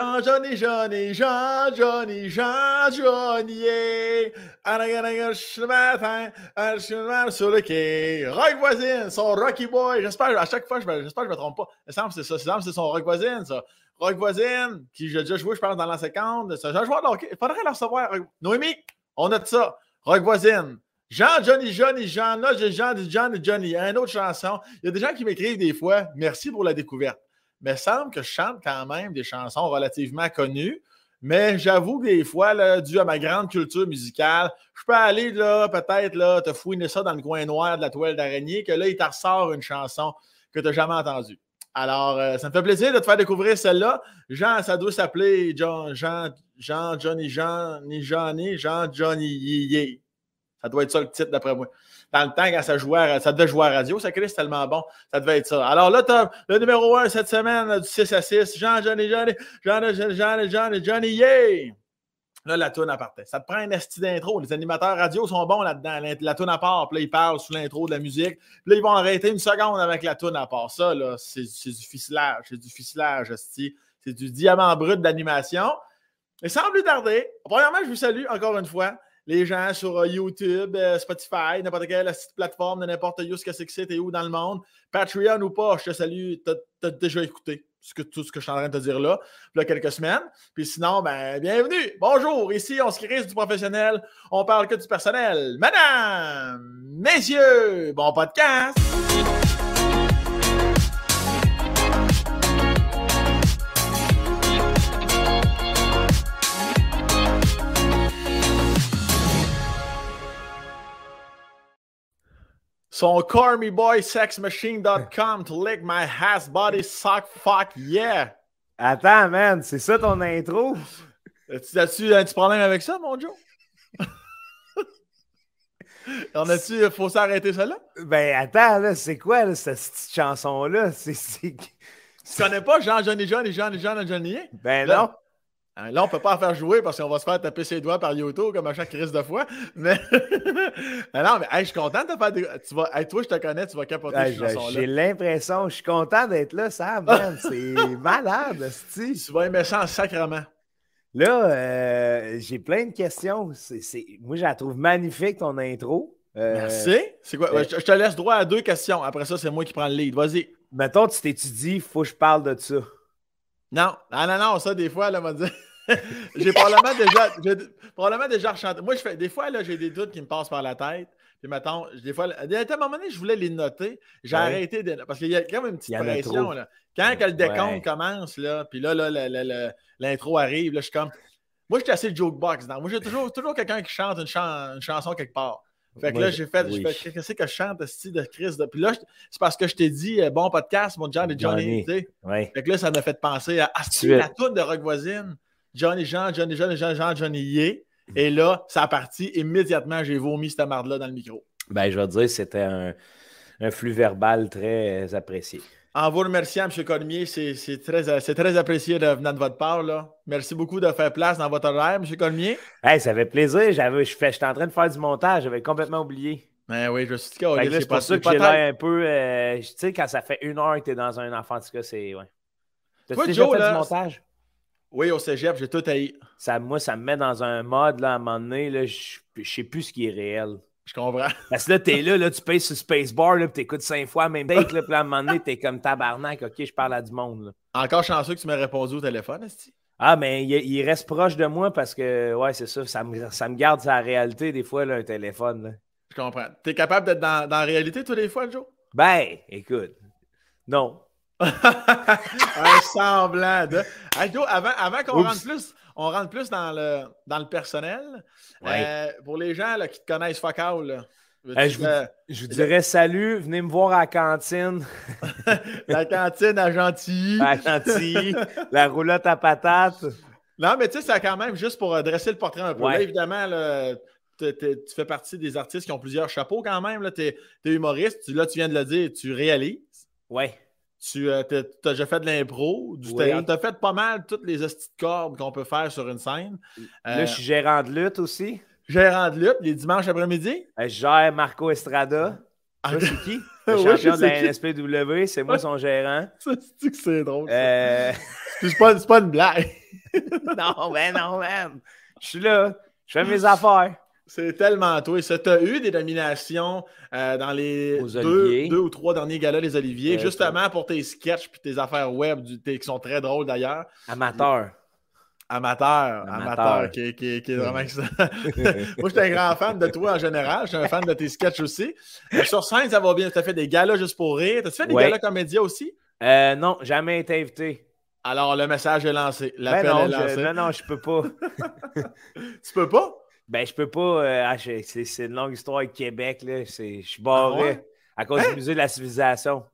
Jean, Johnny, Johnny, Jean, Johnny, Jean, Johnny, le matin, sur le quai. Rock voisine, son Rocky Boy. J'espère, à chaque fois, j'espère que je me trompe pas. Il semble c'est ça. c'est son Rock voisine, ça. Rock voisine, qui j'ai déjà joué, je pense, dans la seconde. C'est un joueur de hockey. Il faudrait le recevoir. Noémie, on a de ça. Rock voisine. Jean, Johnny, Johnny, Jean, là, Jean, Jean, Johnny. Il y a une autre chanson. Il y a des gens qui m'écrivent des fois. Merci pour la découverte mais il semble que je chante quand même des chansons relativement connues. Mais j'avoue que des fois, là, dû à ma grande culture musicale, je peux aller là, peut-être là, te fouiner ça dans le coin noir de la toile d'araignée, que là, il te ressort une chanson que tu n'as jamais entendue. Alors, euh, ça me fait plaisir de te faire découvrir celle-là. Jean, ça doit s'appeler Jean, Jean, Jean, Johnny, Jean, ni Johnny, Jean, Johnny, Yé. Ça doit être ça le titre d'après moi dans le temps, quand ça, jouait, ça devait jouer à radio, ça crée tellement bon, ça devait être ça. Alors là, le numéro 1 cette semaine, du 6 à 6, Jean, Johnny, Johnny, Johnny, Johnny, Johnny, Johnny, yeah! Là, la toune partait. Ça te prend un esti d'intro. Les animateurs radio sont bons là-dedans. La toune à part, puis là, ils parlent sous l'intro de la musique. Puis là, ils vont arrêter une seconde avec la toune à part. Ça, là, c'est du ficelage. C'est du ficelage, esti. C'est du diamant brut d'animation. Et sans plus tarder, premièrement, je vous salue encore une fois les gens sur euh, YouTube, euh, Spotify, n'importe quelle plateforme de n'importe où, ce que c'est que c'est, où dans le monde. Patreon ou pas, je te salue, tu as, déjà écouté tout ce que je suis en train de te dire là, il y a quelques semaines. Puis sinon, ben, bienvenue. Bonjour, ici, on se crée du professionnel, on parle que du personnel. Madame, messieurs, bon podcast. Son cormyboysexmachine.com to lick my ass body sock fuck yeah. Attends, man, c'est ça ton intro? As-tu un petit problème avec ça, mon Joe? On a-tu, faut s'arrêter ça là? Ben attends, là, c'est quoi là, cette petite chanson-là? C'est, Tu connais pas Jean Johnny John et Jean Jean Johnny? Ben non. Hein, là, on ne peut pas en faire jouer parce qu'on va se faire taper ses doigts par Yoto comme à chaque crise de fois. Mais, non, mais je suis content de te faire des... tu vas... toi, je te connais, tu vas capoter J'ai l'impression, je suis content d'être là, Sam. C'est malade, Tu vas aimer ça en sacrement. Là, euh, j'ai plein de questions. Moi, je la trouve magnifique, ton intro. Euh, Merci. C'est quoi? Euh, je te laisse droit à deux questions. Après ça, c'est moi qui prends le lead. Vas-y. Mettons, tu t'étudies, il faut que je parle de ça. Non, non, non, non, ça, des fois, là, m'a dit. j'ai probablement déjà, probablement déjà rechanté. Moi, je fais, des fois, là, j'ai des doutes qui me passent par la tête. Puis, mettons, des fois, à un moment donné, je voulais les noter. J'ai arrêté de. Parce qu'il y a quand même une petite pression, là. Quand que le décompte commence, là, puis là, là, l'intro arrive, là, je suis comme. Moi, je suis assez jokebox. Moi, j'ai toujours, toujours quelqu'un qui chante une, une chanson quelque part. Fait que là, j'ai fait, qu'est-ce que je chante, ce style de de. Puis là, c'est parce que je t'ai dit, euh, bon podcast, mon John et Johnny. Johnny. Fait que là, ça m'a fait penser à, ah, la toute de Rock Voisine, Johnny Jean, Johnny Jean, Jean, Jean, Johnny Yé. Et là, ça a parti. Immédiatement, j'ai vomi cette marde-là dans le micro. Ben, je vais te dire, c'était un, un flux verbal très apprécié. En vous remerciant, M. Cormier, c'est très, très apprécié de venir de votre part. Là. Merci beaucoup de faire place dans votre horaire, M. Cormier. Hey, ça fait plaisir. J'étais en train de faire du montage. J'avais complètement oublié. Ben oui, je me suis dit que c'est pour ça que j'ai l'air un peu. Euh, tu sais, quand ça fait une heure que tu es dans un enfant, en tout cas, c'est. Ouais. T'as déjà fait du montage? Oui, au cégep, j'ai tout haï. Ça, moi, ça me met dans un mode, là, à un moment donné, là, je ne sais plus ce qui est réel. Je comprends. Parce que là, t'es là, là, tu payes sur Spacebar, là, puis t'écoutes cinq fois même take, là, puis à un moment donné, t'es comme tabarnak, ok, je parle à du monde. Là. Encore chanceux que tu m'aies répondu au téléphone, est Ah, mais il, reste proche de moi parce que, ouais, c'est ça, ça me, ça me garde sa réalité des fois, là, un téléphone. Là. Je comprends. T'es capable d'être dans, dans la réalité tous les fois, Joe? Ben, écoute, non. un semblant de. Joe, avant, avant qu'on rentre plus on rentre plus dans le, dans le personnel. Euh, pour les gens là, qui te connaissent focal, euh, je, vous, dirais salut, venez me voir à la cantine. la cantine à Gentilly. À Gentilly, la roulotte à patates. Non, mais tu sais, c'est quand même juste pour dresser le portrait un peu. Là, évidemment, tu fais partie des artistes qui ont plusieurs chapeaux quand même. Tu es, humoriste. là, tu viens de le dire, tu réalises. Ouais. Tu euh, as déjà fait de l'impro. Tu as fait pas mal toutes les hosties de cordes qu'on peut faire sur une scène. Là, je suis gérant de lutte aussi. Gérant de lutte, les dimanches après-midi. Euh, je gère Marco Estrada. Ah, c'est qui? Le champion de la NSPW, c'est moi son gérant. Ça, c'est que c'est drôle. Euh... c'est pas, pas, une blague. non, ben non, man. Je suis là. Je fais mes affaires. C'est tellement toi. Tu as eu des nominations euh, dans les deux, ou trois derniers galas les Oliviers, justement pour tes sketchs et tes affaires web qui sont très drôles d'ailleurs. Amateur. Amateur, amateur, qui, est vraiment Moi, je suis un grand fan de toi en général. Je suis un fan de tes sketchs aussi. Euh, sur scène, ça va bien. Tu as fait des galas juste pour rire. Tu as fait des galas comédia aussi? Euh, non, jamais été invité. Alors, le message est lancé. Ben L'appel est lancé. Je, non, non, je peux pas. tu peux pas? Ben, je peux pas. Euh, ah, c'est une longue histoire avec Québec. Là. Je suis barré ah à cause du hein? musée de la civilisation.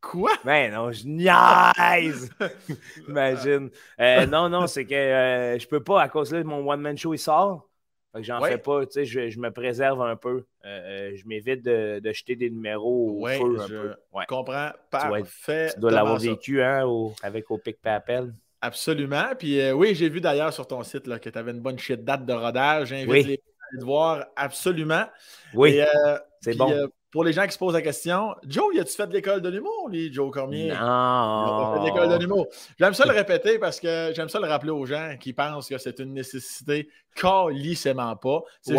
Quoi? Ben non, je niaise! Imagine. Euh, non, non, c'est que euh, je peux pas, à cause de mon one-man show, il sort. Fait que j'en fais pas, tu sais, je, je, me préserve un peu. je m'évite de, de, jeter des numéros au feu un je peu. Ouais. comprends parfait. Tu dois l'avoir vécu, hein, avec au pic papel. Absolument. Puis euh, oui, j'ai vu d'ailleurs sur ton site là, que tu avais une bonne shit date de rodage. J'invite les gens à aller te voir absolument. Oui. Euh, c'est bon. Euh, pour les gens qui se posent la question, Joe, as-tu fait de l'école de l'humour, lui, Joe Cormier? Non. Il a fait de l'école de l'humour. J'aime ça le répéter parce que j'aime ça le rappeler aux gens qui pensent que c'est une nécessité. Calissément pas. C'est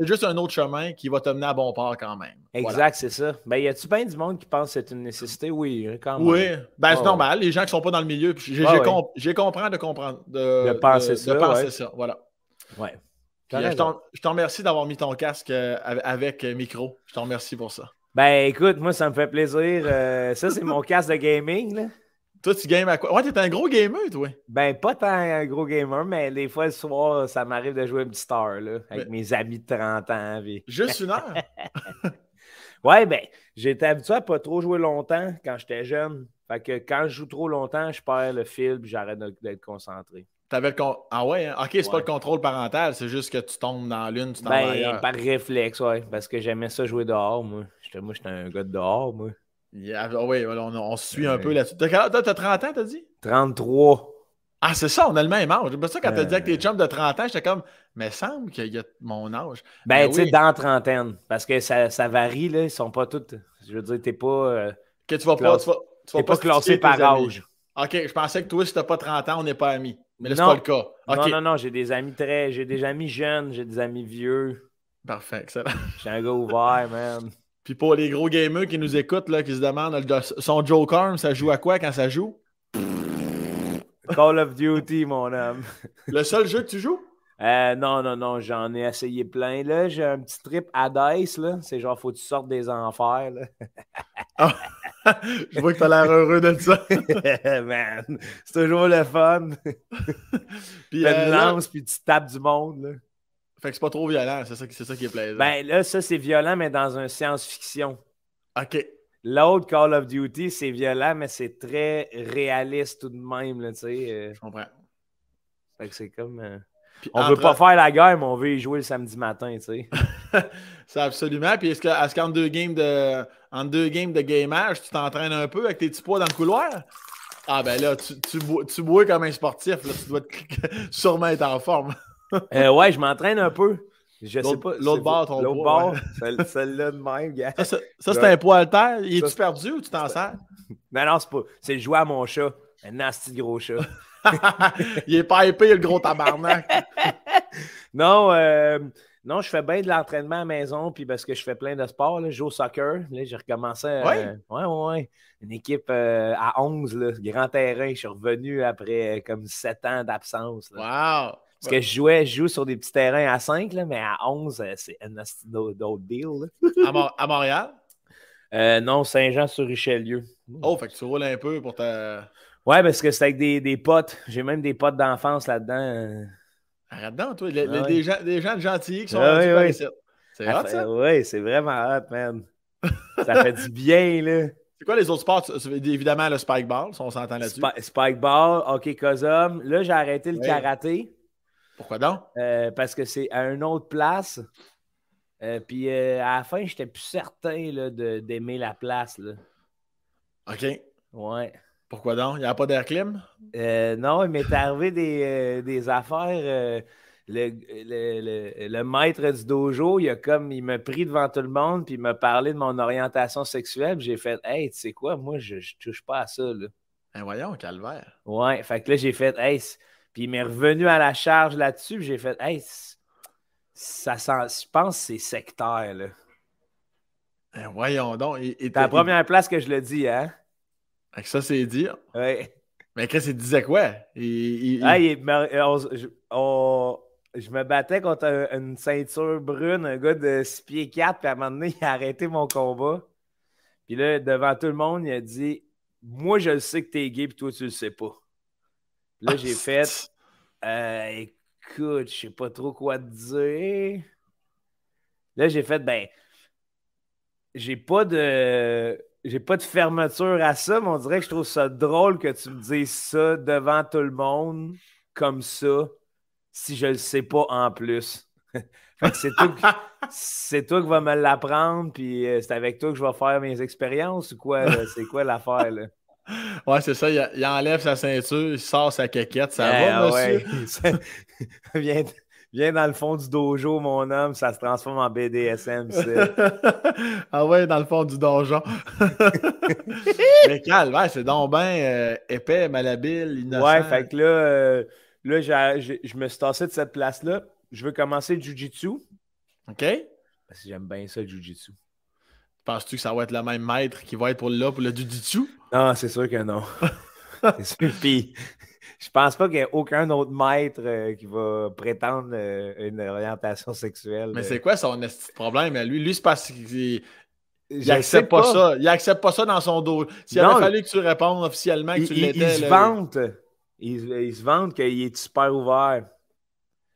juste, un autre chemin qui va te mener à bon port quand même. Exact, c'est ça. Ben, y a-tu bien du monde qui pense que c'est une nécessité? Oui, quand même. Oui, ben, c'est normal. Les gens qui ne sont pas dans le milieu, j'ai compris de comprendre. De, penser ça. De penser ça. Voilà. Ouais. Euh, je te remercie d'avoir mis ton casque euh, avec euh, micro. Je te remercie pour ça. Ben écoute, moi, ça me fait plaisir. ça, c'est mon casque de gaming. Là. Toi, tu games à quoi? Ouais, t'es un gros gamer, toi. Ben, pas tant un gros gamer, mais des fois, le soir, ça m'arrive de jouer un petit star, là, avec mes amis de 30 ans. Juste une heure? ouais, ben, j'étais habitué à pas trop jouer longtemps quand j'étais jeune. Fait que quand je joue trop longtemps, je perds le fil et j'arrête d'être concentré. Ah ouais, hein? ok, c'est pas le contrôle parental, c'est juste que tu tombes dans l'une, tu t'en ben, Par réflexe, ouais, parce que j'aimais ça jouer dehors, moi. Moi, j'étais un gars de dehors, moi. Ah oui, on, on, se suit un peu là-dessus. T'as 30 ans, t'as dit? 33. Ah, c'est ça, on a le même âge. C'est ça quand t'as dit avec tes chums de 30 ans, j'étais comme, mais semble qu'il y a mon âge. Ben, tu sais, dans trentaine, parce que ça, ça, varie, là, ils sont pas tous. Je veux dire, t'es pas. Euh, que tu vas pas. Tu vas, tu vas pas, classé par âge. Ok, je pensais que toi, si t'as pas 30 ans, on n'est pas amis. Mais là, c'est pas le cas. Non, non, non, j'ai des amis très. J'ai des amis jeunes, j'ai des amis vieux. Parfait, excellent. J'ai un gars ouvert, man. Puis pour les gros gamers qui nous écoutent, là, qui se demandent son Joe Carm, ça joue à quoi quand ça joue? Call of Duty, mon homme. Le seul jeu que tu joues? Euh, non, non, non, j'en ai essayé plein. Là, j'ai un petit trip à Dice. Là. C'est genre, faut que tu sortes des enfers. Là. Ah. je vois que tu as l'air heureux de ça. Man, c'est toujours le fun. puis tu euh, lances, puis tu tapes du monde. Là. Fait que c'est pas trop violent, c'est ça, ça qui est plaisant. Ben là, ça, c'est violent, mais dans un science-fiction. OK. L'autre Call of Duty, c'est violent, mais c'est très réaliste tout de même, tu sais. Euh. Je comprends. Fait que c'est comme... Euh, on veut pas faire la guerre, mais on veut y jouer le samedi matin, tu sais. c'est absolument. Puis est-ce qu'en deux games de en deux games de gamage, tu t'entraînes un peu avec tes petits poids dans le couloir? Ah ben là, tu, tu, bois, tu bois comme un sportif, là, tu dois sûrement être en forme. euh, ouais, je m'entraîne un peu. Je sais pas. L'autre bord, ton L'autre bord, celle-là de même, gars. Ça, c'est un poids terre. Il est-tu perdu ou tu t'en sers? Non, non, c'est pas. C'est jouer à mon chat. Un nasty gros chat. il est pas épais, le gros tabarnak. non, euh, non, je fais bien de l'entraînement à la maison, puis parce que je fais plein de sport. Là, je joue au soccer. Là, j'ai recommencé. Euh, ouais, ouais, ouais. Une équipe euh, à 11, là, grand terrain. Je suis revenu après comme 7 ans d'absence. Wow! Parce que je jouais, je joue sur des petits terrains à 5, là, mais à 11, c'est un autre deal. À, Montréal? non, Saint-Jean-sur-Richelieu. Oh, fait que tu roules un peu pour ta. Ouais, parce que c'est avec des, des potes. J'ai même des potes d'enfance là-dedans. Arrête donc, toi. des, gens, des gens de gentils qui sont ah, oui, oui. C'est hot, ça? Oui, c'est vraiment hot, man. ça fait du bien, là. C'est quoi les autres sports? Évidemment, le spike ball, si on s'entend là-dessus. spike ball, hockey cosum. Là, j'ai arrêté le karaté. Pourquoi donc? Euh, parce que c'est à une autre place. Euh, puis euh, à la fin, j'étais plus certain d'aimer la place. Là. OK. Ouais. Pourquoi donc? Il n'y a pas d'air clim? Euh, non, il m'est arrivé des, euh, affaires. Euh, le, maître du dojo, il a comme il m'a pris devant tout le monde puis il m'a parlé de mon orientation sexuelle. J'ai fait Hey, tu sais quoi, moi je, je touche pas à ça. Là. Ben voyons, calvaire. Ouais, fait que là, j'ai fait Hey, Puis il m'est revenu à la charge là-dessus. J'ai fait, hey, ça sent, je pense que c'est sectaire, là. Ben, voyons donc. C'est la première place que je le dis, hein? Avec ça, c'est dire. Oui. Mais Chris, il disait quoi? Il, Ah, je, je, me battais contre une ceinture brune, un gars de 6 pieds 4, puis à un moment donné, il a arrêté mon combat. Puis là, devant tout le monde, il a dit Moi, je le sais que t'es gay, puis toi, tu le sais pas. Puis là, j'ai fait euh, Écoute, je sais pas trop quoi te dire. Là, j'ai fait Ben, j'ai pas de j'ai pas de fermeture à ça, mais on dirait que je trouve ça drôle que tu me dises ça devant tout le monde comme ça, si je le sais pas en plus. c'est toi, toi qui vas me l'apprendre, puis euh, c'est avec toi que je vais faire mes expériences ou quoi? C'est quoi l'affaire, là? Ouais, c'est ça. Il, enlève sa ceinture, il sort sa quéquette. Ça va, eh, monsieur? Ouais. Viens dans le fond du dojo, mon homme, ça se transforme en BDSM. ah ouais, dans le fond du donjon. Mais calme, ouais, c'est donc bien euh, épais, malhabile, innocent. Ouais, fait que là, euh, là je me suis tassé de cette place-là. Je veux commencer le Jiu-Jitsu. OK. Parce que j'aime bien ça, le Jiu-Jitsu. Penses-tu que ça va être le même maître qui va être pour là pour le Jiu-Jitsu? Non, c'est sûr que non. c'est sûr. Puis je pense pas qu'il y ait aucun autre maître euh, qui va prétendre euh, une orientation sexuelle. Mais c'est quoi son problème? Lui, lui c'est parce qu'il il accepte pas, ça. Il accepte pas ça dans son dos. S'il avait fallu que tu répondes officiellement que tu l'étais. Il, se vante. Il, se vante qu'il est super ouvert.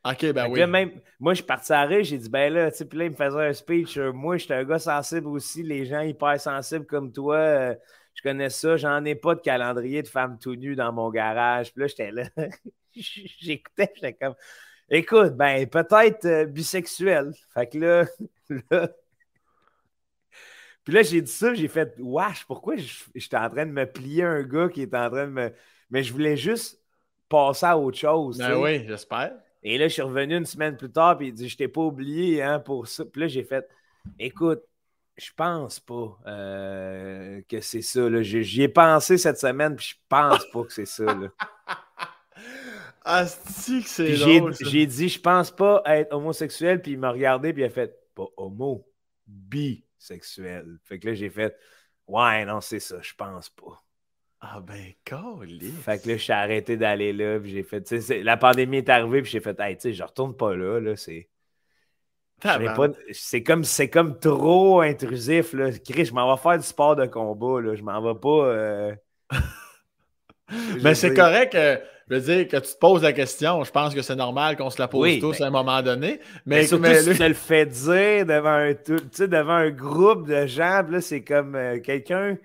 OK, ben oui. même, moi, je suis parti à rire, j'ai dit, ben là, tu sais, puis là, il me faisait un speech. Euh, moi, j'étais un gars sensible aussi, les gens hyper sensibles comme toi je connais ça, j'en ai pas de calendrier de femmes tout nues dans mon garage. Puis là, j'étais là, j'écoutais, j'étais comme, écoute, ben peut-être euh, bisexuel. Fait que là, Puis là, j'ai dit ça, j'ai fait, wesh, pourquoi j'étais en train de me plier un gars qui est en train de me. Mais je voulais juste passer à autre chose. Ben oui, j'espère. Et là, je suis revenu une semaine plus tard, puis il dit, je t'ai pas oublié hein, pour ça. Puis là, j'ai fait, écoute, je pense pas euh, que c'est ça. J'y ai pensé cette semaine, puis je pense pas que c'est ça. Là. Que c'est J'ai dit, je pense pas être homosexuel, puis il m'a regardé, puis il a fait, pas homo, bisexuel. Fait que là, j'ai fait, ouais, non, c'est ça, je pense pas. Ah ben, cool. Fait que là, je suis arrêté d'aller là, puis j'ai fait, la pandémie est arrivée, puis j'ai fait, hey, tu sais, je retourne pas là, là, c'est c'est comme, comme trop intrusif. Là. Chris, je m'en vais faire du sport de combat. Là. Je m'en vais pas. Euh, mais c'est correct. je veux dire, que tu te poses la question. Je pense que c'est normal qu'on se la pose tous à un moment donné. Mais, surtout si tu le fais dire devant un, devant un groupe de gens, c'est comme euh, quelqu'un.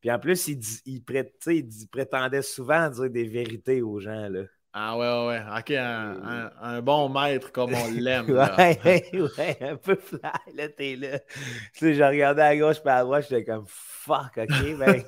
Puis en plus, il, il, il, prétendait souvent dire des vérités aux gens. Là. Ah ouais, ouais, ouais. OK, un, un, bon maître comme on l'aime. ouais, ouais, un peu fly, là, t'es là. Tu sais, j'ai regardé à gauche et à droite, j'étais comme fuck, OK, ben.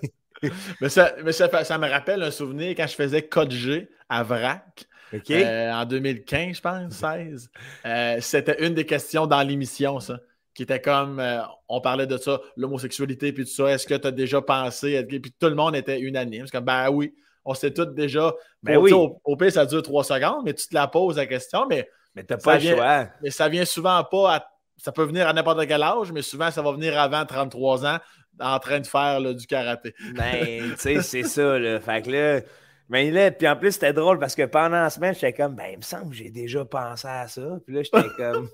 mais ça, mais ça, ça, me rappelle un souvenir quand je faisais Code G à VRAC. Euh, en 2015, je pense, 16. Euh, c'était une des questions dans l'émission, ça. Qui était comme, euh, on parlait de ça, l'homosexualité, puis tout ça. Est-ce que tu as déjà pensé? Puis tout le monde était unanime. C'est comme, ben oui, on sait tout déjà. Ben oui. au, pire, ça dure trois secondes, mais tu te la poses la question. Mais, mais t'as pas le choix. Mais ça vient souvent pas Ça peut venir à n'importe quel âge, mais souvent, ça va venir avant 33 ans en train de faire du karaté. Ben, tu sais, c'est ça. Là. Fait que là. Mais là, puis en plus, c'était drôle parce que pendant la semaine, j'étais comme, ben, il me semble que j'ai déjà pensé à ça. Puis là, j'étais comme.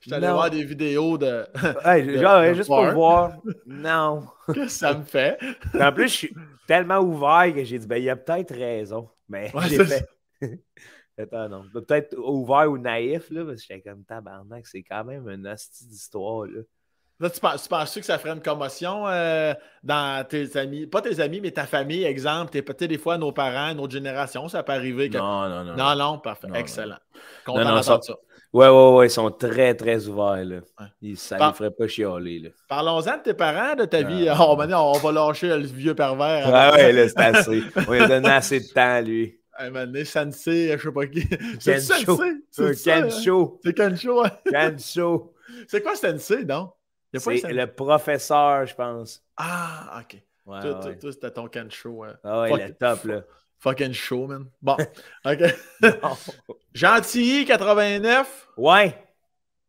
Je allé voir des vidéos de. genre, juste pour voir. Non. Qu'est-ce que ça me fait? en plus, je suis tellement ouvert que j'ai dit, ben, il y a peut-être raison. Mais j'ai fait. Attends, non. Peut-être ouvert ou naïf, là, parce que j'étais comme tabarnak. C'est quand même une hostie d'histoire, là. Là, tu penses, tu penses que ça ferait une commotion euh, dans tes amis, pas tes amis, mais ta famille, exemple, t'es peut-être des fois nos parents, notre génération, ça peut arriver. Que... Non, non, non. Non, non, parfait. Excellent. Content non, ça... ça. Ouais, ouais, ouais, ils sont très, très ouverts. Là. ça ne ferait pas chialer. Là. Parlons-en de tes parents, de ta vie. Oh, maintenant, on va lâcher le vieux pervers. Ouais, ouais, là, c'est assez. On lui a donné assez de temps lui. Un moment donné, Sensei, je sais pas qui. C'est Sensei. C'est hein? Kensho. C'est Kensho, hein? Kensho. C'est quoi Sensei, non? C'est le professeur, je pense. Ah, ok. Ouais, toi, c'était ton Kensho. Hein. Ah ouais, le top, là. Fucking show, man. Bon, OK. Gentilly, 89. Ouais.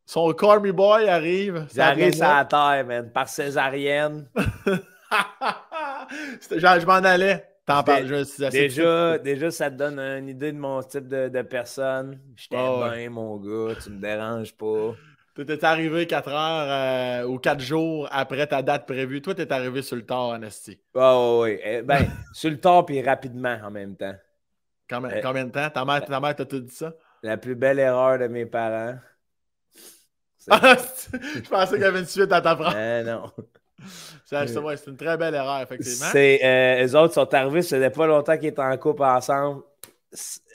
Son Cormy Boy arrive. Il arrive sur la terre, man, par césarienne. je m'en allais. T'en parles. déjà, déjà, ça te donne une idée de mon type de, de personne. Je t'aime bien, mon gars. Tu me déranges pas. Tu es arrivé 4 heures euh, ou 4 jours après ta date prévue. Toi, tu es arrivé sur le tard, Anastie. Oh, oui, eh, Ben, sur le tard puis rapidement en même temps. Combien, euh, combien de temps? Ta mère, ta mère t'a tout dit ça? La plus belle erreur de mes parents. je pensais qu'il y avait une suite à ta phrase. Euh, non. C'est une très belle erreur, effectivement. C'est, euh, eux autres sont arrivés, ça faisait pas longtemps qu'ils étaient en couple ensemble.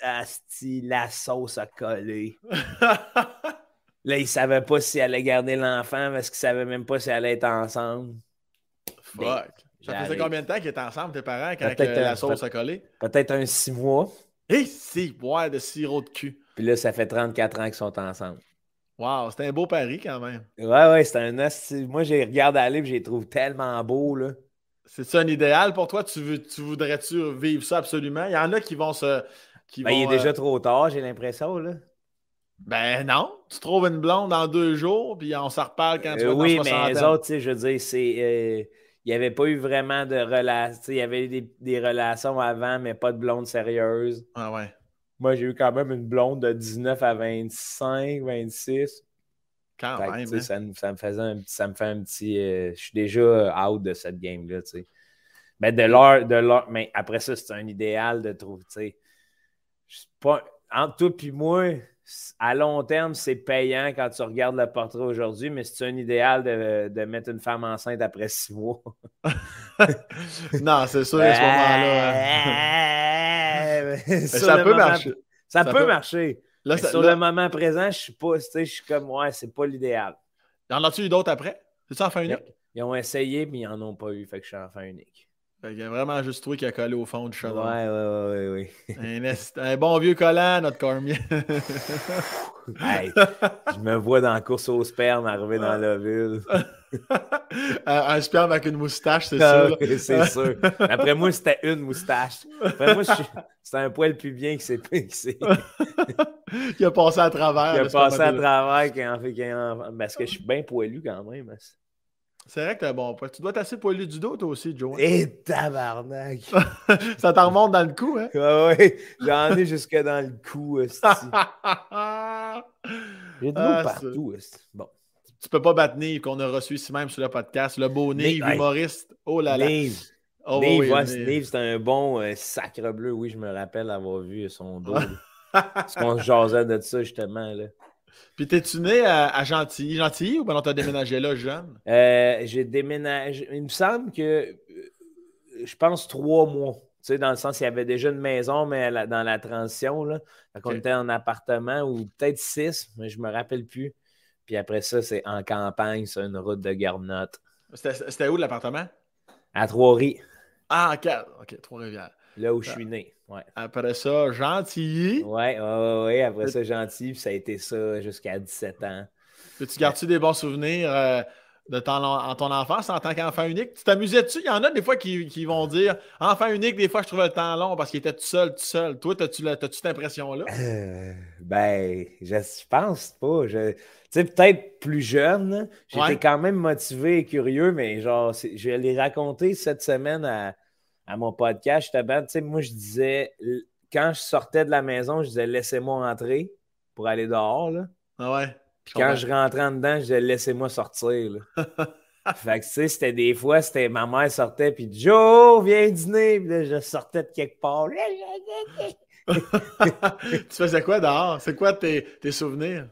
Asti, la sauce a collé. Là, ils ne savaient pas si elle allait garder l'enfant parce qu'ils ne savaient même pas si elle allait être ensemble. Fuck. Ça faisait combien de temps qu'ils étaient ensemble, tes parents, quand la sauce a collé? Peut-être un six mois. Et si, boire de sirop de cul. Puis là, ça fait 34 ans qu'ils sont ensemble. Wow, c'était un beau pari quand même. Ouais, ouais, c'était un Moi, j'ai regardé aller et j'ai trouvé tellement beau, là. C'est ça un idéal pour toi? Tu, veux, tu voudrais-tu vivre ça absolument? Il y en a qui vont se. Qui ben, il est déjà euh, trop tard, j'ai l'impression, là. Ben non, tu trouves une blonde dans deux jours, puis on s'en reparle quand tu vas euh, Oui, mais les autres, je veux dire, c'est. Euh, il n'y avait pas eu vraiment de relations. Il y avait eu des, relations avant, mais pas de blonde sérieuse. Ah ouais. Moi, j'ai eu quand même une blonde de 19 à 25, 26. Quand même. Hein. Ça, ça, me faisait un petit, ça me fait un petit. Euh, je suis déjà out de cette game-là, tu sais. Mais de l'heure, de l'heure. Mais après ça, c'est un idéal de trouver, tu sais. Pas, entre toi et moi, à long terme, c'est payant quand tu regardes le portrait aujourd'hui, mais c'est un idéal de, mettre une femme enceinte après six mois. non, c'est sûr, à ce moment-là. ça peut marcher. Ça, peut, marcher. sur le moment présent, je suis pas, je suis comme, ouais, c'est pas l'idéal. Y en a-tu eu d'autres après? C'est ça, enfant unique? Ils, ont essayé, mais ils n'en ont pas eu, fait que je suis enfant unique. Il y a vraiment juste toi qui a collé au fond du cheval. Ouais, ouais, ouais, ouais. un, bon vieux collant, notre Cormier. je me vois dans la course au sperme arriver dans la ville. un sperme avec une moustache, c'est ah sûr. c'est sûr. Après moi, c'était une moustache. Après moi, c'était un poil plus bien qui s'est qui a passé à travers. Qui a passé à travers qui en fait, parce que je suis bien poilu quand même. C'est vrai que bon Tu dois assez poilu du dos, toi aussi, Joe. Et eh, tabarnak! ça t'en remonte dans le cou, hein? Ouais, ouais. J'en ai jusque dans le cou, J'ai de l'eau ah, partout, Bon. Tu peux pas battre Nive, qu'on a reçu ici même sur le podcast. Le beau Nive, humoriste. Oh là là. Nive. Oh, Nive, c'est un bon euh, sacre bleu. Oui, je me rappelle avoir vu son dos. Parce qu'on jasait de ça, justement, là. Puis t'es-tu né à, Gentilly, Gentilly ou ben on t'a déménagé là jeune? Euh, j'ai déménagé. Il me semble que euh, je pense trois mois. Tu sais, dans le sens, il y avait déjà une maison, mais dans la transition, là. on était en appartement ou peut-être six, mais je me rappelle plus. Puis après ça, c'est en campagne, sur une route de Garnotte. C'était où l'appartement? À Trois-Rives. Ah, ok, ok, Trois-Rivières. Là où je suis né. Ouais. Après ça, Gentilly. Oui, ouais, ouais, après ça, Gentilly, puis ça a été ça jusqu'à 17 ans. tu gardes-tu des bons souvenirs euh, de ton, en ton enfance en tant qu'enfant unique? Tu t'amusais-tu? Il y en a des fois qui, qui, vont dire enfant unique, des fois je trouvais le temps long parce qu'il était tout seul, tout seul. Toi, as-tu cette impression-là? Euh, ben, je pense pas. Je... Tu sais, peut-être plus jeune, j'étais quand même motivé et curieux, mais genre, je vais les raconter cette semaine à à mon podcast, justement, tu sais, moi, je disais, quand je sortais de la maison, je disais, laissez-moi entrer pour aller dehors, là. Ah ouais. Puis quand je rentrais en dedans, je disais, laissez-moi sortir, là. fait que, tu sais, c'était des fois, c'était ma mère sortait, puis Joe, viens dîner, puis là, je sortais de quelque part. tu faisais quoi dehors? C'est quoi tes, tes souvenirs?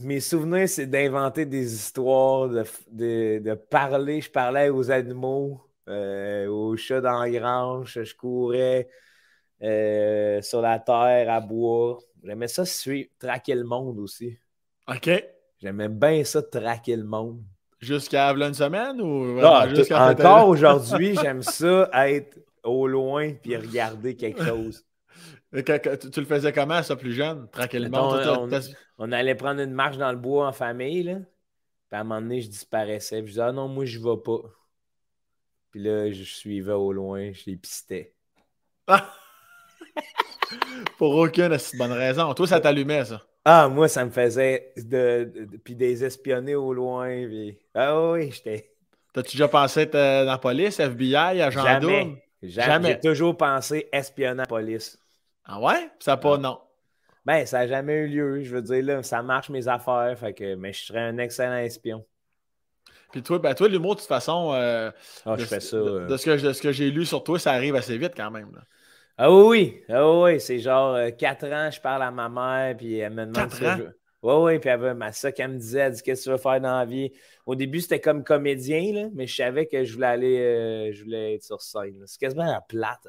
mes souvenirs, c'est d'inventer des histoires, de, de, de, parler. Je parlais aux animaux. Euh, au chat dans la grange, je courais euh, sur la terre à bois. J'aimais ça suivre, traquer le monde aussi. OK. J'aimais bien ça, traquer le monde. Jusqu'à une semaine ou ah, encore aujourd'hui, j'aime ça être au loin puis regarder quelque chose. Tu, le faisais comment, ça, plus jeune? Traquer le monde? On, allait prendre une marche dans le bois en famille, là. Puis à un moment donné, je disparaissais. je disais, ah non, moi, je vais pas. Puis là, je suivais au loin, je les pistais. Pour aucune bonne raison. Toi, ça t'allumait, ça? Ah, moi, ça me faisait de, puis des espionner au loin. Puis... Ah oui, j'étais. T'as-tu déjà pensé être dans la police, FBI, agent Jamais. Double? Jamais. J'ai toujours pensé espionner la police. Ah ouais? Ça n'a pas, non. Ben, ça n'a jamais eu lieu. Je veux dire, là, ça marche mes affaires. Fait que, mais je serais un excellent espion. Puis toi, ben, toi l'humour, de toute façon, euh, ah, je fais ça, de, de, ce que, de ce que j'ai lu sur toi, ça arrive assez vite quand même. Là. Ah oui, ah oui, c'est genre euh, quatre ans, je parle à ma mère, puis elle me demande ça. Oui, oui, puis elle veut, ça qu'elle me disait, elle dit Qu'est-ce que tu veux faire dans la vie? Au début, c'était comme comédien, là, mais je savais que je voulais aller, euh, je voulais être sur scène. C'est quasiment la plate.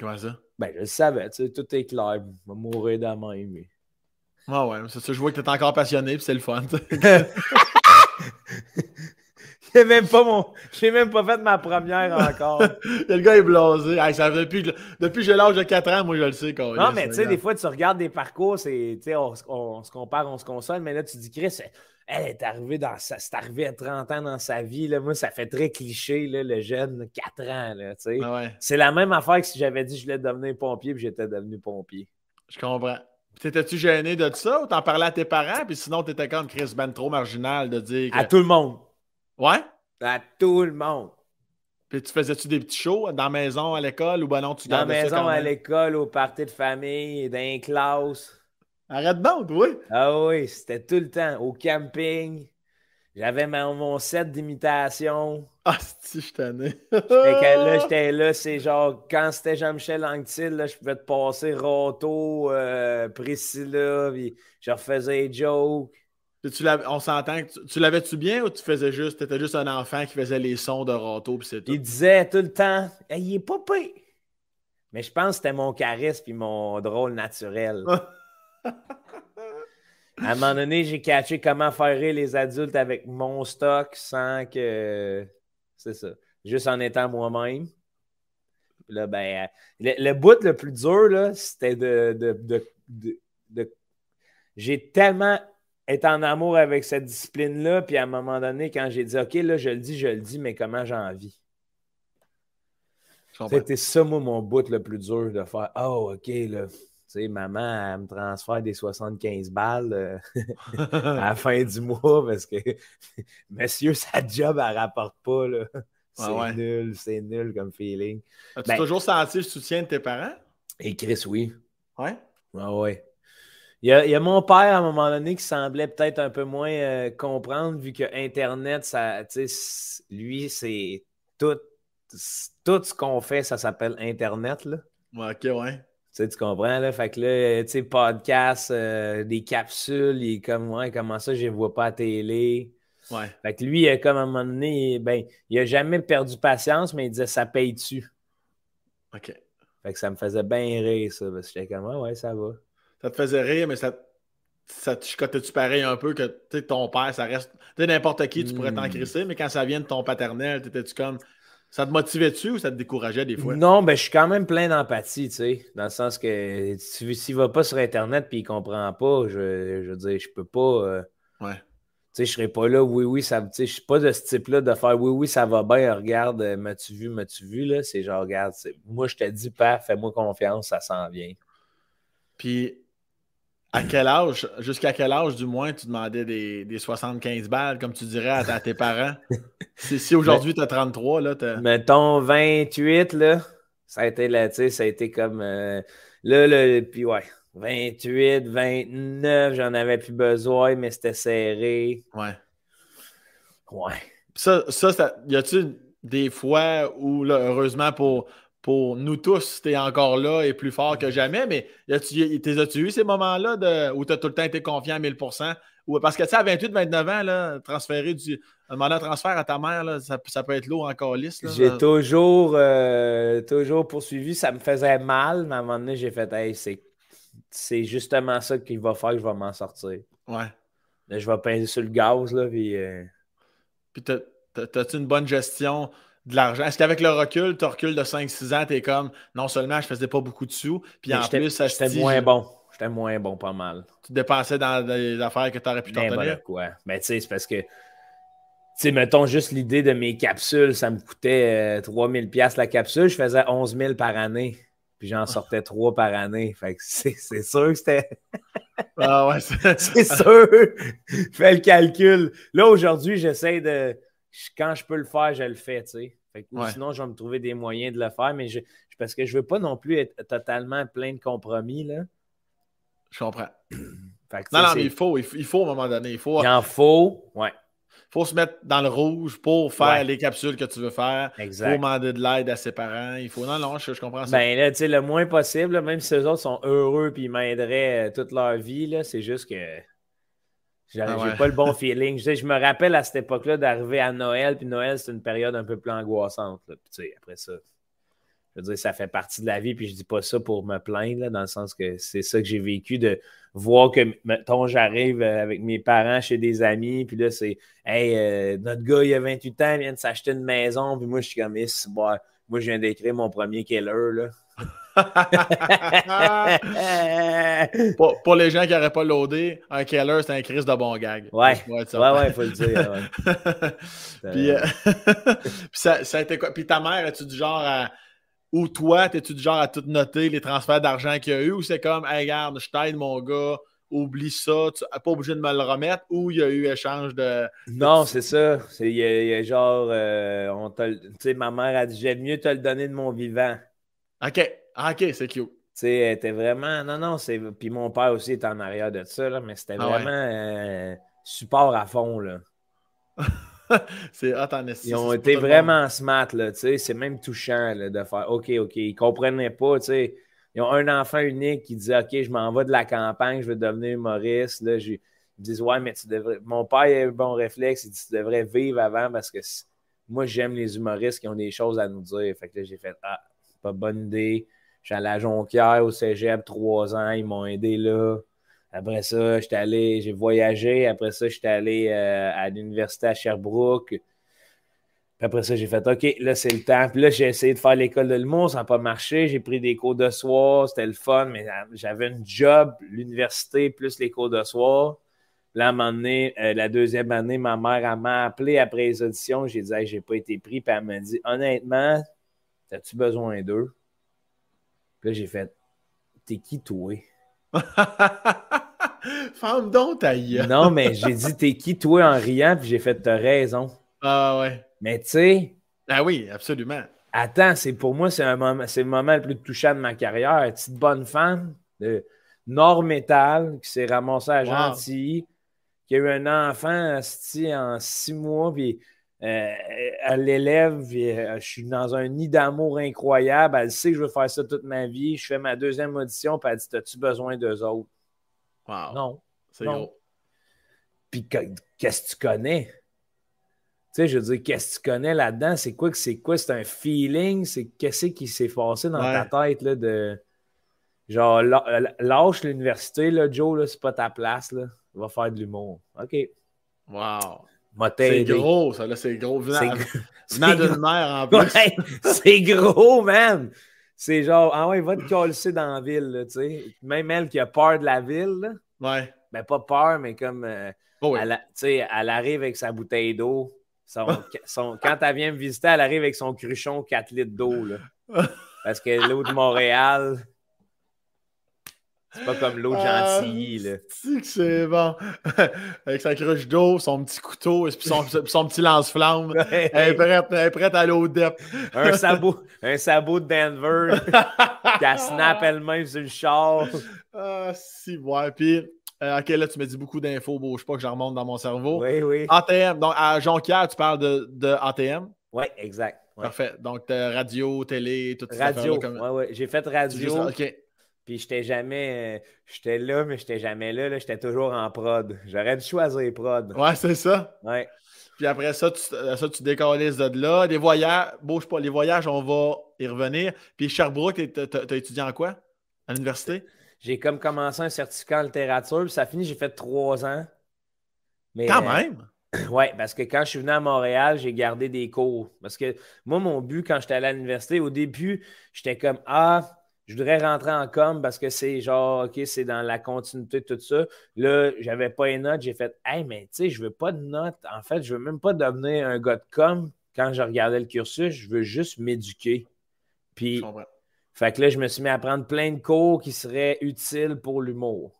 Comment ça? Ben, je le savais, tu sais, tout est clair. Je vais mourir dans même. Mais... Ah ouais, c'est ça, je vois que tu es encore passionné, puis c'est le fun. J'ai même pas mon. J'ai même pas fait ma première encore. le gars est blasé. ça, depuis, depuis que j'ai l'âge de 4 ans, moi je le sais. Quand non, mais tu sais, des fois, tu regardes des parcours, c'est, on, on, se compare, on se console, mais là, tu dis, Chris, elle est arrivée dans sa, c'est arrivé à 30 ans dans sa vie. Là. Moi, ça fait très cliché, là, le jeune, 4 ans. Là, ah C'est la même affaire que si j'avais dit que je voulais devenir pompier puis j'étais devenu pompier. Je comprends. T'étais-tu gêné de ça ou t'en parlais à tes parents? Puis sinon, t'étais comme Chris Ben trop marginal de dire. À tout le monde. Ouais? À tout le monde. Puis tu faisais-tu des petits shows dans la maison, à l'école ou ben non, tu Dans la maison, à l'école, au party de famille, dans les classes. Arrête donc, oui. Ah oui, c'était tout le temps. Au camping. J'avais mon set d'imitation. Ah, si, je t'en ai. là, j'étais là, c'est genre, quand c'était Jean-Michel Anctil, là, je pouvais te passer Roto, euh, Priscilla, puis je refaisais des jokes. Tu on s'entend que tu, l'avais-tu bien ou tu faisais juste, étais juste un enfant qui faisait les sons de Roto puis c'est tout? Il disait tout le temps, il est pas pire. Mais je pense que c'était mon charisme puis mon drôle naturel. à un moment donné, j'ai catché comment faire rire les adultes avec mon stock sans que. C'est ça. Juste en étant moi-même. Là, ben, le, bout le plus dur, c'était de, de j'ai tellement être en amour avec cette discipline-là, puis à un moment donné, quand j'ai dit OK, là, je le dis, je le dis, mais comment j'ai envie? C'était ça, moi, mon bout le plus dur de faire Oh, OK, là. Sais, maman, elle me transfère des 75 balles euh, à la fin du mois parce que, monsieur, sa job, elle rapporte pas, là. C'est nul, c'est nul comme feeling. As-tu ben toujours senti le soutien de tes parents? Et Chris, oui. Ouais? Ouais, ouais. Il y, a, mon père, à un moment donné, qui semblait peut-être un peu moins euh, comprendre, vu que Internet, ça, lui, c'est tout, tout ce qu'on fait, ça s'appelle Internet. Là. ok, ouais. Tu, tu comprends, là? Fait que là, tu sais, podcast, euh, des capsules, il est comme, ouais, comment ça, je ne vois pas à télé? Ouais. Fait que lui, comme à un moment donné, ben, il n'a jamais perdu patience, mais il disait, ça paye-tu? OK. Fait que ça me faisait bien rire, ça, parce que j'étais comme, ouais, ouais, ça va ça te faisait rire, mais ça, ça te chicotait-tu pareil un peu que ton père, ça reste. Tu n'importe qui, tu pourrais t'en hmm. crisser, mais quand ça vient de ton paternel, t'étais-tu comme. Ça te motivait-tu ou ça te décourageait des fois? Non, ben je suis quand même plein d'empathie, tu sais. Dans le sens que s'il va pas sur Internet et il comprend pas, je, je veux dire, je peux pas. Euh, ouais. Tu sais, je serais pas là, oui, oui, ça. Tu sais, je suis pas de ce type-là de faire oui, oui, ça va bien, regarde, euh, m'as-tu vu, m'as-tu vu, là? C'est genre, regarde, moi je te dis pas, fais-moi confiance, ça s'en vient. Puis à quel âge, jusqu'à quel âge, du moins, tu demandais des, des 75 balles, comme tu dirais à, tes parents? si, aujourd'hui, tu as 33, là. Mettons 28, là. Ça a été là, tu sais, ça a été comme. Euh, là, là, puis ouais. 28, 29, j'en avais plus besoin, mais c'était serré. Ouais. Ouais. Ça, ça, ça y a-tu des fois où, là, heureusement pour pour nous tous, tu es encore là et plus fort que jamais, mais as-tu eu ces moments-là où tu as tout le temps été confiant à 1000 ou, Parce que tu sais, à 28-29 ans, là, transférer du, un transfert à ta mère, là, ça, peut être lourd encore lisse. J'ai toujours, euh, toujours poursuivi, ça me faisait mal, mais à un moment donné, j'ai fait hey, c'est justement ça qu'il va faire que je vais m'en sortir. Ouais. Là, je vais pincer sur le gaz, là, puis. Euh... Puis t'as-tu une bonne gestion de l'argent. Est-ce qu'avec le recul, tu recules de 5-6 ans, tu es comme non seulement je faisais pas beaucoup de sous, puis en plus, ça J'étais moins bon. J'étais moins bon, pas mal. Tu dépensais dans des affaires que tu aurais pu t'en tenir? quoi. Mais tu sais, c'est parce que, tu sais, mettons juste l'idée de mes capsules, ça me coûtait 3000$ euh, la capsule, je faisais 11 000 par année. Puis j'en sortais trois par année. Fait que c'est sûr que c'était. ah ouais, c'est sûr. Fais le calcul. Là, aujourd'hui, j'essaie de. Quand je peux le faire, je le fais, tu sais. Sinon, je vais me trouver des moyens de le faire, mais je, parce que je veux pas non plus être totalement plein de compromis, là. Je comprends. non, non, mais il faut, il faut, à un moment donné. Il, faut, il en faut, ouais faut se mettre dans le rouge pour faire les capsules que tu veux faire. Il faut demander de l'aide à ses parents. Il faut. Non, non, je, comprends ça. Ben là, tu sais, le moins possible, même si eux autres sont heureux et ils m'aideraient euh, toute leur vie, c'est juste que. J'ai ah pas le bon feeling. Je, je me rappelle à cette époque-là d'arriver à Noël, puis Noël, c'est une période un peu plus angoissante. Puis, tu sais, après ça, je veux dire, ça fait partie de la vie, puis je dis pas ça pour me plaindre, dans le sens que c'est ça que j'ai vécu de voir que, mettons, j'arrive euh, avec mes parents chez des amis, puis là, c'est Hey, euh, notre gars, il a 28 ans, il vient de s'acheter une maison, puis moi, je suis comme, moi, je viens d'écrire mon premier killer, là. Pour, les gens qui n'auraient pas loadé, un killer, c'est un Chris de bon gag. Ouais, ouais, ouais, il faut le dire. puis, euh, puis, ça, ça, a été quoi? Puis ta mère, es-tu du genre à ou toi, es-tu du genre à tout noter les transferts d'argent qu'il y a eu ou c'est comme, hey, regarde, je t'aide mon gars, oublie ça, tu n'es pas obligé de me le remettre ou il y a eu échange de. Non, c'est ça. Il y, a genre, euh, tu sais, ma mère a dit, j'aime mieux te le donner de mon vivant. OK. Ah, OK, c'est cute. Tu sais, elle était vraiment. Non, non, c'est. Puis mon père aussi est en arrière de ça, là, mais c'était ah vraiment euh, support à fond, là. c'est Ils ont été vraiment smart, là, tu sais. C'est même touchant là, de faire OK, OK. Ils comprenaient pas, tu sais. Ils ont un enfant unique qui dit OK, je m'en vais de la campagne, je veux devenir humoriste. Là, ils disent Ouais, mais tu devrais. Mon père a eu un bon réflexe, il dit Tu devrais vivre avant parce que moi, j'aime les humoristes qui ont des choses à nous dire. Fait que là, j'ai fait Ah, pas bonne idée. Allé à Jonquière au cégep trois ans, ils m'ont aidé là. Après ça, j'étais allé, j'ai voyagé. Après ça, j'étais allé euh, à l'université à Sherbrooke. Puis après ça, j'ai fait OK, là, c'est le temps. Puis là, j'ai essayé de faire l'école de l'humour, ça n'a pas marché. J'ai pris des cours de soir, c'était le fun, mais euh, j'avais un job, l'université, plus les cours de soir. Là, à un moment donné, euh, la deuxième année, ma mère m'a appelé après les auditions. J'ai dit hey, j'ai pas été pris. Puis elle m'a dit Honnêtement, as-tu besoin d'eux? Là, j'ai fait T'es qui, toi? Femme donc ta Non, mais j'ai dit, t'es qui, toi, en riant, puis j'ai fait, t'as raison. Ah ouais. Mais tu sais. Ah oui, absolument. Attends, c'est pour moi, c'est un moment, c'est le moment le plus touchant de ma carrière. Petite bonne femme de Nord Metal qui s'est ramassée à Gentilly, qui a eu un enfant en six mois, puis euh, elle l'élève, euh, je suis dans un nid d'amour incroyable. Elle sait que je veux faire ça toute ma vie. Je fais ma deuxième audition, puis elle dit As-tu besoin d'eux autres? Wow. Non. C'est gros. Puis qu'est-ce que tu connais? Tu sais, je veux dire, qu'est-ce que tu connais là-dedans? C'est quoi que c'est quoi? C'est un feeling? C'est qu'est-ce qui s'est passé dans ta tête là, de genre lâche l'université, là, Joe, là, c'est pas ta place, là. Va faire de l'humour. OK. Wow. C'est gros, ça, là, c'est gros. Venant, d'une mère en plus. c'est gros, man! C'est genre, ah ouais, va te coller dans la ville, tu sais. Même elle qui a peur de la ville, là. Ouais. Ben, pas peur, mais comme. Euh, oh elle, elle arrive avec sa bouteille d'eau. Son, quand elle vient me visiter, elle arrive avec son cruchon 4 litres d'eau, là. Parce que l'eau de Montréal, c'est pas comme l'eau de ah, Gentilly, là. C'est bon. Avec sa cruche d'eau, son petit couteau et son, son petit lance-flamme. elle, est prête, elle est prête à l'eau d'ep. un, sabot, un sabot de Denver qui snap elle-même sur le char. Ah, si, ouais. Puis, euh, ok, là, tu me dis beaucoup d'infos. Sais pas que je remonte dans mon cerveau. Oui, oui. ATM. Donc, à Jonquière, tu parles de, de ATM. Oui, exact. Parfait. Donc, radio, télé, tout ça. Radio. Oui, oui. J'ai fait radio. OK. Puis j'étais jamais. Euh, j'étais là, mais j'étais jamais là. là j'étais toujours en prod. J'aurais dû choisir prod. Ouais, c'est ça. Ouais. Puis après ça, tu, euh, ça, tu de là. Les voyages, bouge pas, les voyages, on va y revenir. Puis Sherbrooke, t'as étudié en quoi? À l'université? J'ai comme commencé un certificat en littérature, puis ça finit, j'ai fait trois ans. Mais, Quand euh, même! oui, parce que quand je suis venu à Montréal, j'ai gardé des cours. Parce que moi, mon but quand j'étais à l'université, au début, j'étais comme Ah, je voudrais rentrer en com parce que c'est genre, OK, c'est dans la continuité de tout ça. Là, j'avais pas les notes. J'ai fait, hey, mais tu sais, je veux pas de notes. En fait, je veux même pas devenir un gars de com quand je regardais le cursus. Je veux juste m'éduquer. Puis, Fait que là, je me suis mis à prendre plein de cours qui seraient utiles pour l'humour.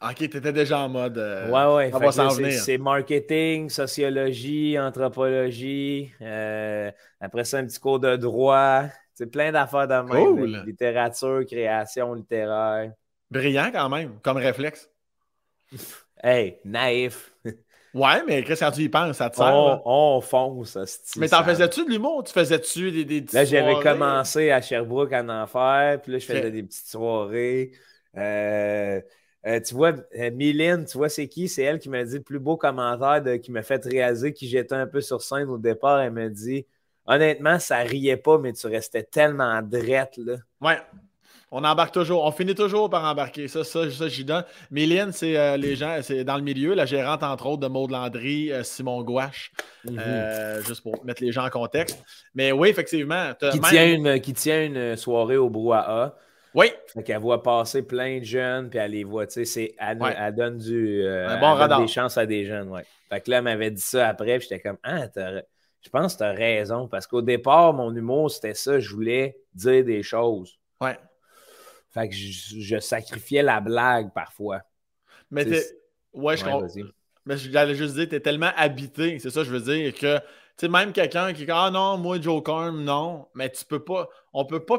Ok, tu étais déjà en mode. Euh, ouais, ouais. C'est marketing, sociologie, anthropologie. Euh, après ça, un petit cours de droit. C'est plein d'affaires de même. littérature, création littéraire. Brillant quand même, comme réflexe. hey, naïf. ouais, mais qu'est-ce que tu y penses? Ça te sert? On, on fonce. Mais t'en faisais-tu de l'humour? Tu faisais-tu des, des Là, j'avais commencé à Sherbrooke à en faire. Puis là, je faisais des petites soirées. Euh, euh, tu vois, euh, Mylène, tu vois, c'est qui? C'est elle qui m'a dit le plus beau commentaire de, qui m'a fait réaliser qui j'étais un peu sur scène au départ. Elle m'a dit Honnêtement, ça riait pas, mais tu restais tellement drette, là. Ouais. On embarque toujours. On finit toujours par embarquer. Ça, ça, ça j'y donne. Mylène, c'est euh, les gens, c'est dans le milieu, la gérante, entre autres, de Maud Landry, Simon Gouache, mhm. juste pour mettre les gens en contexte. Mais oui, effectivement. Qui, tient une, qui tient une soirée au brouhaha. Oui. Fait qu'elle voit passer plein de jeunes, puis elle les voit, tu sais, elle, elle, donne du. Euh, bon elle donne des chances à des jeunes, ouais. Fait que là, elle m'avait dit ça après, puis j'étais comme, ah, je pense que tu as raison, parce qu'au départ, mon humour, c'était ça, je voulais dire des choses. Ouais. Fait que je, sacrifiais la blague parfois. Mais t'es. Ouais, je comprends. Mais j'allais juste dire, t'es tellement habité, c'est ça, je veux dire, que, tu sais, même quelqu'un qui dit, ah non, moi, Joe Carm, non, mais tu peux pas, on peut pas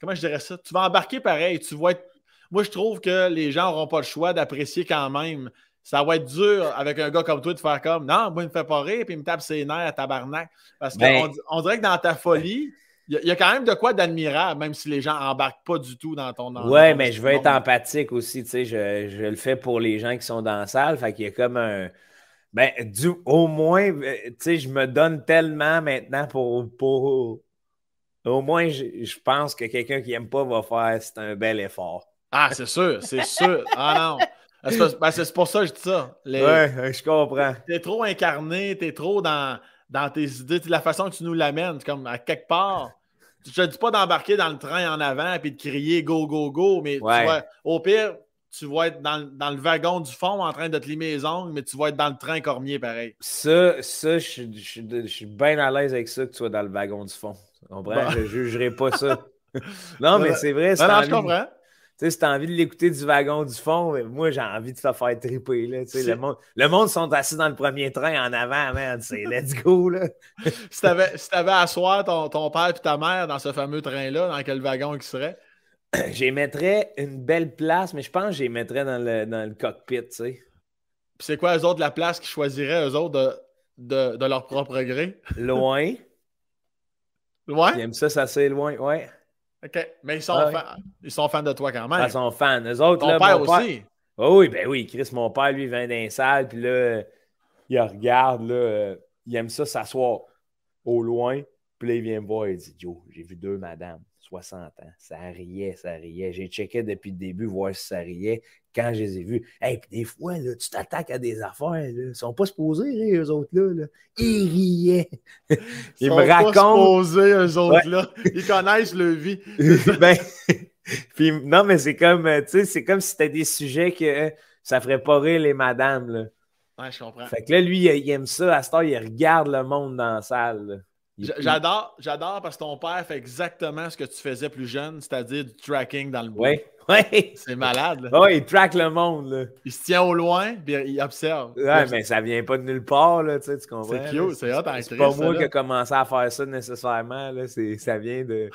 comment je dirais ça? Tu vas embarquer pareil. Tu vas être... Moi, je trouve que les gens n'auront pas le choix d'apprécier quand même. Ça va être dur avec un gars comme toi de faire comme Non, moi, il me fait pas rire, puis il me tape ses nerfs à tabarnak. Parce qu'on ben on dirait que dans ta folie, il y, a quand même de quoi d'admirable, même si les gens embarquent pas du tout dans ton. Dans ouais, mais je veux être empathique aussi. Tu sais, je, je, le fais pour les gens qui sont dans la salle. Fait qu'il y a comme un. Ben, du, au moins, euh, tu sais, je me donne tellement maintenant pour, pour, au moins, je, pense que quelqu'un qui n'aime pas va faire c'est un bel effort. Ah, c'est sûr, c'est sûr. Ah non. Ben, c'est pour ça que je dis ça. Oui, Ouais, je comprends. T'es trop incarné, t'es trop dans, dans tes idées, la façon que tu nous l'amènes, comme à quelque part. Je te dis pas d'embarquer dans le train en avant et de crier go, go, go, mais au pire, tu vas être dans, dans, le wagon du fond en train de te limer les ongles, mais tu vas être dans le train cormier pareil. Ça, ça je, je suis bien à l'aise avec ça que tu sois dans le wagon du fond. Bah. Je ne jugerai pas ça. non, mais c'est vrai. Non, non, je comprends. Tu sais, si t'as envie de l'écouter du wagon du fond, moi, j'ai envie de te faire triper. Là, le, monde, le monde sont assis dans le premier train en avant, man. C'est let's go. Là. si t'avais si avais à soir ton, ton père et ta mère dans ce fameux train-là, dans quel wagon ils seraient? J'y mettrais une belle place, mais je pense que j'y mettrais dans le, dans le cockpit, tu sais. Puis c'est quoi, eux autres, la place qu'ils choisiraient, eux autres, de, de, de leur propre gré? Loin. Ils aiment ça, ça c'est loin, ouais. OK. Mais ils sont, ah fans. ils sont fans de toi quand même. Ils sont fans. Eux autres, Ton père aussi. Oh, oui, ben oui, Chris, mon père, lui, vient d'un salle, puis là, il regarde, là, euh, il aime ça s'asseoir au loin, puis là, il vient me voir, il dit Joe, j'ai vu deux madames. 60 ans. Ça riait, ça riait. J'ai checké depuis le début, voir si ça riait. Quand je les ai vus, hey, des fois, là, tu t'attaques à des affaires. Là. Ils ne sont pas supposés rire, eux autres-là. Là. Ils riaient. Ils, me racontent. Pas supposés, eux autres-là. Ils connaissent le vie. ben, puis, non, mais c'est comme, c'est comme si c'était des sujets que ça ferait pas rire les madames. Là. Ouais, je comprends. Fait que là, lui, il aime ça. À ce temps, il regarde le monde dans la salle. J'adore, j'adore parce que ton père fait exactement ce que tu faisais plus jeune, c'est-à-dire du tracking dans le bois. Oui, oui. C'est malade. Oui, il track le monde. Là. Il se tient au loin, puis il observe. Ouais, mais ça vient pas de nulle part, là, tu, sais, tu comprends? C'est cute, c'est hot C'est pas moi qui ai commencé à faire ça nécessairement, là. ça vient de...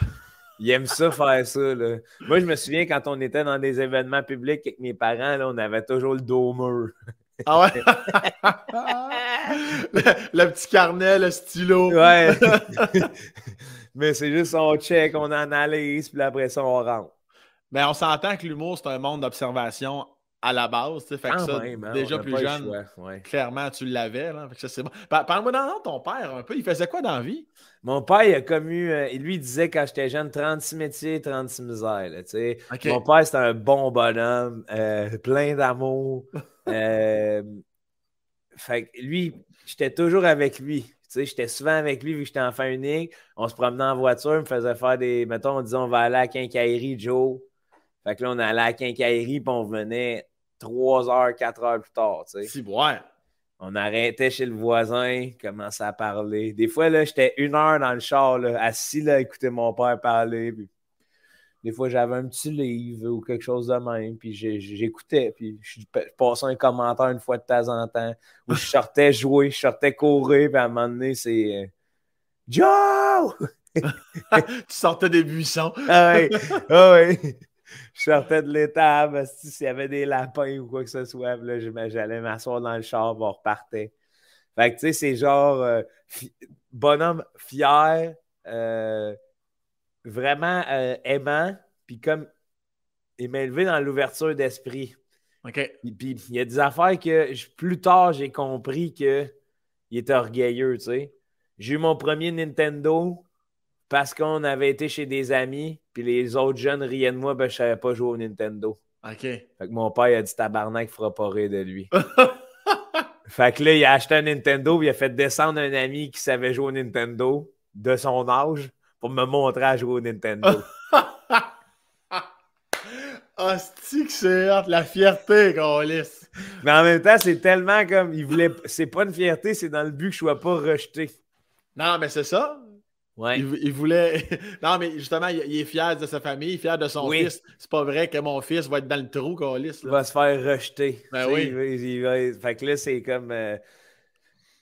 Il aime ça faire ça. Là. Moi, je me souviens quand on était dans des événements publics avec mes parents, là, on avait toujours le dos mur. Ah ouais? le, petit carnet, le stylo. Ouais. Mais c'est juste on check, on analyse, puis après ça, on rentre. Mais on s'entend que l'humour, c'est un monde d'observation à la base. Fait que ça, hein, déjà plus jeune, clairement, tu l'avais. Bon. Parle-moi dans ton père un peu. Il faisait quoi dans la vie? Mon père, il a commu. Euh, lui, il disait quand j'étais jeune 36 métiers, 36 misères. Mon père, c'était un bon bonhomme, euh, plein d'amour. Euh, fait lui, j'étais toujours avec lui. J'étais souvent avec lui vu que j'étais enfant unique. On se promenait en voiture, il me faisait faire des. Mettons, on disait on va aller à Quincaillerie, Joe. Fait que là, on allait à Quincaillerie, puis on venait 3 heures, 4 heures plus tard. Si, ouais. On arrêtait chez le voisin, commençait à parler. Des fois, là, j'étais une heure dans le char, là, assis là, à écouter mon père parler. des fois, j'avais un petit livre ou quelque chose de même, puis j'écoutais, puis je passais un commentaire une fois de temps en temps, où je sortais jouer, je sortais courir, puis à un moment donné, c'est euh, Joe! tu sortais des buissons. ah ah oui je sortais de l'étable, s'il y avait des lapins ou quoi que ce soit, là, j'allais m'asseoir dans le char, on repartait. Fait que, tu sais, c'est genre euh, bonhomme fier, euh, vraiment euh, aimant, puis comme il m'a élevé dans l'ouverture d'esprit. OK. Puis il y a des affaires que plus tard, j'ai compris qu'il était orgueilleux, tu sais. J'ai eu mon premier Nintendo, parce qu'on avait été chez des amis, puis les autres jeunes riaient de moi, ben je savais pas jouer au Nintendo. OK. Fait que mon père a dit tabarnak, il fera pas rire de lui. fait que là, il a acheté un Nintendo, puis il a fait descendre un ami qui savait jouer au Nintendo de son âge pour me montrer à jouer au Nintendo. Hostie que c'est la fierté qu'on laisse. Mais en même temps, c'est tellement comme il voulait. C'est pas une fierté, c'est dans le but que je sois pas rejeté. Non, mais c'est ça. Il, voulait. non, mais justement, il, est fier de sa famille, fier de son fils. C'est pas vrai que mon fils va être dans le trou, Calis. Il va se faire rejeter. Ben oui. Fait que là, c'est comme. Euh,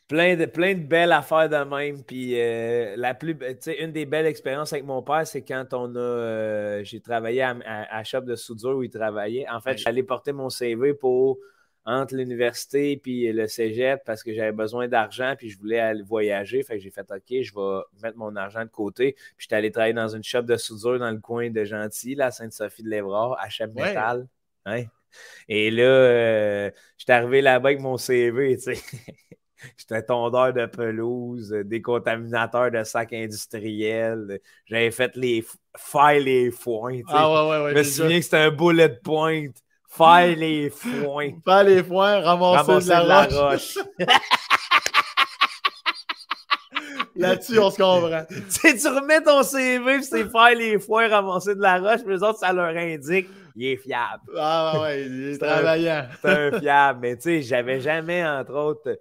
plein, de, plein de belles affaires de même. Puis euh, la plus. une des belles expériences avec mon père, c'est quand on a. Euh, j'ai travaillé à, à, Shop de soudure où il travaillait. En fait, j'allais porter mon CV pour entre l'université puis le cégep parce que j'avais besoin d'argent puis je voulais aller voyager. Fait que j'ai fait OK, je vais mettre mon argent de côté. Puis j'étais allé travailler dans une shop de soudure dans le coin de Gentil, la Sainte-Sophie de l'Évrard, HM ouais. Metal. Et là, euh, j'étais arrivé là-bas avec mon CV, tu sais. J'étais tondeur de pelouse, décontaminateur de sacs industriels. J'avais fait les faire les foins. Ah ouais, ouais, ouais, je me souviens que c'était un bullet point. Faire les foins. Faire les foins, ramasser, de la, roche. Là-dessus, on se comprend. tu sais, tu remets ton CV, c'est faire les foins, ramasser de la roche, mais les autres, ça leur indique, il est fiable. Ah ouais, il est, travaillant. C'est un fiable, mais tu sais, j'avais jamais, entre autres,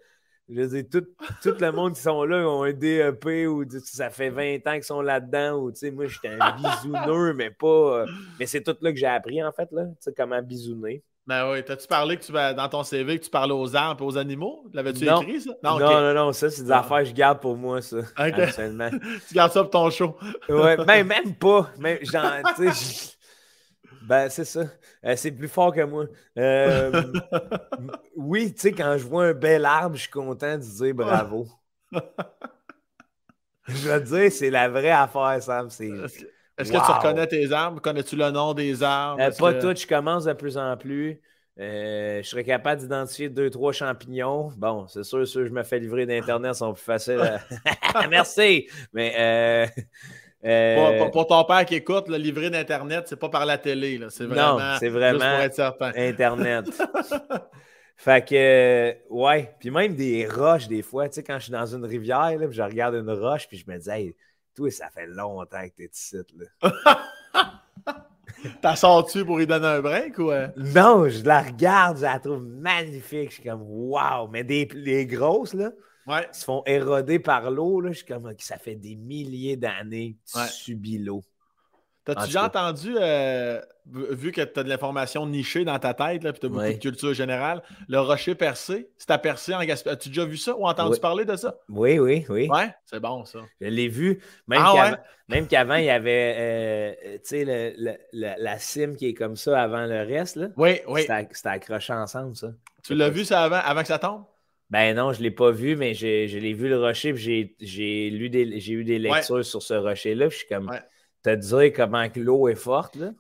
je veux dire, tout, tout, le monde qui sont là ont un DEP ou ça fait 20 ans qu'ils sont là-dedans ou tu sais, moi j'étais un bisouneux, mais pas. Euh, mais c'est tout là que j'ai appris en fait, là, tu sais, comment bisouner. Ben oui, t'as-tu parlé que tu, dans ton CV que tu parlais aux arbres et aux animaux? L'avais-tu écrit ça? Non, non, non, ça c'est des ah. affaires que je garde pour moi, ça. tu gardes ça pour ton show. ouais, même, même pas. Même, genre, tu sais, ben, c'est ça. Euh, c'est plus fort que moi. Euh, oui, tu sais, quand je vois un bel arbre, je suis content de dire bravo. je veux dire, c'est la vraie affaire, Sam. Est-ce que, tu reconnais tes arbres? Connais-tu le nom des arbres? Euh, pas tout, je commence de plus en plus. je serais capable d'identifier deux, trois champignons. Bon, c'est sûr, ceux que je me fais livrer d'Internet sont plus faciles. Merci! Mais euh, pour, ton père qui écoute, le livret d'Internet, c'est pas par la télé. C'est vraiment, non, c'est vraiment Internet. fait que, ouais. Puis même des roches, des fois, tu sais, quand je suis dans une rivière, là, je regarde une roche, puis je me dis, hey, toi, ça fait longtemps que t'es ici. Là. T'as sorti pour y donner un break ou? Non, je la regarde, je la trouve magnifique. Je suis comme, waouh! Mais des, les grosses, là, ouais. se font éroder par l'eau. Je suis comme, ça fait des milliers d'années que tu subis l'eau. T'as-tu déjà entendu, euh, vu que tu as de l'information nichée dans ta tête, puis tu as beaucoup de culture générale, le rocher percé, c'est à percé en Gaspésie. As-tu déjà vu ça ou entendu parler de ça? Oui, oui, oui. Ouais, c'est bon ça. Je l'ai vu. Même ah, qu'avant, il y avait euh, tu sais, la cime qui est comme ça avant le reste. Là. Oui, oui. C'était accroché ensemble, ça. Tu l'as vu ça avant, avant que ça tombe? Ben non, je ne l'ai pas vu, mais je l'ai vu le rocher, puis j'ai eu des lectures sur ce rocher-là. Je suis comme ouais. te dire comment l'eau est forte. Là.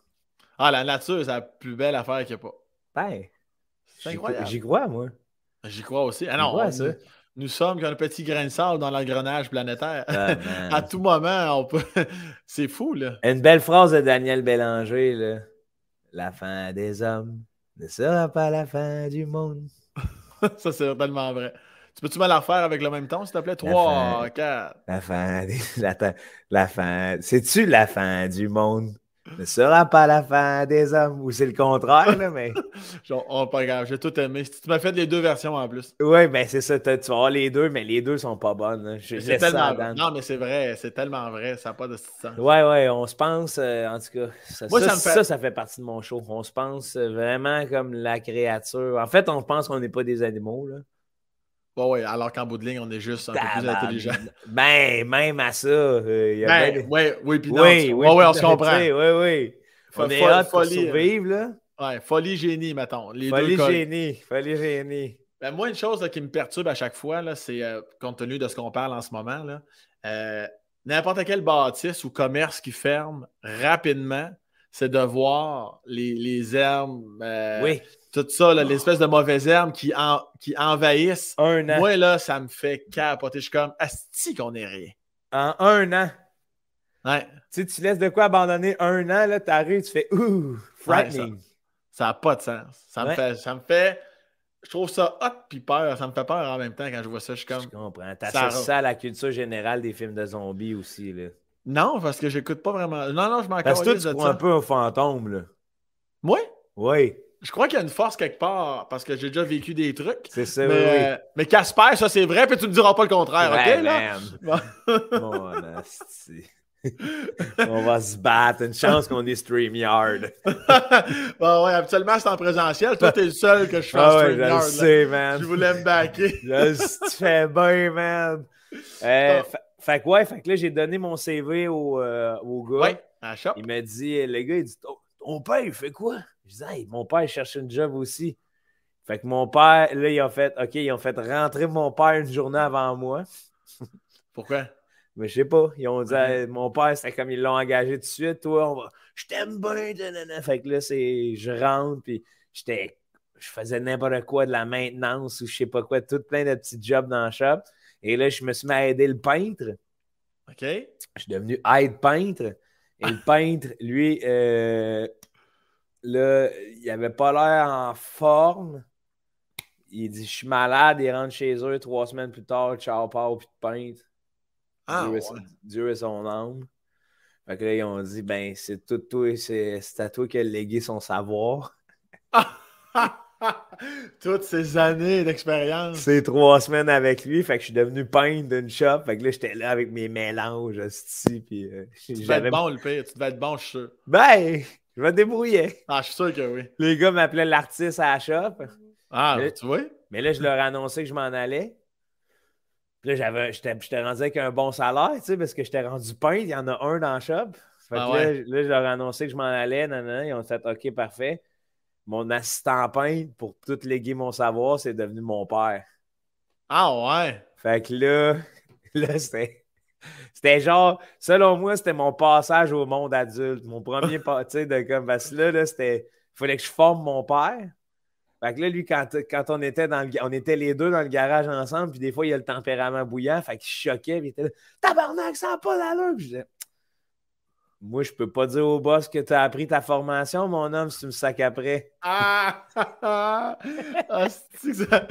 Ah, la nature, c'est la plus belle affaire qu'il n'y a pas. Ben. J'y crois, moi. J'y crois aussi. Ah non, nous, nous, sommes comme un petit grain de sable dans l'engrenage planétaire. Ah, à tout moment, on peut. c'est fou, là. Une belle phrase de Daniel Bélanger, là. La fin des hommes ne sera pas la fin du monde. ça, c'est tellement vrai. Tu peux-tu me la refaire avec le même temps, s'il te plaît? 3, 4. La fin. La, la fin. C'est-tu la fin du monde? Ne sera pas la fin des hommes. Ou c'est le contraire, là, mais. Genre, oh, pas grave, j'ai tout aimé. Tu m'as fait les deux versions en plus. Oui, ben c'est ça. Tu vas avoir les deux, mais les deux sont pas bonnes. C'est tellement... Non, mais c'est vrai, c'est tellement vrai. Ça n'a pas de sens. Ouais, ouais, on se pense, euh, en tout cas. Ça, Moi, ça, ça, ça, fait partie de mon show. On se pense vraiment comme la créature. En fait, on pense qu'on n'est pas des animaux, là. Oui, alors qu'en bout de ligne, on est juste un peu plus intelligent. Ben, même à ça. Euh, ben, oui, oui, puis non, oui, oui, on se comprend. Oui, oui. On est hâte pour survivre, là. Ouais, folie génie, mettons. Les folie génie, folie génie. Ben, moi, une chose qui me perturbe à chaque fois, c'est euh, compte tenu de ce qu'on parle en ce moment, euh, n'importe quel bâtisse ou commerce qui ferme rapidement, c'est de voir les, les herbes, oui tout ça, l'espèce de mauvaises herbes qui, qui envahissent. Un an. Moi, là, ça me fait capoter. Je suis comme, asti qu'on est rien. En un an. Ouais. Tu sais, tu laisses de quoi abandonner un an, là, t'arrives, tu fais ouh, frightening. ça n'a pas de sens. Ça me fait. Ça me fait. Je trouve ça hot puis peur. Ça me fait je. Je. Je de. Non, parce que j'écoute pas vraiment. Non, non, je m'en Parce que tu crois un peu un fantôme, là. Moi? Oui. Je crois qu'il y a une force quelque part parce que j'ai déjà vécu des trucs. C'est ça, mais, oui. Mais Casper, ça c'est vrai, puis tu ne me diras pas le contraire, OK? Là? Bon. On va se battre. Une chance qu'on est StreamYard. bon, ouais, habituellement, c'est en présentiel. Toi, t'es le seul que je fais ah StreamYard. Ouais, je sais, man. Je voulais me backer. tu fais bien, man. Euh, fait que ouais, fait que là, j'ai donné mon CV au, euh, au gars. Ouais, à la shop. Il m'a dit, le gars, il dit, ton père, il fait quoi? Je disais, hey, mon père cherche une job aussi. Fait que mon père, là, ils ont fait, OK, ils ont fait rentrer mon père une journée avant moi. Pourquoi? Mais je sais pas. Ils ont dit, mon père, c'est comme ils l'ont engagé tout de suite. Toi, on va, je t'aime bien. Fait que là, c'est, je rentre, puis j'étais, je faisais n'importe quoi de la maintenance ou je sais pas quoi, tout plein de petits jobs dans le shop. Et là, je me suis mis à aider le peintre. OK. Je suis devenu aide peintre. Et le peintre, lui, euh, Là, il avait pas l'air en forme. Il dit Je suis malade, il rentre chez eux trois semaines plus tard, ciao, pao, puis de peinte. Ah, Dieu, est son âme. Fait que là, ils ont dit Ben, c'est tout c'est à toi qui a légué son savoir. Toutes ces années d'expérience. C'est trois semaines avec lui, fait que je suis devenu peintre d'une shop. Fait que là, j'étais là avec mes mélanges, ici, puis... Euh, tu devais être bon, le pire. Tu devais être bon, je suis sûr. Ben, je me débrouiller. Ah, je suis sûr que oui. Les gars m'appelaient l'artiste à la shop. Ah, tu vois? Mais là, je leur ai annoncé que je m'en allais. Puis là, j'avais, j'étais, rendu avec un bon salaire, tu sais, parce que j'étais rendu peintre. Il y en a un dans la shop. Fait ah là, je leur ai annoncé que je m'en allais. Ils ont fait OK, parfait. Mon assistant peintre, pour tout léguer mon savoir, c'est devenu mon père. Ah ouais? Fait que là, là, c'était. C'était genre, selon moi, c'était mon passage au monde adulte. Mon premier sais, de comme, parce que là, là c'était, il fallait que je forme mon père. Fait que là, lui, quand, quand on était dans le, on était les deux dans le garage ensemble, puis des fois, il y a le tempérament bouillant, fait qu'il choquait, puis il était là, tabarnak, ça n'a pas d'allure. Puis je disais, moi, je peux pas dire au boss que tu as appris ta formation, mon homme, si tu me sacs après. Ah! ah ça,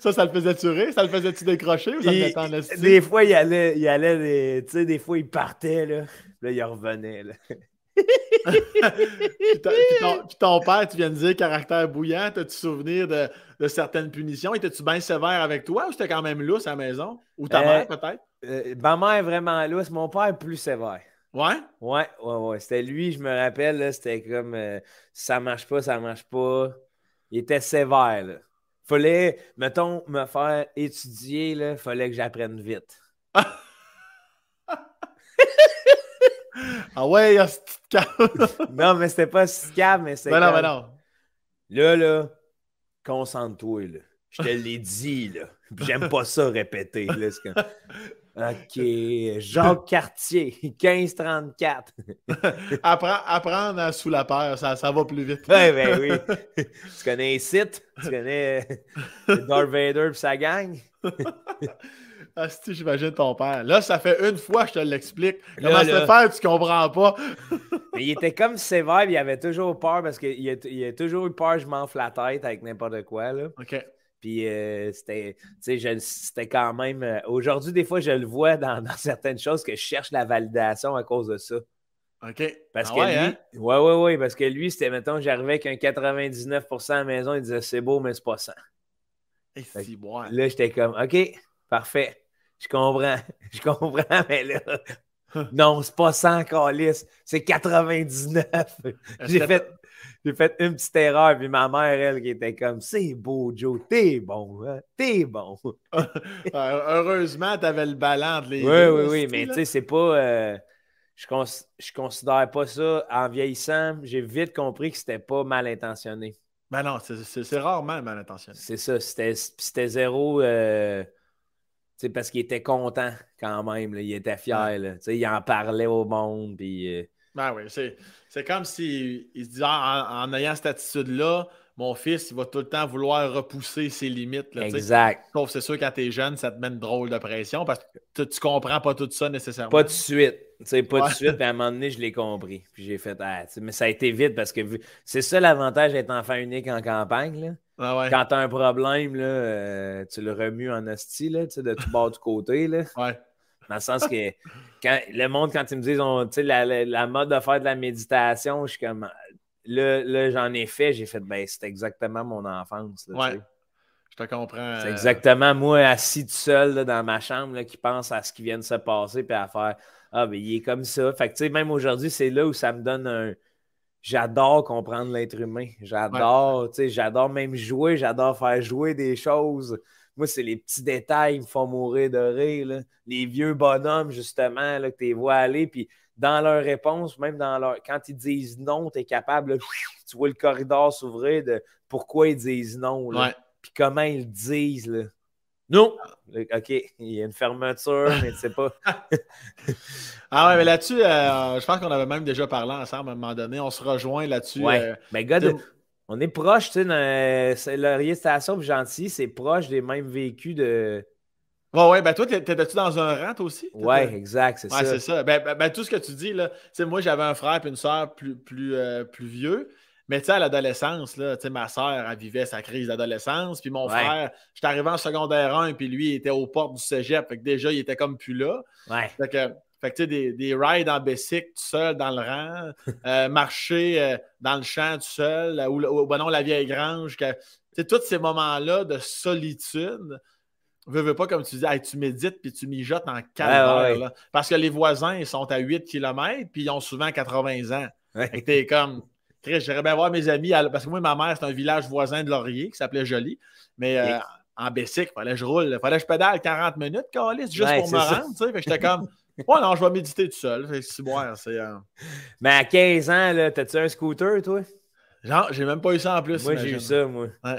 ça, ça, le faisait tuer? Ça le faisait-tu décrocher ou ça le mettait en Des fois, il allait, il allait tu sais, des fois, il partait, là. Là, il revenait, là. puis, ton, père, tu viens de dire caractère bouillant, as-tu souvenir de, de, certaines punitions? Étais-tu bien sévère avec toi ou c'était quand même lousse à la maison? Ou ta euh, mère, peut-être? Euh, ma mère est vraiment lousse, mon père est plus sévère. Ouais? Ouais, ouais, ouais. C'était lui, je me rappelle, c'était comme euh, ça marche pas, ça marche pas. Il était sévère. Là. Fallait, mettons, me faire étudier, il fallait que j'apprenne vite. ah ouais, il y a ce Non, mais c'était pas si calme, mais c'est. Ben non, ben non. Là, là, concentre-toi, là. Je te l'ai dit, là. J'aime pas ça répéter. Là. OK. Jacques Cartier, 1534. apprendre sous la peur, ça, ça va plus vite. Oui, ben oui. tu connais Sith, tu connais Darth Vader et sa gang? ah, si, j'imagine ton père. Là, ça fait une fois que je te l'explique. Comment se faire, tu comprends pas? Mais il était comme sévère, il avait toujours peur parce qu'il a, il a toujours eu peur, je m'enfle la tête avec n'importe quoi. Là. OK. Puis euh, c'était, c'était quand même. Euh, aujourd'hui, des fois, je le vois dans, certaines choses que je cherche la validation à cause de ça. OK. Parce Ah que ouais, lui, hein? ouais, ouais, ouais, parce que lui, c'était, mettons, j'arrivais avec un 99% à la maison, il disait c'est beau, mais c'est pas 100. Et si, ouais. Là, j'étais comme, OK, parfait. Je comprends. Je comprends, mais là, non, c'est pas 100, Calis. C'est 99. J'ai fait, j'ai fait une petite erreur, puis ma mère, elle, qui était comme, c'est beau, Joe, t'es bon, hein, t'es bon. Oui, Euh, Heureusement, t'avais le ballon entre les oui, deux. oui, hostie, mais tu sais, c'est pas. euh, je, cons- je considère pas ça en vieillissant. J'ai vite compris que c'était pas mal intentionné. Ben non, c'est- rarement mal intentionné. C'est ça, c'était c'était zéro. euh, tu sais, parce qu'il était content quand même, là, il était fier. là. Il en parlait au monde. Puis, euh, Ben oui, c'est comme s'il il se disait en, en ayant cette attitude-là, mon fils, il va tout le temps vouloir repousser ses limites. Là, exact. Sauf c'est sûr, quand t'es jeune, ça te met une drôle de pression parce que tu, comprends pas tout ça nécessairement. Pas de suite. Tu sais, pas Ouais. de suite. Puis à un moment donné, je l'ai compris. Puis j'ai fait. Ah, mais ça a été vite parce que c'est ça l'avantage d'être enfant unique en campagne. Là. Ah ouais. Quand t'as un problème, là, euh, tu le remues en hostie, là, de tout bord du côté. Là. Ouais. Dans le sens que quand, le monde, quand ils me disent on- la, la, la mode de faire de la méditation, je suis comme. Là, là j'en ai fait, j'ai fait, ben, c'est exactement mon enfance. là, Ouais. Je te comprends. C'est euh, exactement moi assis tout seul là, dans ma chambre là, qui pense à ce qui vient de se passer puis à faire Ah, ben il est comme ça. Fait que tu sais, même aujourd'hui, c'est là où ça me donne un. J'adore comprendre l'être humain. J'adore, tu sais, j'adore même jouer, j'adore faire jouer des choses. Moi, c'est les petits détails qui me font mourir de rire. là. Les vieux bonhommes, justement, là, que tu les vois aller, puis dans leur réponse, même dans leur. Quand ils disent non, tu es capable, là, tu vois le corridor s'ouvrir de pourquoi ils disent non. là Ouais. puis comment ils le disent. Là. Non! OK, il y a une fermeture, mais tu sais pas. Ah ouais, mais là-dessus, euh, je pense qu'on avait même déjà parlé ensemble à un moment donné. On se rejoint là-dessus. Ouais. euh, mais gars, de- tu sais, on est proche, tu sais, Laurier Station et Gentil, c'est proche des mêmes vécus de. Ouais, ouais, ben toi, t'étais-tu dans un rang, toi aussi? Ouais, exact, c'est Ouais, ça. c'est ça. Ben, ben- ben, tout ce que tu dis, là, tu sais, moi, j'avais un frère et une soeur plus, plus, euh, plus vieux. Mais tu sais, à l'adolescence, là, tu sais, ma soeur, elle vivait sa crise d'adolescence. Puis mon Ouais. frère, j'étais arrivé en secondaire 1, puis lui, il était aux portes du cégep. Fait que déjà, il était comme plus là. Ouais. Fait que, fait que tu sais, des, des rides en bicycle tout seul dans le rang, euh, marcher euh, dans le champ tout seul, euh, ou, ou ben non, la vieille grange. que- tous ces moments-là de solitude, veux, veux pas, comme tu dis, hey, tu médites puis tu mijotes en calvaire. Ouais, ouais. là. Parce que les voisins, ils sont à 8 km puis ils ont souvent 80 ans. Fait que Ouais. t'es comme, Chris, j'aimerais bien voir mes amis, à- parce que moi, ma mère, c'est un village voisin de Laurier qui s'appelait Joly, mais euh, en bicycle, fallait que je roule, fallait que je pédale 40 minutes, calice, juste Ouais, pour me ça. rendre, tu sais. Fait que j'étais comme, ouais, non, je vais méditer tout seul. C'est bon, c'est... euh, Mais à 15 ans, là, t'as-tu un scooter, toi? Genre, j'ai même pas eu ça en plus. moi, j'ai eu ça, moi. Ouais.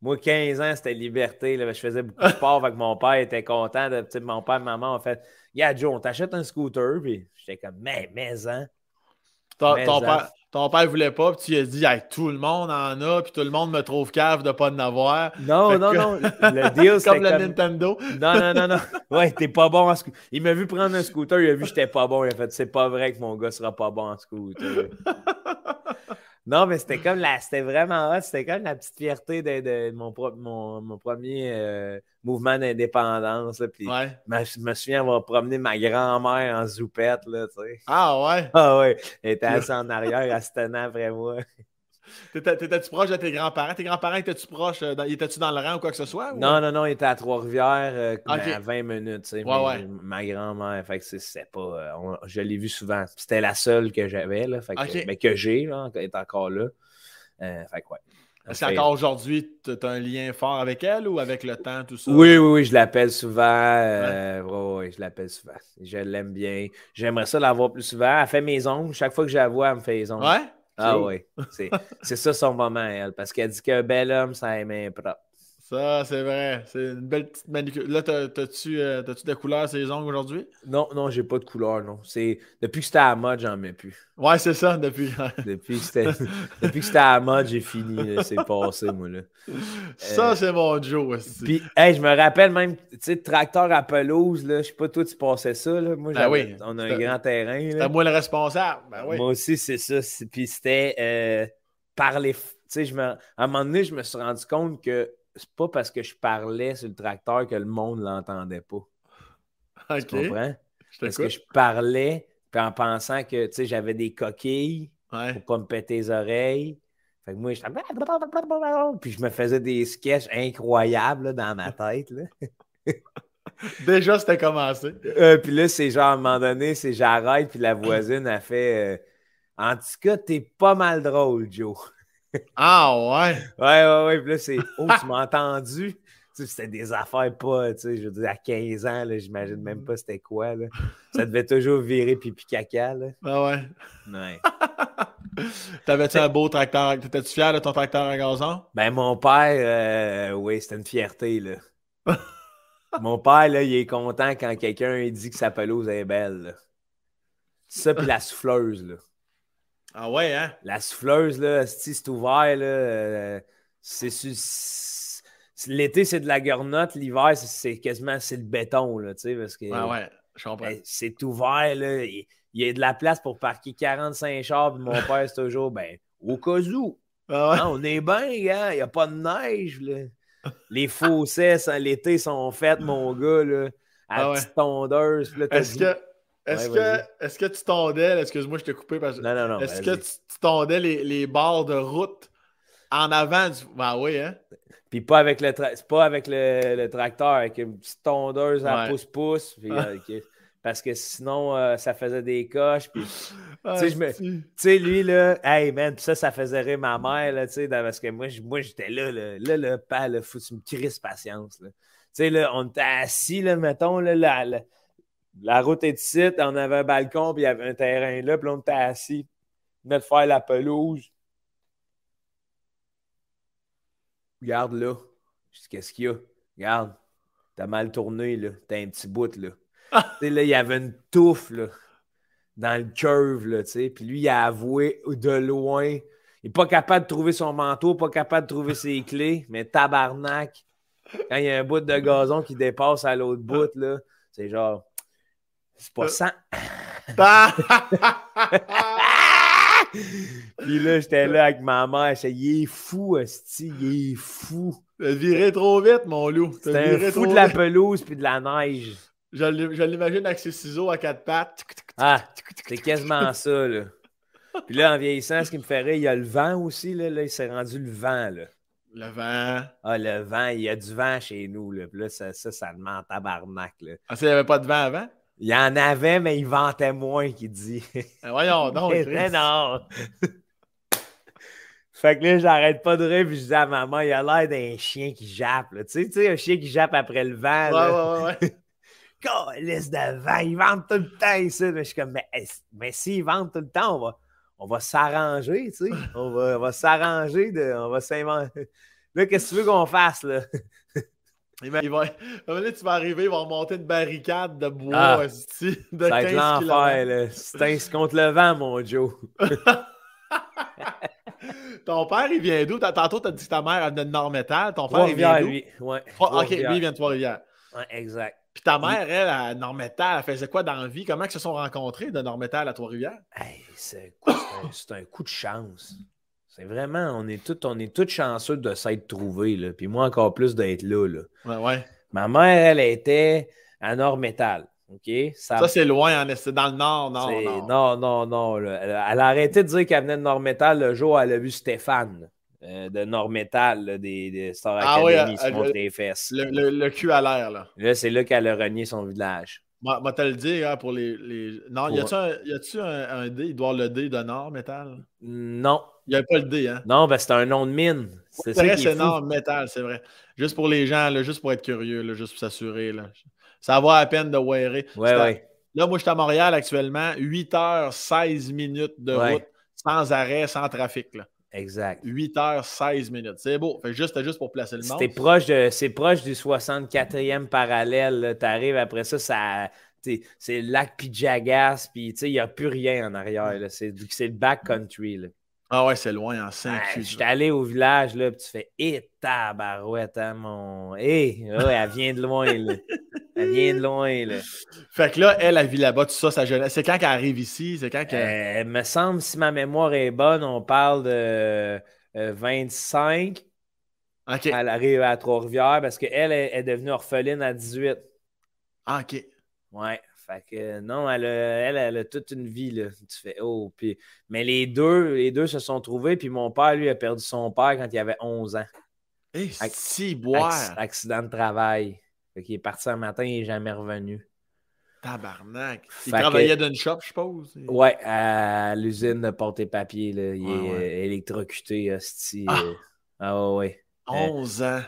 Moi, 15 ans, c'était liberté. Là. Je faisais beaucoup de sport avec mon père. était content. De, mon père et maman ont fait Yeah, Joe, on t'achète un scooter. Puis j'étais comme Mais, mais, hein. Ton, ça. père, ton père voulait pas, puis tu lui as dit, hey, tout le monde en a, puis tout le monde me trouve cave de pas en avoir. Non, Fait non, que- non. Le deal, c'était comme le comme... Nintendo. Non, non, non, non. Ouais, t'es pas bon en scooter. Il m'a vu prendre un scooter, il a vu que j'étais pas bon. Il a fait C'est pas vrai que mon gars sera pas bon en scooter. non, mais c'était comme la. C'était vraiment hot. C'était comme la petite fierté de, de mon, pro- mon, mon premier euh, mouvement d'indépendance. Puis Ouais. je me souviens avoir promené ma grand-mère en zoupette, là, tu sais. Ah ouais? Ah ouais, elle était assise en arrière, elle se tenait après moi. T'étais- T'étais-tu proche de tes grands-parents? Tes grands-parents étaient-tu proches? euh, dans- Étais-tu dans le rang ou quoi que ce soit? ou- Non, non, non, il était à Trois-Rivières, euh, à 20 minutes, tu sais. Ouais, mais ouais. Ma grand-mère, fait que c'est- pas. euh, on- je l'ai vue souvent. C'était la seule que j'avais, là. Fait que, mais que j'ai, là, elle est encore là. Euh, fait que ouais. Est-ce qu'encore aujourd'hui, tu as un lien fort avec elle ou avec le temps, tout ça? Oui, oui, oui, je l'appelle souvent. euh, ouais, je l'appelle souvent. Je l'aime bien. J'aimerais ça l'avoir plus souvent. Elle fait mes ongles. Chaque fois que je la vois, elle me fait les ongles. Ouais? Ah oui. C'est ça son moment, elle. Parce qu'elle dit qu'un bel homme, ça a les mains propres. Ça, c'est vrai. C'est une belle petite manicure. Là, t'as- t'as-tu euh, de couleur ces ongles aujourd'hui? Non, non, j'ai pas de couleur, non. C'est Depuis que c'était à la mode, j'en mets plus. Ouais, c'est ça, depuis. Depuis que c'était depuis que c'était à la mode, j'ai fini. C'est passé, moi. Là. ça, c'est mon Joe. aussi. Puis, hey, je me rappelle même, tu sais, tracteur à pelouse, là. Je sais pas, toi, tu passais ça, là. Moi, Ben oui. on a un grand terrain. là. C'était moi le responsable. Ben oui. Moi aussi, c'est ça. Puis c'était euh, par les. Tu sais, me... à un moment donné, je me suis rendu compte que c'est pas parce que je parlais sur le tracteur que le monde l'entendait pas. OK. Tu comprends? Je Parce que je parlais, Puis en pensant que, tu sais, j'avais des coquilles pour pas me péter les oreilles. Fait que moi, j'étais... Puis je me faisais des sketchs incroyables dans ma tête. Là. Déjà, c'était commencé. Euh, puis là, c'est genre, à un moment donné, c'est j'arrête, puis la voisine a fait... Euh, en tout cas, t'es pas mal drôle, Joe. Ah ouais? Ouais, ouais, ouais. Puis là, c'est... Oh, tu m'as entendu? c'était des affaires pas, tu sais, je veux dire, à 15 ans, j'imagine même pas c'était quoi, là. Ça devait toujours virer pipi caca, là. Ah ouais? Ouais. T'avais-tu un beau tracteur? T'étais-tu fier de ton tracteur à gazon? Ben, mon père, euh, oui, c'était une fierté, là. mon père, là, il est content quand quelqu'un dit que sa pelouse est belle, Ça, puis la souffleuse, là. Ah ouais, hein? La souffleuse, là, c'est ouvert, là, euh, c'est L'été, c'est de la gornotte. L'hiver, c'est quasiment c'est le béton, là, tu sais, parce que... Ouais, ouais, je comprends. Ben, c'est ouvert, là. Il, y a de la place pour parquer 45 chars, puis mon père, c'est toujours, ben, au cas où. Ah ouais. on est bien, gars, il n'y a pas de neige, là. Les fossés, l'été, sont faits, mon gars, là, à ah petite tondeuse. Est-ce que... Est-ce que, est que tu tondais, excuse-moi, je t'ai coupé parce que. Non, non, non. Est-ce que tu, tondais les, les bords de route en avant du. Ben oui, hein? Puis pas avec le, pas avec le, tracteur, avec une petite tondeuse à pouce-pouce. Euh, parce que sinon, euh, ça faisait des coches. Puis, tu sais, lui, là, hey man, ça, ça faisait rire ma mère, là, tu sais, parce que moi, moi j'étais là, là, là, le pas, là, faut que tu me crises patience, Tu sais, là, on était assis, là, mettons, là, la, la, route est ici, on avait un balcon, puis il y avait un terrain là, puis on était assis, on venait de faire la pelouse. Regarde là. Je dis, qu'est-ce qu'il y a? Regarde, t'as mal tourné, là. T'as un petit bout, là. Ah! tu sais, là, il y avait une touffe, là, dans le curve, là, tu sais. Puis lui, il a avoué de loin. Il n'est pas capable de trouver son manteau, pas capable de trouver ses clés, mais tabarnak, quand il y a un bout de gazon qui dépasse à l'autre bout, là, c'est genre, c'est pas ça. Puis là, j'étais là avec ma mère. Il est fou, Asti, il est fou. T'as viré trop vite, mon loup. C'était un fou de la pelouse puis de la neige. Je l'imagine avec ses ciseaux à quatre pattes. Ah, c'est quasiment ça, là. Puis là, en vieillissant, ce qui me ferait, il y a le vent aussi, là. là il s'est rendu le vent, là. Le vent. Ah, le vent, il y a du vent chez nous, là. Puis là, ça, ça, ça demande tabarnak, là. Ah, ça, il n'y avait pas de vent avant? Il y en avait, mais il ventait moins, qu'il dit. Ah, voyons donc. mais non. fait que là, j'arrête pas de rire, puis je dis à maman, il a l'air d'un chien qui jappe. Tu sais, tu sais, un chien qui jappe après le vent. Ouais, ouais, ouais. laisse de vent, il vente tout le temps ici. Mais je suis comme, mais, mais s'il vente tout le temps, on va, on va s'arranger, tu sais. On va, on va s'arranger, on va s'inventer. Là, qu'est-ce que tu veux qu'on fasse, là? Il va, il va, tu vas arriver, il va remonter une barricade de bois ah, de ça va être l'enfer, C'est contre le vent, mon Joe. Ton père, il vient d'où? Tantôt, tu as dit que ta mère venait de Nord-Métal. Ton père, il vient d'où? lui. Ouais, ok, lui, il vient de Trois-Rivières. Ouais, exact. Puis ta mère, elle, à Nord-Métal, elle faisait quoi dans la vie? Comment ils se sont rencontrés de Nord-Métal à Trois-Rivières? Hey, c'est un, un coup de chance. C'est vraiment, on est tous on est tout chanceux de s'être trouvés, là. Puis moi, encore plus d'être là, là. Ouais, ouais. Ma mère, elle était à Nord-Métal. OK? Ça, c'est loin, c'est dans le nord, non, non. Non, non, Elle, a arrêté de dire qu'elle venait de Nord-Métal le jour où elle a vu Stéphane euh, de Nord-Métal, des, des, Star ah, Academy, se montrer les fesses. Le, le, cul à l'air, là. Là, c'est là qu'elle a renié son village. Moi, moi te le dire, hein, pour les. les... Non, y a-tu un, un, dé Il doit avoir le dé de Nord-Métal? Non. Il n'y a pas le D, hein? Non, ben c'est un nom de mine. C'est ça c'est énorme, métal, c'est vrai. Juste pour les gens, là, juste pour être curieux, là, juste pour s'assurer. Ça vaut à peine de wearer. Ouais, ouais. Là, moi, je suis à Montréal actuellement, 8 h 16 minutes de route, sans arrêt, sans trafic. Là. Exact. 8 h 16 minutes. C'est beau. Fait juste, juste pour placer le monde. C'est proche, de, proche du 64e parallèle. Tu arrives après ça, ça c'est le lac Pijagas, puis il n'y a plus rien en arrière. C'est le backcountry. Ah ouais, c'est loin en 5 Je suis allé au village, là, puis tu fais Eh, tabarouette, hein, mon. Eh, elle vient de loin, là. Elle vient de loin, là. Fait que là, elle, a vit là-bas, tout ça, sa jeunesse. C'est quand qu'elle arrive ici? C'est quand qu'elle. Euh, me semble, si ma mémoire est bonne, on parle de 25. Euh, OK. Elle arrive à Trois-Rivières parce qu'elle est, est devenue orpheline à 18. Ah, OK. Ouais. Fait que non, elle a, elle, a toute une vie. Là. Tu fais oh. Puis, mais les deux, les deux se sont trouvés. Puis mon père, lui, a perdu son père quand il avait 11 ans. Et eh, si boire. accident de travail. Fait qu'il est parti un matin, il n'est jamais revenu. Tabarnak. Il travaillait d'une shop, je suppose? Ouais, à l'usine de porter papier. Là. Il est euh, électrocuté, hostie. Ah, euh. ah ouais. 11 ans.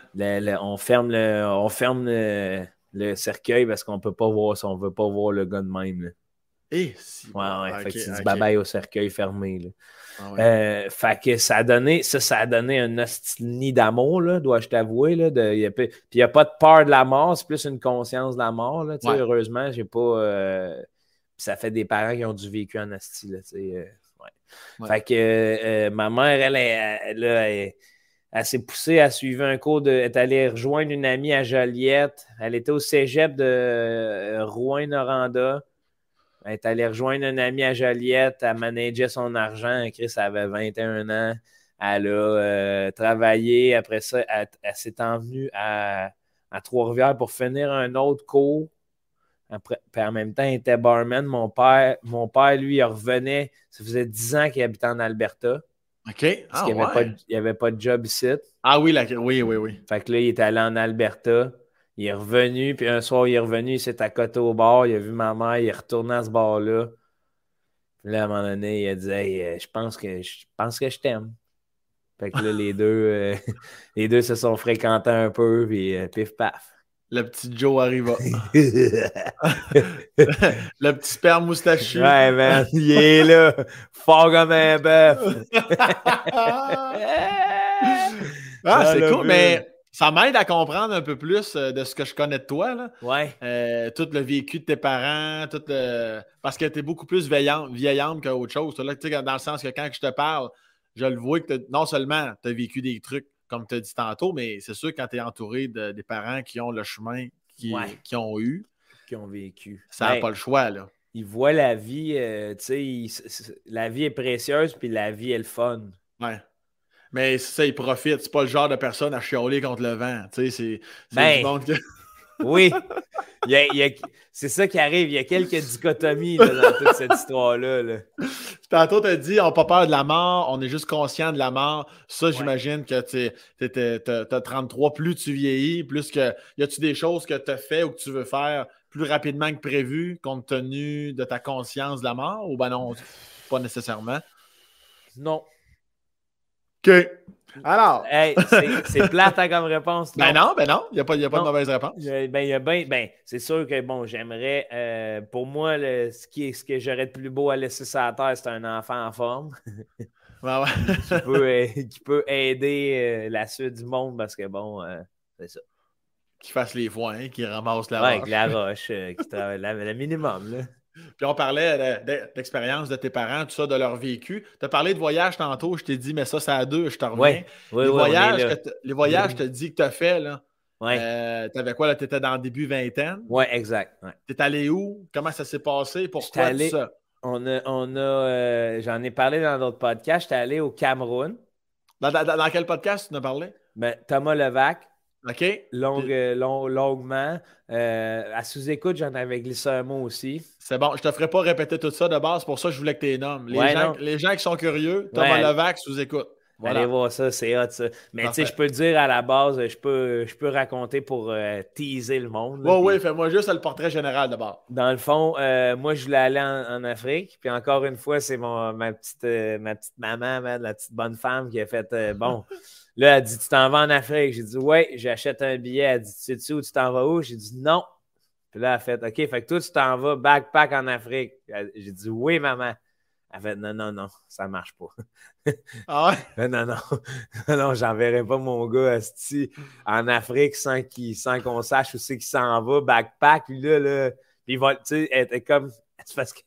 on ferme le, on ferme le, cercueil parce qu'on peut pas voir ça. On veut pas voir le gars de même. Là. Et si. Ouais, ouais. fait que tu dis bye bye au cercueil fermé. Là. Ah euh, fait que ça a donné, ça, ça a donné un nid d'amour, dois-je t'avouer. Puis il n'y a pas de peur de la mort, c'est plus une conscience de la mort. Là, Heureusement, j'ai pas. Euh, ça fait des parents qui ont du vécu en asti. Euh, fait que ma mère, elle, elle, elle, s'est poussée, elle suivi un cours de. Elle est allée rejoindre une amie à Joliette. Elle était au cégep de Rouen-Noranda. Elle est allée rejoindre un ami à Joliette, elle manageait son argent. Chris avait 21 ans. Elle a euh, travaillé. Après ça, elle, s'est envenue à, Trois-Rivières pour finir un autre cours. Puis en même temps, elle était barman. Mon père, mon père, lui, il revenait. Ça faisait 10 ans qu'il habitait en Alberta. OK. Parce qu'il n'y avait, avait, pas de job ici. Ah oui, oui, oui, oui. Fait que là, il est allé en Alberta. Il est revenu, puis un soir, il est revenu, il s'est accoté au bar, il a vu ma mère, il est retourné à ce bar-là. Puis là, à un moment donné, il a dit Hey, euh, je pense que je pense que je t'aime. Fait que là, les deux, euh, les deux se sont fréquentés un peu, puis euh, pif paf. Le petit Joe arriva. le petit père moustachu. Ouais, man, il est là, fort comme un bœuf. ah, c'est cool, mais ça m'aide à comprendre un peu plus euh, de ce que je connais de toi. Là. Ouais. Euh, tout le vécu de tes parents, tout parce que tu es beaucoup plus veillante, vieillante qu'autre chose. Là, dans le sens que quand je te parle, je le vois que non seulement tu as vécu des trucs, comme tu as dit tantôt, mais c'est sûr quand tu es entouré de, des parents qui ont le chemin qui, qui ont eu. Qui ont vécu. Ça n'a ben, pas le choix. là. Ils voient la vie, euh, tu sais, la vie est précieuse, puis la vie est le fun. Ouais. Mais ça, il profite. C'est pas le genre de personne à chialer contre le vent. Tu sais, c'est ben, que... Oui. c'est ça qui arrive. Il y a quelques dichotomies dans toute cette histoire-là. Là. Tantôt, tu as dit, on n'a pas peur de la mort, on est juste conscient de la mort. Ça, j'imagine que tu as 33, plus tu vieillis, plus que. Y a-tu des choses que tu as fait ou que tu veux faire plus rapidement que prévu, compte tenu de ta conscience de la mort, ou ben non, pas nécessairement? Non. OK. Alors. c'est plate hein, comme réponse. Ben non, ben non, il n'y a pas, y a pas de mauvaise réponse. Ben, y a ben, ben c'est sûr que, bon, j'aimerais, euh, pour moi, ce, qui ce que j'aurais de plus beau à laisser sur la terre, c'est un enfant en forme. ouais. qui, peut, euh, qui, peut, aider euh, la suite du monde parce que, bon, c'est ça. Qui fasse les foins, qui ramasse la ouais, roche. la roche, qui travaille le minimum, là. Puis on parlait d'expérience de tes parents, tout ça, de leur vécu. Tu as parlé de voyage tantôt, je t'ai dit, mais ça, c'est à deux, je te reviens. les, voyages que les voyages, je te dis que tu as fait, là. Ouais. Euh, tu avais quoi, là? Tu étais dans le début vingtaine? Oui, exact. Tu es allé où? Comment ça s'est passé? Pourquoi allé, ça? On a, on a euh, j'en ai parlé dans d'autres podcasts. J'étais allé au Cameroun. Dans, quel podcast tu en as parlé? Ben, Thomas Levac. OK. Euh, longuement. Euh, à sous-écoute, j'en avais glissé un mot aussi. C'est bon, je te ferai pas répéter tout ça de base, pour ça que je voulais que tu les nommes. Les, gens, les gens, qui sont curieux, Thomas Levac, sous-écoute. Allez voir ça, c'est hot ça. Mais tu sais, je peux dire à la base, je peux, je peux raconter pour euh, teaser le monde. Oui, oui, fais-moi juste le portrait général d'abord. Dans le fond, moi, je voulais aller en, Afrique. Puis encore une fois, c'est ma, petite, ma petite maman, la petite bonne femme qui a fait bon. Là, elle dit Tu t'en vas en Afrique J'ai dit Ouais, j'achète un billet. Elle dit Tu sais où tu t'en vas où? J'ai dit Non. Puis là, elle a fait OK, fait que toi, tu t'en vas backpack en Afrique. J'ai dit Oui, maman. Elle fait Non, non, non, ça ne marche pas. Ah ouais? Non, non, non, non j'enverrai pas mon gars en Afrique sans qu'on sache où c'est qu'il s'en va, backpack. Lui, là, là. Puis il va, tu sais, elle était comme. Parce que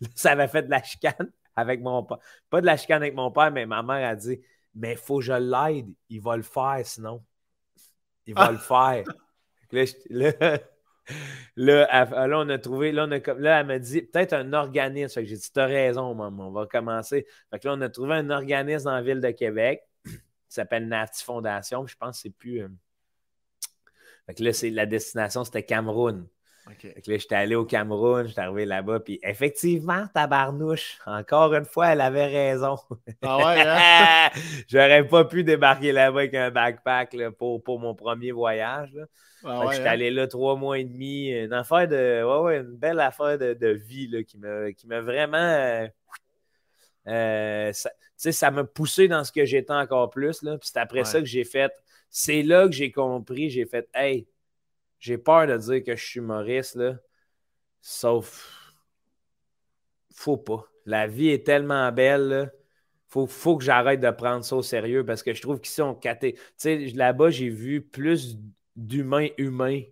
ça avait fait de la chicane avec mon père. Pas de la chicane avec mon père, mais ma mère a dit mais il faut que je l'aide. Il va le faire sinon. Il va le faire. Là, là, on a trouvé, là, on a, là elle m'a dit peut-être un organisme. j'ai dit, tu as raison, maman, on va commencer. Fait que là, on a trouvé un organisme dans la ville de Québec qui s'appelle Nati Fondation. je pense que c'est plus. Euh, fait que là, c'est, la destination, c'était Cameroun. Okay. là, j'étais allé au Cameroun, j'étais arrivé là-bas, puis effectivement, tabarnouche, encore une fois, elle avait raison. Ah ouais, hein? J'aurais pas pu débarquer là-bas avec un backpack pour, pour mon premier voyage. Ah j'étais hein? allé là trois mois et demi. Une affaire de. Ouais, ouais, une belle affaire de, de vie là, qui m'a vraiment. Euh, euh, ça, ça m'a poussé dans ce que j'étais encore plus. Puis c'est après ça que j'ai fait. C'est là que j'ai compris. J'ai fait Hey, j'ai peur de dire que je suis Maurice, là. Sauf. Faut pas. La vie est tellement belle, là. Faut, faut que j'arrête de prendre ça au sérieux parce que je trouve qu'ils sont catés. Tu sais, là-bas, j'ai vu plus d'humains humains,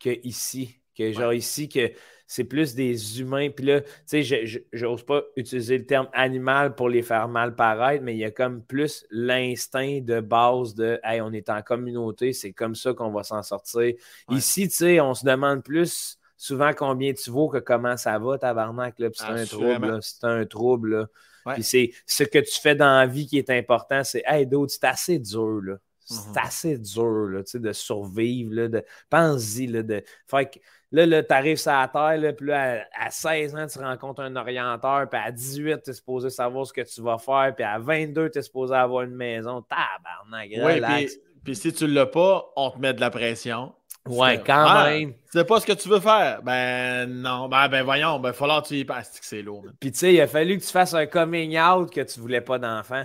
que ici. Que genre ici, que c'est plus des humains. Puis là, tu sais, j'ose pas utiliser le terme animal pour les faire mal paraître, mais il y a comme plus l'instinct de base de Hey, on est en communauté, c'est comme ça qu'on va s'en sortir. Ici, tu sais, on se demande plus souvent combien tu vaux que comment ça va, tabarnak. Là, puis c'est un trouble. C'est un trouble. Puis c'est ce que tu fais dans la vie qui est important, c'est Hey, d'autres, c'est assez dur. Là. C'est mhm. assez dur là, de survivre. Là, de... Pense-y. Là, de... Fait que, là, là tu arrives sur la terre, là, puis là, à, 16 ans, tu rencontres un orienteur, puis à 18, tu es supposé savoir ce que tu vas faire, puis à 22, tu es supposé avoir une maison. Tabarnak, Oui, puis si tu ne l'as pas, on te met de la pression. Ouais, quand même. Tu sais pas ce que tu veux faire. Ben non, ben, ben voyons, ben falloir que tu y passes, c'est lourd. Puis tu sais, il a fallu que tu fasses un coming out que tu voulais pas d'enfant.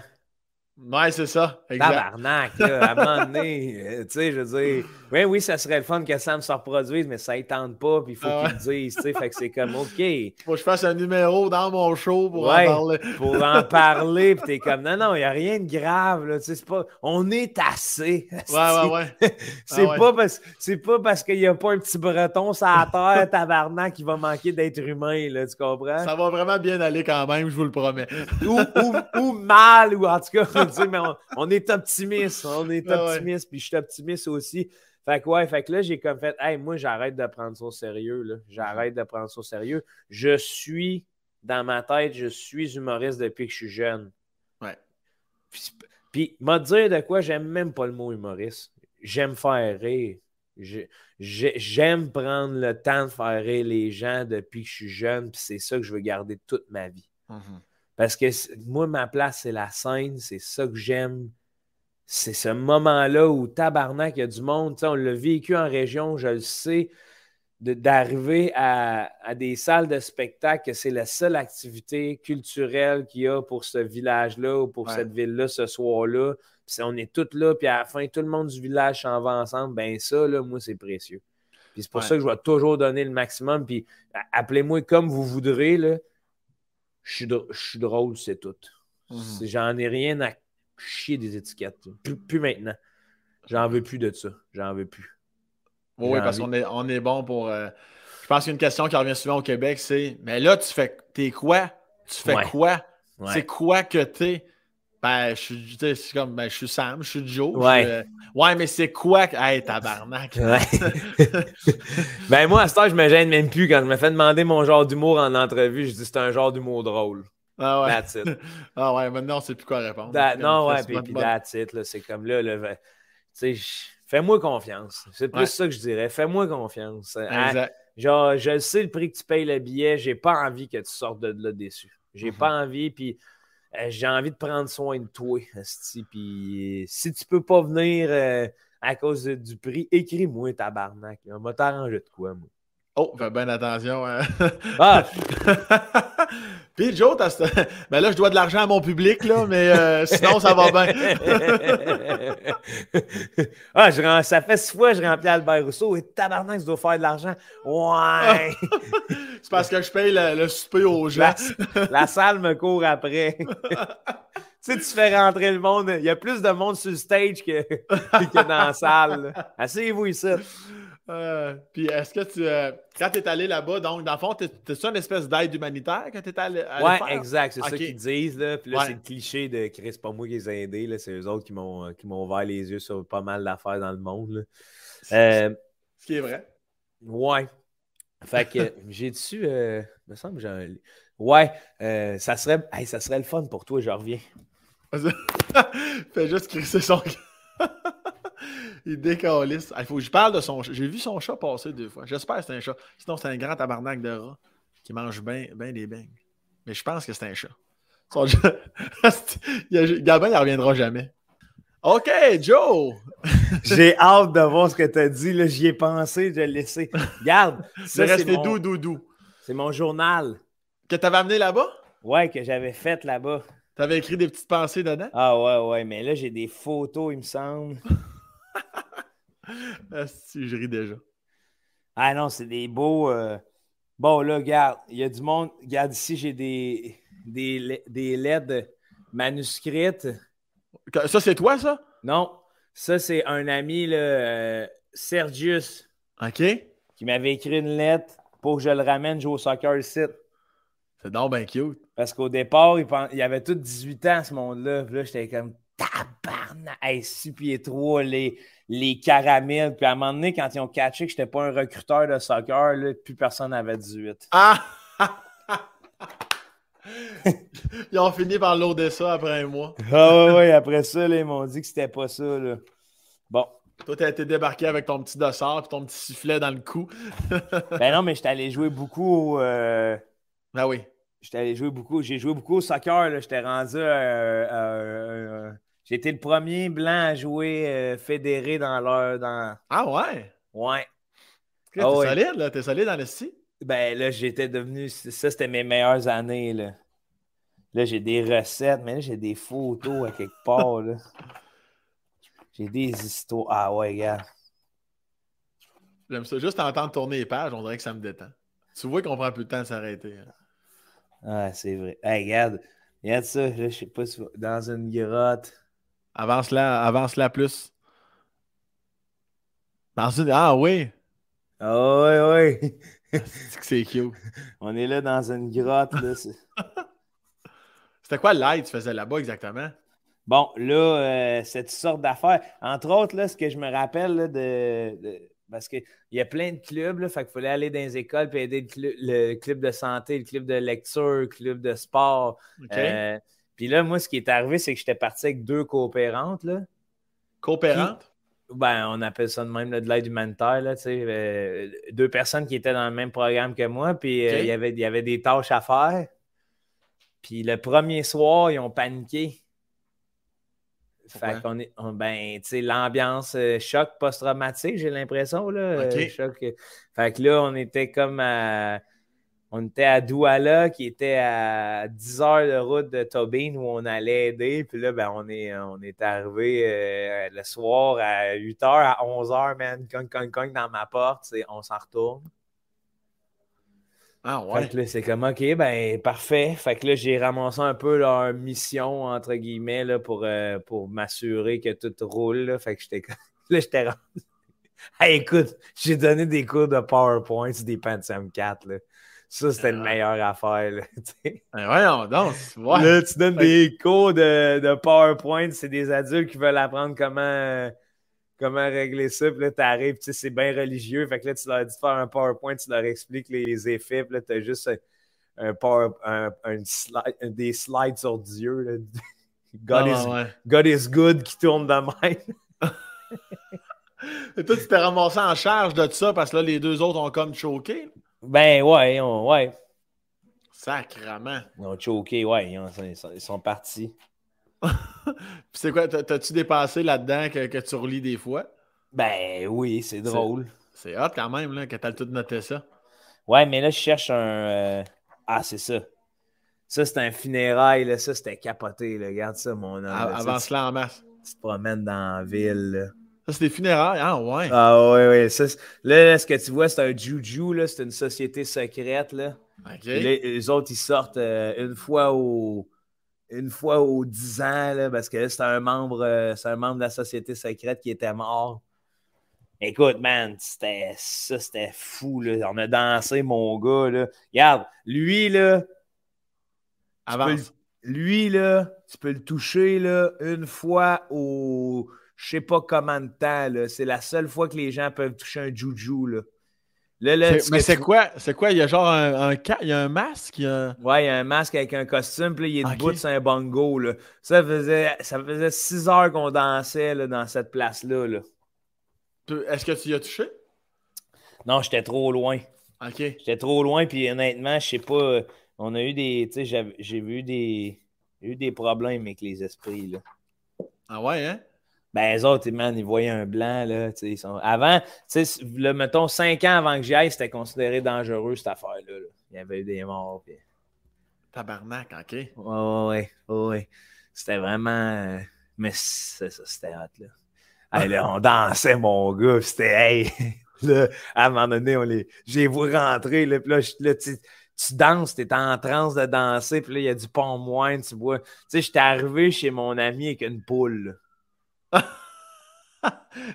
Ouais, c'est ça. Exact. Tabarnak, là, à un moment donné, euh, tu sais, je veux dire, oui, oui, ça serait le fun que Sam se reproduise, mais ça ne tente pas, puis il faut ah qu'il le dise, tu sais, fait que c'est comme, OK. Faut que je fasse un numéro dans mon show pour en parler. pour en parler, puis t'es comme, non, non, il n'y a rien de grave, là, tu sais, c'est pas, on est assez. Ouais, ouais, ouais. c'est ah pas parce, c'est pas parce qu'il n'y a pas un petit breton sur la terre, tabarnak, qui va manquer d'être humain, là, tu comprends? Ça va vraiment bien aller quand même, je vous le promets. ou, ou, ou mal, ou en tout cas, mais on, est optimiste, on est ah optimiste, puis je suis optimiste aussi. Fait que ouais, fait que là, j'ai comme fait, hey, moi, j'arrête de prendre ça au sérieux, là. J'arrête de prendre ça au sérieux. Je suis, dans ma tête, je suis humoriste depuis que je suis jeune. Ouais. Puis, m'a dire de quoi, j'aime même pas le mot humoriste. J'aime faire rire. J'aime prendre le temps de faire rire les gens depuis que je suis jeune, puis c'est ça que je veux garder toute ma vie. Mm-hmm. Parce que moi, ma place, c'est la scène, c'est ça que j'aime. C'est ce moment-là où tabarnak, il y a du monde. On l'a vécu en région, je le sais, d'arriver à, des salles de spectacle, que c'est la seule activité culturelle qu'il y a pour ce village-là ou pour cette ville-là ce soir-là. Puis on est tous là, puis à la fin, tout le monde du village s'en va ensemble. Ben ça, là, moi, c'est précieux. Puis c'est pour ça que je vais toujours donner le maximum. Puis appelez-moi comme vous voudrez, là je suis, drôle, c'est tout. Mhm. J'en ai rien à chier des étiquettes. Plus, maintenant. J'en veux plus de ça. J'en veux plus. Oui, parce qu'on est, on est bon pour. Euh, je pense qu'une question qui revient souvent au Québec, c'est Mais là, tu fais. T'es quoi? Tu fais quoi? C'est quoi que t'es? Ben, je suis, comme, ben, je suis Sam, je suis Joe. Ouais. Euh, ouais, mais c'est quoi? Hey, tabarnak. ben, moi, à ce temps, je me gêne même plus. Quand je me fais demander mon genre d'humour en entrevue, je dis c'est un genre d'humour drôle. Ah ouais. That's it. ah ouais, maintenant, on sait plus quoi répondre. non, ouais, puis, puis that's it. C'est comme là, tu sais, fais-moi confiance. C'est plus ça que je dirais. Fais-moi confiance. Hein? genre, je sais le prix que tu payes le billet, j'ai pas envie que tu sortes de là déçu. J'ai mm-hmm. pas envie, puis euh, j'ai envie de prendre soin de toi. Puis si tu peux pas venir euh, à cause du prix, écris-moi tabarnak. On va t'arranger de quoi, moi. Oh, fais bien attention. Hein. Ah! Puis Joe, ben là, je dois de l'argent à mon public, là, mais euh, sinon, ça va bien. ah, je, ça fait six fois que je remplis Albert Rousseau et tabarnak, je dois faire de l'argent. Ouais! C'est parce que je paye le, souper aux gens. La, salle me court après. tu sais, tu fais rentrer le monde. Il y a plus de monde sur le stage que, que dans la salle. Asseyez-vous ici. Euh, puis est-ce que tu. Euh, quand tu es allé là-bas, donc, dans le fond, t'es ça une espèce d'aide humanitaire quand tu es allé, allé ouais, exact. C'est ça qu'ils disent. Là. Puis là, c'est le cliché de Chris, pas moi qui les ai aidés. C'est eux autres qui m'ont ouvert les yeux sur pas mal d'affaires dans le monde. Euh, Ce qui est vrai. Ouais. Fait que j'ai dessus. Euh, me semble que j'ai un. Ouais, ça, serait, ça serait le fun pour toi, je reviens. Fais juste crisser son. il décalisse. Il faut que je parle de son chat. J'ai vu son chat passer deux fois. J'espère que c'est un chat. Sinon, c'est un grand tabarnak de rat qui mange bien ben des beignes. Mais je pense que c'est un chat. Son Gabin, il reviendra jamais. OK, Joe! J'ai hâte de voir ce que tu as dit. J'y ai pensé, je l'ai laissé. Regarde. c'est resté doux, doux, doux. C'est mon journal. Que tu avais amené là-bas? Ouais, que j'avais fait là-bas. Tu avais écrit des petites pensées dedans? Ah ouais, ouais, mais là, j'ai des photos, il me semble. si, je ris déjà. Ah non, c'est des beaux. Euh, bon, là, regarde, il y a du monde. Regarde, ici, j'ai des, des, des LED manuscrites. Ça, c'est toi, ça? Non. Ça, c'est un ami, là, euh, Sergius. OK. Qui m'avait écrit une lettre pour que je le ramène jouer au soccer ici. C'est donc bien cute. Parce qu'au départ, il, y avait tous 18 ans, ce monde-là. Puis là, j'étais comme tabarnak, hey, 6 pieds 3, les, les caramels. Puis à un moment donné, quand ils ont catché que je n'étais pas un recruteur de soccer, là, plus personne n'avait 18. Ah! ils ont fini par loader ça après un mois. ah ouais, ouais, après ça, ils m'ont dit que c'était pas ça. Là. Bon. Toi, t'as été débarqué avec ton petit dossard et ton petit sifflet dans le cou. ben non, mais j'étais allé jouer beaucoup. Euh... Ben oui. J'étais allé jouer beaucoup. J'ai joué beaucoup au soccer. J'étais rendu. Euh, j'ai été le premier blanc à jouer euh, fédéré dans leur. Dans... Ah ouais? Ouais. T'es ah solide, là? T'es solide dans le style? Ben là, j'étais devenu. Ça, c'était mes meilleures années, là. Là, j'ai des recettes, mais là, j'ai des photos à quelque part, là. J'ai des histoires. Ah ouais, gars. J'aime ça. Juste entendre tourner les pages, on dirait que ça me détend. Tu vois qu'on prend plus de temps de s'arrêter. Hein. Ah, c'est vrai. Hey, regarde. Regarde ça. Là, je sais pas si dans une grotte. Avance là, avance là plus. Dans une. Ah oui. Ah oui, oui. c'est cute. On est là dans une grotte. Là. C'était quoi l'aide que tu faisais là-bas exactement? Bon, là, euh, cette sorte d'affaires. Entre autres, là, ce que je me rappelle de, parce qu'il y a plein de clubs, là, fait qu'il fallait aller dans les écoles et aider le, club, de santé, le club de lecture, le club de sport. Euh, puis là, moi, ce qui est arrivé, c'est que j'étais parti avec deux coopérantes. Là. Coopérantes? ben, on appelle ça de même de l'aide humanitaire. Là, euh, deux personnes qui étaient dans le même programme que moi, puis euh, il, y avait, il y avait des tâches à faire. Puis le premier soir, ils ont paniqué. Fait qu'on est, ben, tu sais, l'ambiance euh, choc post-traumatique, j'ai l'impression, là. Choc, fait que là, on était comme à, on était à Douala, qui était à 10 heures de route de Tobin, où on allait aider. Puis là, ben, on est, on est arrivé le soir à 8 heures, à 11 heures, man, cogne, cogne, cogne dans ma porte, on s'en retourne. Ah ouais. Fait que là, c'est comme, OK, ben parfait. Fait que là, j'ai ramassé un peu leur mission, entre guillemets, là, pour, euh, pour m'assurer que tout roule. Là. Fait que j'étais là, j'étais rendu. hey, écoute, j'ai donné des cours de PowerPoint des Pentium 4. Là. Ça, c'était une ah. meilleure affaire. Là, ben voyons donc. Là, tu donnes des cours de, de PowerPoint. C'est des adultes qui veulent apprendre comment comment régler ça. Puis là, t'arrives, tu sais, c'est bien religieux. Fait que là, tu leur dis de faire un PowerPoint, tu leur expliques les effets. Puis là, t'as juste un, power, un, slide, des slides sur Dieu. God, ah, is, God is good qui tourne de même. Et toi, tu t'es ramassé en charge de ça parce que là, les deux autres ont comme choqué? Ben ouais, ouais. Sacrement. Ils ont choqué, ouais. ils sont partis. c'est quoi, t'as-tu dépassé là-dedans que, tu relis des fois? Ben oui, c'est drôle. C'est hot quand même, là, que t'as tout noté ça. Ouais, mais là, je cherche un. Euh, ah, c'est ça. Ça, c'est un funérail, là. Ça, c'était capoté, là. Regarde ça, mon homme. Avance là en masse. Tu te promènes dans la ville, là. Ça, c'est des funérailles. Ah, ouais. Ah, ouais, ouais. là, ce que tu vois, c'est un juju, là. C'est une société secrète, là. OK. les autres, ils sortent euh, une fois au une fois aux 10 ans, là, parce que c'était un membre, euh, c'est un membre de la société secrète qui était mort. Écoute, man, c'était ça, c'était fou. Là. On a dansé, mon gars. Là. Regarde, lui, là. lui, là, tu peux le toucher là, une fois au je sais pas comment de temps. C'est la seule fois que les gens peuvent toucher un juju. Là mais c'est quoi? C'est quoi? Il y a genre un, il y a un masque? Il Ouais, il y a un masque avec un costume, puis il est debout sur un bongo. Là. Ça, faisait, ça faisait six heures qu'on dansait là, dans cette place-là. Là. Est-ce que tu y as touché? Non, j'étais trop loin. OK. J'étais trop loin, puis honnêtement, je sais pas. On a eu des. Tu sais, j'ai vu des. eu des problèmes avec les esprits, là. Ah ouais, hein? Ben, les autres, man, ils voyaient un blanc, là. Ils sont... Avant, tu sais, mettons, cinq ans avant que j'y aille, c'était considéré dangereux, cette affaire-là. Il y avait eu des morts. Puis... Tabarnak, OK. Ouais, ouais, ouais. ouais. C'était vraiment. Mais c'est ça, c'était hot, là. Hey, là, on dansait, mon gars. C'était, hey, là, à un moment donné, on les, j'ai vu rentrer, là, puis là, là tu, tu danses, t'es en transe de danser, puis là, il y a du pont moine, tu vois. Tu sais, j'étais arrivé chez mon ami avec une poule.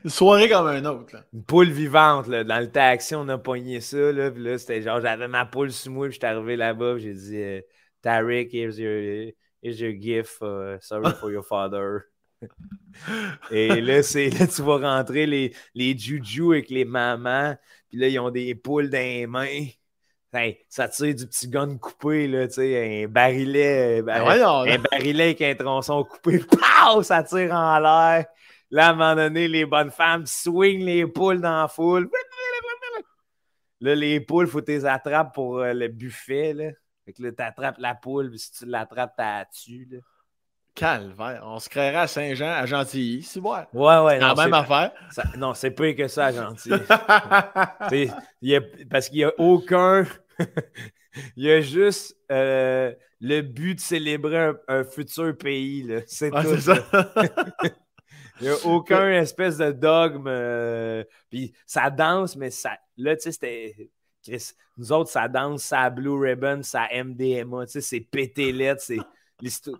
Une soirée comme un autre, là. Une poule vivante, là. Dans le taxi, on a pogné ça, là, puis là, c'était genre, j'avais ma poule sous moi, puis j'étais arrivé là-bas, j'ai dit, euh, Tariq, here's your, here's your gift, uh, sorry for your father. Et là, c'est là, tu vas rentrer les, les juju avec les mamans, puis là, ils ont des poules dans les mains. Ça tire du petit gun coupé, là, tu sais, un barillet, ben, un barillet avec un tronçon coupé, ça tire en l'air. Là, à un moment donné, les bonnes femmes swing les poules dans la foule. Là, les poules, il faut que tu les attrapes pour euh, le buffet, là. Fait que là, tu attrapes la poule, puis si tu l'attrapes, tu la tues. Calvaire. On se créerait à Saint-Jean, à Gentilly, si Ouais, ouais. la même affaire. non, c'est plus que ça à Gentilly. parce qu'il n'y a aucun. il y a juste euh, le but de célébrer un, futur pays. C'est tout. Ça. il n'y a aucun espèce de dogme. Euh, puis ça danse, mais ça. Là, tu sais, c'était. nous autres, ça danse, ça Blue Ribbon, ça MDMA, tu sais, c'est pété c'est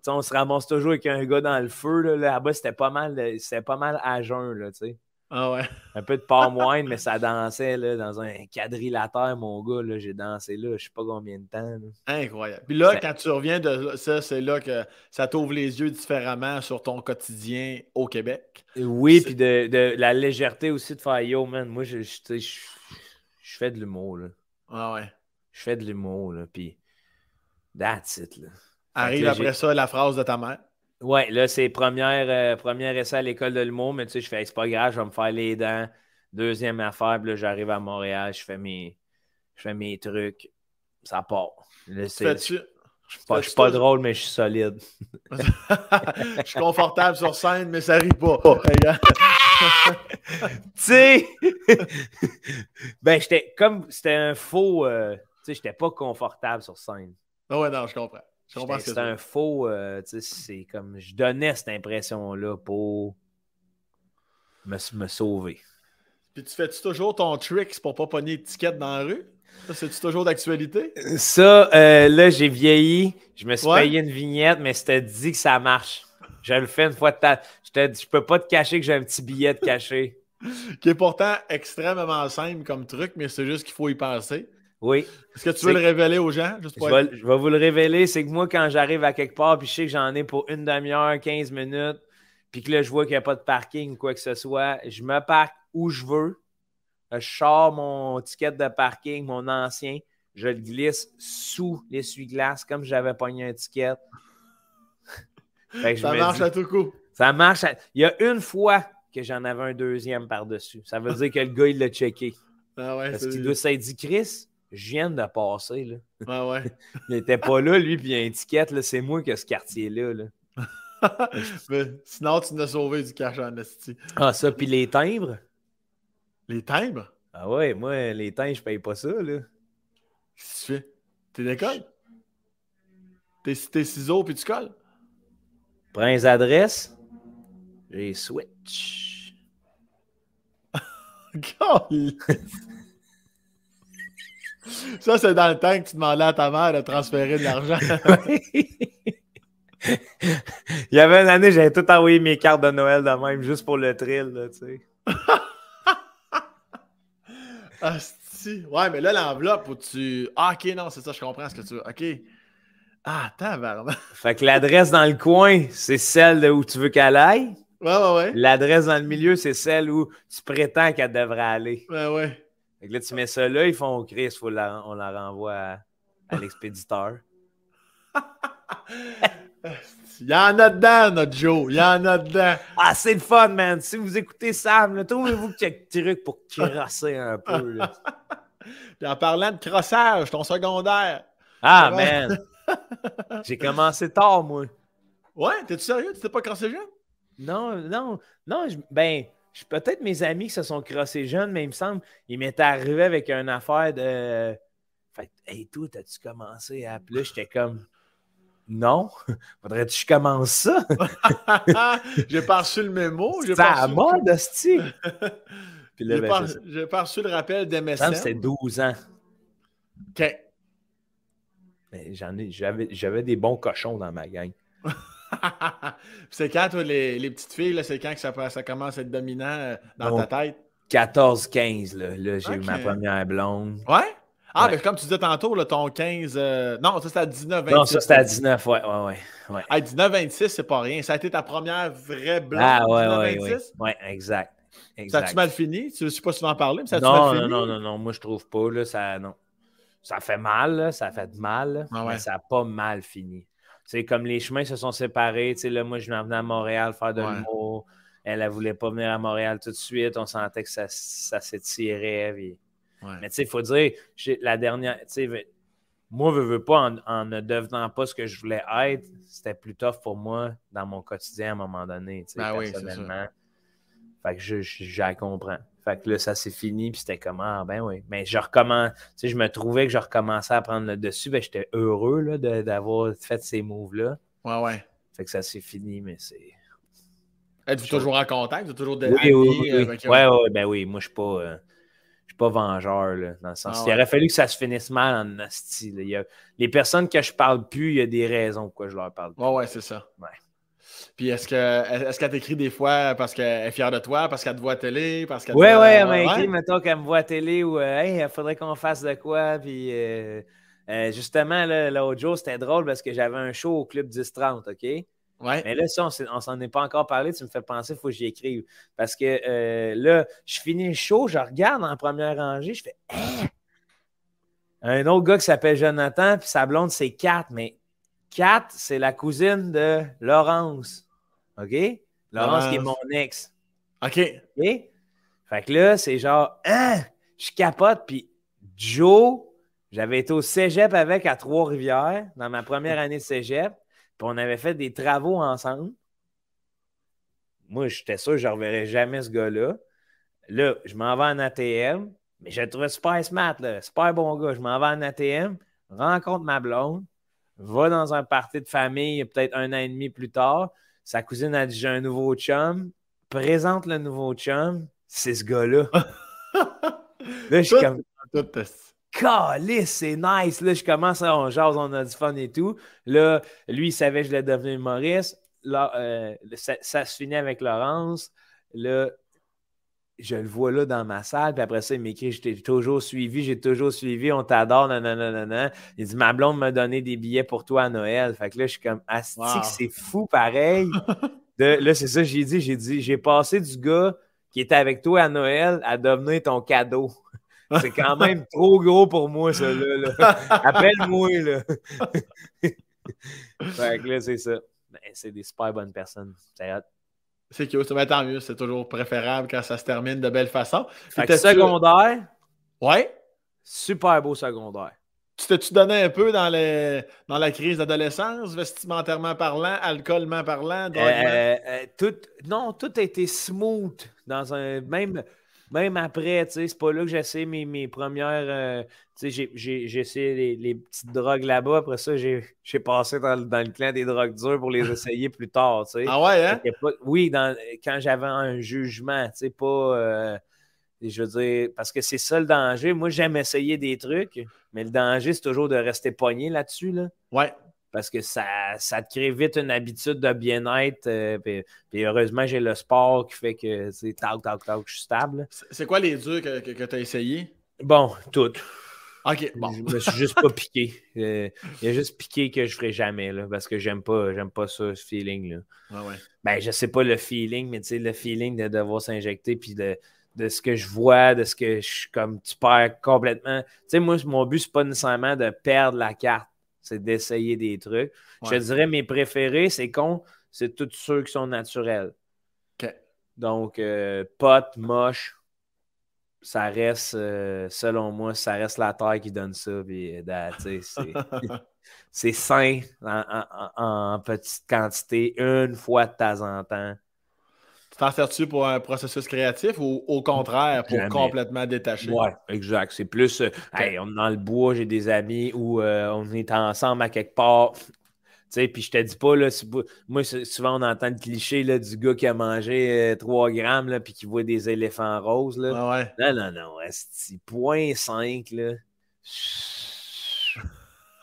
on se ramasse toujours avec un gars dans le feu. Là, bas c'était pas mal, c'était pas mal à jeun, là, tu sais. Ah ouais. Un peu de palm wine, mais ça dansait là, dans un quadrilatère, mon gars. Là, j'ai dansé là, je sais pas combien de temps. Incroyable. Puis là, quand tu reviens de ça, c'est là que ça t'ouvre les yeux différemment sur ton quotidien au Québec. Oui, puis de, de, la légèreté aussi de faire yo, man. Moi, je, je, je, je fais de l'humour. là. Ah ouais. Je fais de l'humour, là. Puis, that's it, là. Arrive après ça la phrase de ta mère. Ouais, là, c'est première, euh, première essai à l'école de l'humour, mais tu sais, je fais, c'est pas grave, je vais me faire les dents. Deuxième affaire, puis là, j'arrive à Montréal, je fais mes, je fais mes trucs. Ça part. Là, c'est, je ne suis pas, drôle, mais je suis solide. je suis confortable sur scène, mais ça rit pas. tu sais, ben, j'étais comme, c'était un faux, euh, tu sais, j'étais pas confortable sur scène. Ah ouais, non, je comprends. C'est un faux. Euh, c'est comme. Je donnais cette impression-là pour me, me, sauver. Puis tu fais-tu toujours ton trick pour pas pogner d'étiquette dans la rue? Ça, c'est-tu toujours d'actualité? Ça, euh, là, j'ai vieilli. Je me suis payé une vignette, mais c'était dit que ça marche. Je le fais une fois de temps. Je, je peux pas te cacher que j'ai un petit billet de caché. qui est pourtant extrêmement simple comme truc, mais c'est juste qu'il faut y penser. Oui. Est-ce que tu veux le révéler aux gens? je, vais, vous le révéler. C'est que moi, quand j'arrive à quelque part, puis je sais que j'en ai pour une demi-heure, 15 minutes, puis que là, je vois qu'il n'y a pas de parking ou quoi que ce soit, je me parque où je veux. Je sors mon ticket de parking, mon ancien, je le glisse sous l'essuie-glace comme j'avais pogné un ticket. ça marche à tout coup. Ça marche. Il y a une fois que j'en avais un deuxième par-dessus. Ça veut dire que le gars, il l'a checké. Ah ouais, Parce qu'il doit s'être dit, Chris, je viens de passer. Là. Ah ouais. il n'était pas là, lui, puis il y a une étiquette, c'est moi qui ai ce quartier-là. Là. Mais sinon, tu nous sauvé du cash en esti. Ah, ça, puis les timbres? Les timbres? Ah ouais, moi, les timbres, je paye pas ça, là. Qu'est-ce que tu fais? T'es d'école? T'es, t'es ciseaux puis tu colles? Prends les adresses, j'ai switch. Ça, c'est dans le temps que tu demandais à ta mère de transférer de l'argent. Il y avait une année, j'avais tout envoyé mes cartes de Noël de même, juste pour le thrill, là, tu sais. ah, Ouais, mais là, l'enveloppe où tu. Ah, ok, non, c'est ça, je comprends ce que tu veux. Ok. Ah, tabarnak. Fait que l'adresse dans le coin, c'est celle de où tu veux qu'elle aille. Ouais, ouais, ouais. L'adresse dans le milieu, c'est celle où tu prétends qu'elle devrait aller. Ouais, ouais. Fait que là, tu mets ça là, ils font Chris, faut la, on la renvoie à, l'expéditeur. Il y en a dedans, notre Joe. Il y en a dedans. Ah, c'est le fun, man. Si vous écoutez Sam, trouvez-vous quelques trucs pour crosser un peu. Puis en parlant de crossage, ton secondaire. Ah, man. J'ai commencé tard, moi. Ouais, t'es-tu sérieux? Tu t'es pas crossé jeune? Non, non, non. Ben, peut-être mes amis qui se sont crossés jeunes, mais il me semble, il m'était arrivé avec une affaire de. Fait, hey, toi, t'as-tu commencé à. Puis là, j'étais comme. Non, faudrait-tu que je commence ça? j'ai pas reçu le mémo. C'est à mode, hostie. J'ai ben, pas, pas, reçu le rappel d'MSN. C'était 12 ans. OK. J'avais des bons cochons dans ma gang. C'est quand, toi, les, les petites filles, c'est quand que ça, ça, commence à être dominant euh, dans ta tête? 14-15, là, là j'ai eu ma première blonde. Ouais? Ah, mais comme tu disais tantôt, là, ton 15. Euh, non, ça c'était à 19-26. Non, ça c'était à 19, ouais, ouais, ouais. À 19-26, c'est pas rien. Ça a été ta première vraie blonde. Ah, ouais, 19, ouais, ouais, ouais. exact. Ça a-tu mal fini? Tu ne sais pas souvent parler, mais ça a-tu non, mal fini? Non, non, non, moi je trouve pas. Là, ça, non. ça fait mal, ça fait mal, ah mais ça n'a pas mal fini. C'est comme les chemins se sont séparés. Là, moi, je venais à Montréal faire de l'humour. Elle ne voulait pas venir à Montréal tout de suite. On sentait que ça, ça s'étirait. Mais tu sais, il faut dire, la dernière, moi, je veux pas, en, ne devenant pas ce que je voulais être, c'était plus tough pour moi dans mon quotidien à un moment donné, ben personnellement. fait que je, je, comprends. Fait que là, ça s'est fini, puis c'était comme, ah, ben oui. Mais je recommence, tu sais, je me trouvais que je recommençais à prendre le dessus, ben j'étais heureux d'avoir fait ces moves-là. Ouais, ouais. Fait que ça s'est fini, mais c'est. Êtes-vous toujours en contact? Vous toujours des oui, oui, oui. ouais, ouais, ben oui, moi, je suis pas. Euh, je suis pas vengeur, là, dans le sens. Ah il aurait fallu que ça se finisse mal en nasty. Les personnes que je parle plus, il y a des raisons pourquoi je leur parle plus. Ouais, ouais, c'est ça. Ouais. Puis est-ce qu'elle est t'écrit des fois parce qu'elle est fière de toi, parce qu'elle te voit à télé, parce qu'elle Ouais, ouais, elle m'a écrit, mettons qu'elle me voit à télé ou euh, Hey, il faudrait qu'on fasse de quoi. Puis euh, euh, justement, l'autre jour, c'était drôle parce que j'avais un show au Club 10-30, OK? Ouais. Mais là, ça, on s'en est pas encore parlé. Tu me fais penser, il faut que j'y écrive. Parce que là, je finis le show, je regarde en première rangée, je fais hein? Un autre gars qui s'appelle Jonathan, puis sa blonde, c'est Kat, mais Kat, c'est la cousine de Laurence. OK? Laurence qui est mon ex. OK. OK? Fait que là, c'est genre, hein? Je capote. Puis Joe, j'avais été au cégep avec à Trois-Rivières dans ma première année de cégep. Puis on avait fait des travaux ensemble. Moi, j'étais sûr que je ne reverrais jamais ce gars-là. Là, je m'en vais en ATM, mais je le trouvais super smart, là, super bon gars. Je m'en vais en ATM, rencontre ma blonde, va dans un party de famille peut-être un an et demi plus tard. Sa cousine a dit J'ai un nouveau chum. Présente le nouveau chum. C'est ce gars-là. là, je suis comme. C'est nice. Là, je commence à. On jase, on a du fun et tout. Là, lui, il savait que je l'ai devenu humoriste. Là, euh, ça, ça, se finit avec Laurence. Là, je le vois là dans ma salle, puis après ça, il m'écrit Je t'ai toujours suivi, j'ai toujours suivi, on t'adore, nanana. Il dit Ma blonde m'a donné des billets pour toi à Noël. Fait que là, je suis comme Astique, c'est fou pareil. là, c'est ça, j'ai dit J'ai dit, j'ai passé du gars qui était avec toi à Noël à devenir ton cadeau. C'est quand même trop gros pour moi, ça, là. Appelle-moi, là. fait que là, c'est ça. Ben, c'est des super bonnes personnes. C'est cute, mais tant mieux, c'est toujours préférable quand ça se termine de belle façon. Fait secondaire? Ouais. Super beau secondaire. Tu t'es-tu donné un peu dans, les, dans la crise d'adolescence, vestimentairement parlant, alcoolement parlant, euh, euh, tout, Non, tout a été smooth dans un même même après, tu sais, c'est pas là que j'essaie mes, mes premières. Euh, tu sais, j'ai essayé les, les, petites drogues là-bas. Après ça, j'ai passé dans, dans, le clan des drogues dures pour les essayer plus tard, tu sais. Ah ouais, hein? oui, dans, quand j'avais un jugement, tu sais, pas. Euh, je veux dire, parce que c'est ça le danger. Moi, j'aime essayer des trucs, mais le danger, c'est toujours de rester pogné là-dessus, là. Ouais parce que ça, ça te crée vite une habitude de bien-être. Euh, puis, heureusement, j'ai le sport qui fait que, tu tac, tac, tac, je suis stable. C'est quoi les durs que, que, tu as essayé? Bon, toutes. OK, bon. Je me suis juste pas piqué. Euh, il y a juste piqué que je ferai jamais, là, parce que j'aime pas, j'aime pas ça, ce feeling-là. Ah ouais. Ben, je sais pas le feeling, mais tu sais, le feeling de devoir s'injecter, puis de, de ce que je vois, de ce que je comme tu perds complètement. Tu sais, moi, mon but, c'est pas nécessairement de perdre la carte c'est d'essayer des trucs. Je te dirais, mes préférés, c'est con, c'est tous ceux qui sont naturels. Donc, euh, moche, ça reste, euh, selon moi, ça reste la terre qui donne ça. c'est sain en, petite quantité, une fois de temps en temps. T'en sers-tu pour un processus créatif ou au contraire pour complètement détacher? Oui, exact. C'est plus, euh, on est dans le bois, j'ai des amis ou on est ensemble à quelque part puis je te dis pas, là, moi, souvent, on entend le cliché là, du gars qui a mangé 3 euh, grammes, puis qui voit des éléphants roses. Là. Ah ouais. Non, non, non. C'est 0.5, là. Euh,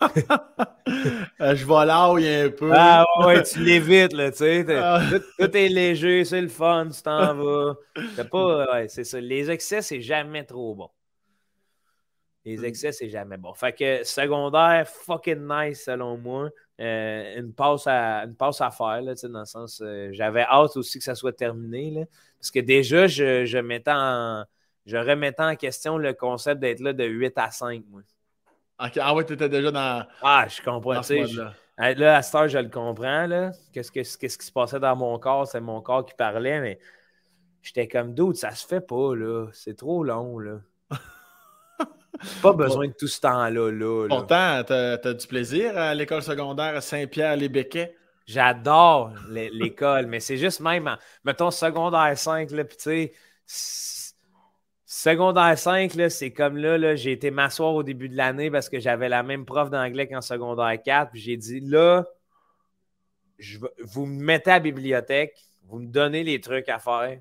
je vais là où il y a un peu. Ah ouais, tu l'évites, là, tu sais. Ah. Tout, est léger, c'est le fun, tu t'en vas. C'est pas, ouais, c'est ça. Les excès, c'est jamais trop bon. Les mm. excès, c'est jamais bon. Fait que secondaire, fucking nice selon moi. Euh, une, passe à, une passe à faire, là, dans le sens. Euh, j'avais hâte aussi que ça soit terminé. Là, parce que déjà, je, je, mettais en, je remettais en question le concept d'être là de 8 à 5. Moi. Ah ouais, tu étais déjà dans. Ah, je comprends. là. là, à cette heure, je le comprends. Qu'est-ce, que, qu'est-ce qui se passait dans mon corps? C'est mon corps qui parlait, mais j'étais comme doute, ça se fait pas, là. C'est trop long, là. Pas besoin de tout ce temps-là. Là, Pourtant, tu as, du plaisir à l'école secondaire à Saint-Pierre-les-Béquets? J'adore l'école, mais c'est juste même, mettons, secondaire 5, là, puis tu sais, secondaire 5, c'est comme là, là j'ai été m'asseoir au début de l'année parce que j'avais la même prof d'anglais qu'en secondaire 4, puis j'ai dit, là, je, vous me mettez à la bibliothèque, vous me donnez les trucs à faire,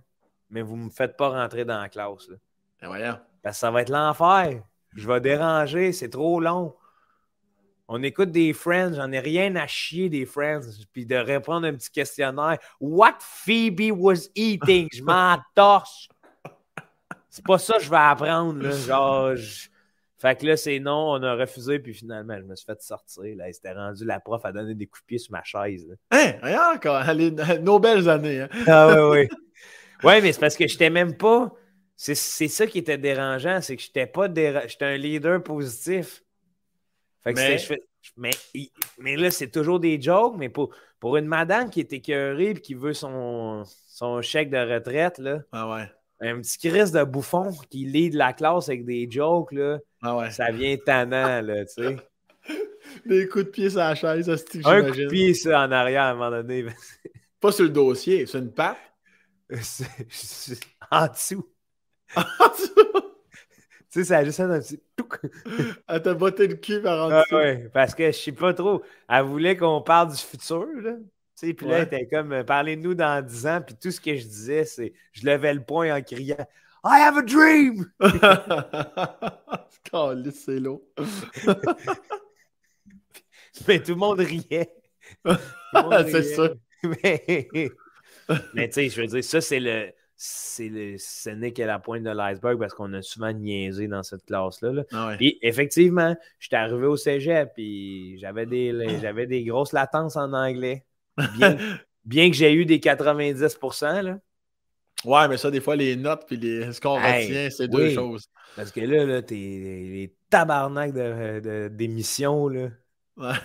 mais vous ne me faites pas rentrer dans la classe. Là. Ben voyons. Parce que ça va être l'enfer. Je vais déranger, c'est trop long. On écoute des Friends, j'en ai rien à chier des Friends, puis de répondre à un petit questionnaire. What Phoebe was eating? Je m'en torche. C'est pas ça que je vais apprendre. Là. Genre, Fait que là, c'est non, on a refusé, puis finalement, je me suis fait sortir. Là. C'était rendu la prof à donner des coups de pied sur ma chaise. Hein? Rien encore. Nos belles années. Hein? Ah oui, oui. Oui, mais c'est parce que je n'étais même pas. C'est ça qui était dérangeant, c'est que j'étais pas j'étais un leader positif. Fait que mais... mais... mais là, c'est toujours des jokes, mais pour, pour une madame qui est écœurée et qui veut son, son chèque de retraite, là, ah ouais. Un petit Chris de bouffon qui lead la classe avec des jokes, là, ah ouais. ça vient tannant, là, tu sais. Des coups de pied sur la chaise, ça, Un coup de pied, ça, en arrière, à un moment donné. Pas sur le dossier, c'est une patte? en dessous. tu sais, ça a juste un petit. Elle t'a botté le cul par en ah, ouais, parce que je sais pas trop. Elle voulait qu'on parle du futur, là. Puis là, elle était comme, euh, parlez-nous dans 10 ans, puis tout ce que je disais, c'est, je levais le poing en criant, I have a dream! c'est lourd. Mais tout le monde riait. c'est ça. Mais, mais tu sais, je veux dire, ça, c'est le c'est ce n'est que la pointe de l'iceberg parce qu'on a souvent niaisé dans cette classe-là. Ah puis effectivement, j'étais arrivé au cégep puis j'avais des, j'avais des grosses latences en anglais. Bien, que j'ai eu des 90 là. Ouais, mais ça, des fois, les notes puis les... ce qu'on retient, c'est deux choses. Parce que là, là t'es les tabarnak d'émissions, de, là. Ouais.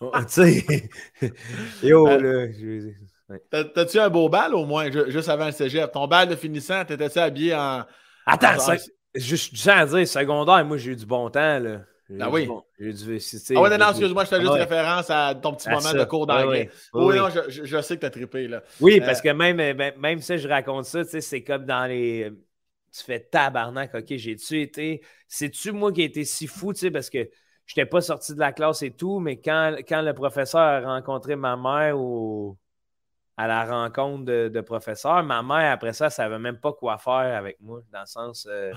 Oh, tu sais, yo, là, T'as-tu un beau bal au moins, juste avant le cégep? Ton bal de finissant, t'étais-tu habillé en. Attends, juste du à dire, secondaire, moi j'ai eu du bon temps. Là. Ah oui. J'ai du, ah ouais, non, excuse-moi, je fais juste référence à ton petit moment de cours d'anglais. oui, non, je, je, sais que t'as trippé. Là. Oui, euh, parce que même, ben, même si je raconte ça, c'est comme dans les. Tu fais tabarnak, ok, j'ai-tu été. C'est-tu moi qui ai été si fou, tu sais, parce que je n'étais pas sorti de la classe et tout, mais quand, quand le professeur a rencontré ma mère au à la rencontre de, professeurs. Ma mère, après ça, ne savait même pas quoi faire avec moi, dans le sens. Euh,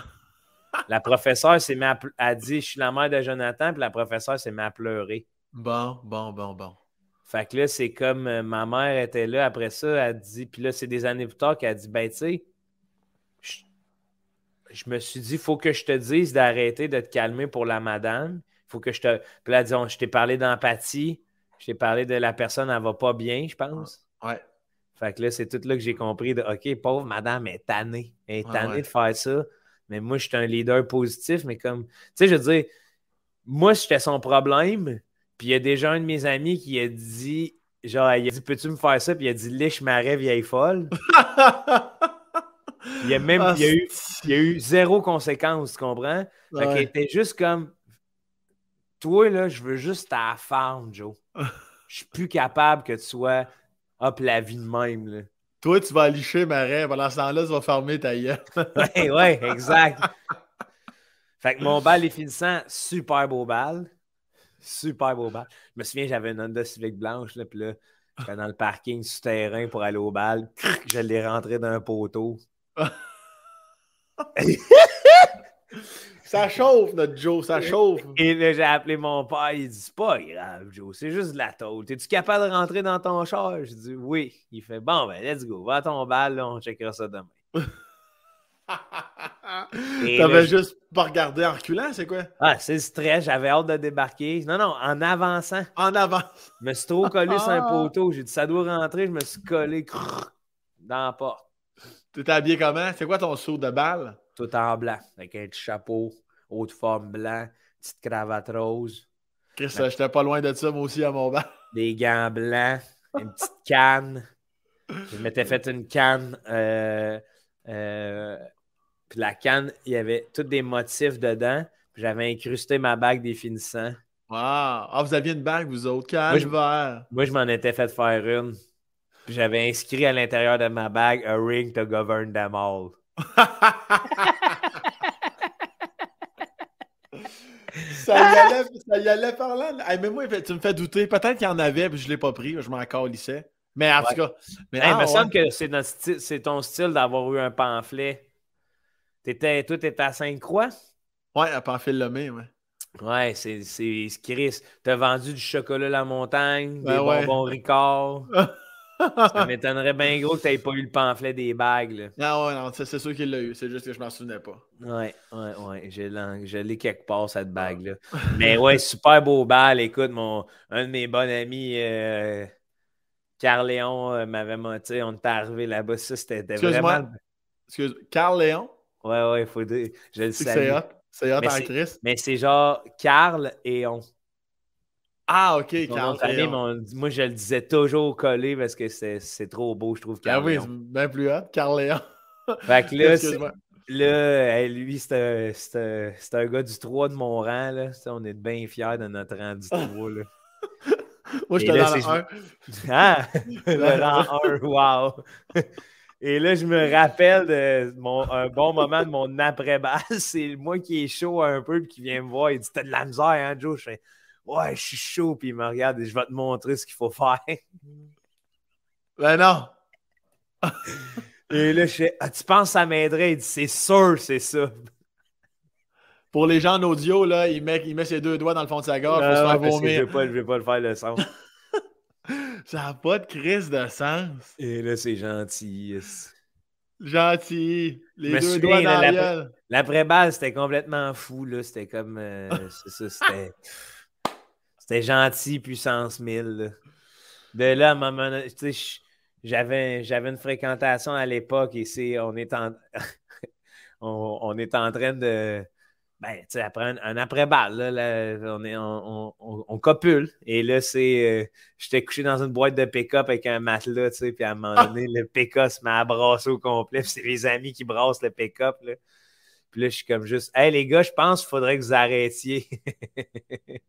la professeure s'est mise a dit Je suis la mère de Jonathan, puis la professeure s'est mise à pleurer. Bon, bon, bon, bon. Fait que là, c'est comme euh, ma mère était là après ça, elle dit, puis là, c'est des années plus tard qu'elle a dit Ben, tu sais, je, me suis dit, il faut que je te dise d'arrêter de te calmer pour la madame. Il faut que je te. Puis là, disons, je t'ai parlé d'empathie, je t'ai parlé de la personne, elle va pas bien, je pense. Ouais. Fait que là, c'est tout là que j'ai compris de OK, pauvre madame est tannée. Elle est tannée de faire ça. Mais moi, je suis un leader positif, mais comme, tu sais, je veux dire, moi, j'étais son problème, Puis il y a déjà un de mes amis qui a dit, genre, il a dit, peux-tu me faire ça? Puis il a dit, liche ma rêve vieille folle. il y a même, il, y a eu, il y a eu zéro conséquence, tu comprends? Fait qu'il était juste comme, toi, là, je veux juste ta farm, Joe. Je suis plus capable que tu sois, hop, la vie de même, là. Toi, tu vas licher ma rêve. Pendant ce temps-là, tu vas fermer ta gueule. ouais, ouais, exact. Fait que mon bal est finissant, super beau bal. Super beau bal. Je me souviens, j'avais une Honda Civic blanche, là, puis là, j'étais dans le parking souterrain pour aller au bal. Je l'ai rentré dans un poteau. ça chauffe, notre Joe, ça chauffe. Et là, j'ai appelé mon père, il dit C'est pas grave, Joe, c'est juste de la tôle. Es-tu capable de rentrer dans ton char? Je dis Oui. Il fait Bon, ben, let's go, va à ton bal, on checkera ça demain. T'avais juste pas regardé en reculant, c'est quoi? Ah, c'est le stress, j'avais hâte de débarquer. Non, non, en avançant. En avant. Je me suis trop collé sur un ah. poteau. J'ai dit, ça doit rentrer. Je me suis collé dans la porte. T'es habillé comment? C'est quoi ton saut de balle? Tout en blanc, avec un petit chapeau, haute forme blanc, petite cravate rose. Chris, j'étais pas loin de ça, moi aussi, à mon bal. Des gants blancs, une petite canne. Je m'étais fait une canne. Euh, euh, puis la canne, il y avait tous des motifs dedans. J'avais incrusté ma bague définissant. Wow! Ah, vous aviez une bague, vous autres, calvaire! Moi, je, m'en étais fait faire une. Puis j'avais inscrit à l'intérieur de ma bague A ring to govern them all. ça, y allait, ça y allait par là. mais moi, tu me fais douter. Peut-être qu'il y en avait, puis je ne l'ai pas pris. Je m'en calissais. Mais en tout cas. Mais, il me semble que c'est ton style d'avoir eu un pamphlet T'étais, toi, t'étais à Sainte-Croix? Ouais, à Pamphile-Lomé, ouais. Ouais, c'est, c'est Chris. T'as vendu du chocolat à la montagne, ben des bonbons Ricard. ça m'étonnerait bien gros que t'aies pas eu le pamphlet des bagues. Là. Non, ouais, non, c'est, sûr qu'il l'a eu. C'est juste que je m'en souvenais pas. Ouais, ouais, ouais. Je l'ai quelque part, cette bague-là. Mais ouais, super beau bal. Écoute, mon, un de mes bons amis, euh, Carl Léon, euh, m'avait monté. On était arrivé là-bas. Ça, c'était vraiment. Excuse, Carl Léon? Ouais, ouais, il faut dire. Je le sais. C'est hot. C'est hot en Mais c'est genre Carl et on. Ah, ok, Carl. on. moi, je le disais toujours collé parce que c'est trop beau, je trouve. Ah oui, c'est bien plus hot, Carl Léon. Fait que là, là lui, c'est un, gars du 3 de mon rang. Là. On est bien fiers de notre rang du 3. Là. moi, j'étais dans le 1. Ah, le rang 1, wow. Et là, je me rappelle de mon, un bon moment de mon après-balle. C'est moi qui est chaud un peu et qui vient me voir. Il dit T'as de la misère, hein, Joe Je fais Ouais, je suis chaud. Puis il me regarde et je vais te montrer ce qu'il faut faire. Ben non. et là, je fais ah, Tu penses ça m'aiderait Il dit C'est sûr, c'est ça. Pour les gens en audio, là, il met, il met ses deux doigts dans le fond de sa gorge pour se faire vomir. Je ne vais, vais, pas le faire le son. Ça n'a pas de crise de sens. Et là, c'est gentil. Gentil. Les deux doigts dans L'après-balle, c'était complètement fou. C'était comme. Euh, c'est ça, c'était. C'était gentil, puissance 1000. De là, à un moment j'avais, j'avais une fréquentation à l'époque et c'est, on, est en, on, on est en train de, ben, tu sais, après un, après-balle, on, est, on, on, copule. Et là, c'est. Euh, j'étais couché dans une boîte de pick-up avec un matelas, tu sais, puis à un moment ah! donné, le pick-up se met à brasser au complet. c'est les amis qui brassent le pick-up, là. Puis là, je suis comme juste, hey les gars, je pense qu'il faudrait que vous arrêtiez.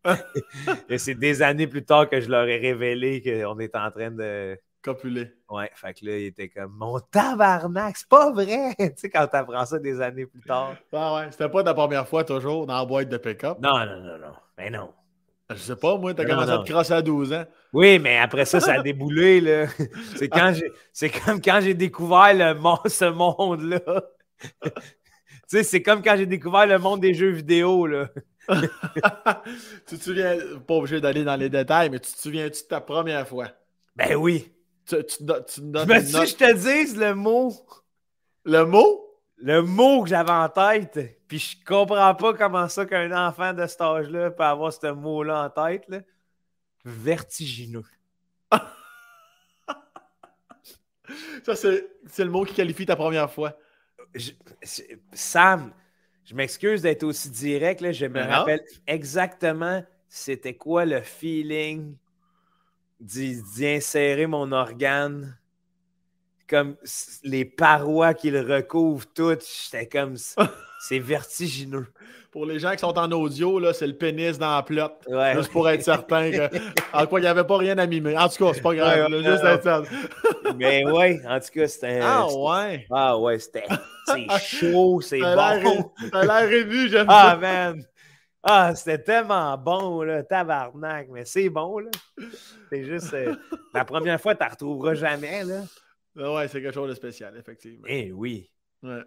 Et c'est des années plus tard que je leur ai révélé qu'on est en train de Copulé. Ouais, fait que là, il était comme mon tabarnak, c'est pas vrai! tu sais, quand t'apprends ça des années plus tard. Ah ouais, c'était pas ta première fois toujours dans la boîte de pick-up? Non, non, non, non. Mais non. Je sais pas, moi, t'as commencé à te crosser à 12 ans. Oui, mais après ça, ça a déboulé, là. C'est quand j'ai. C'est comme quand j'ai découvert le ce monde-là. Tu sais, c'est comme quand j'ai découvert le monde des jeux vidéo, là. tu te souviens, pas obligé d'aller dans les détails, mais tu te souviens-tu de ta première fois? Ben oui. Tu, tu, tu donnes je me je te dise le mot. Le mot? Le mot que j'avais en tête. Puis je comprends pas comment ça qu'un enfant de cet âge-là peut avoir ce mot-là en tête. Là. Vertigineux. ça, c'est le mot qui qualifie ta première fois. Sam, je m'excuse d'être aussi direct. Là. Je me rappelle exactement c'était quoi le feeling d'y insérer mon organe comme les parois qui le recouvrent toutes. J'étais comme. C'est vertigineux. Pour les gens qui sont en audio, c'est le pénis dans la plotte. Juste pour être certain que, en quoi il n'y avait pas rien à mimer. En tout cas, c'est pas grave. juste Mais ouais, en tout cas, c'était. Ah ouais. Ah ouais, c'était. C'est chaud, c'est bon. T'as l'air ému, j'aime ah, ça. Ah man. Ah, c'était tellement bon, là, tabarnak, mais c'est bon, là. C'est juste. Euh, la première fois, tu ne retrouveras jamais, là. Ah ouais, c'est quelque chose de spécial, effectivement. Eh oui.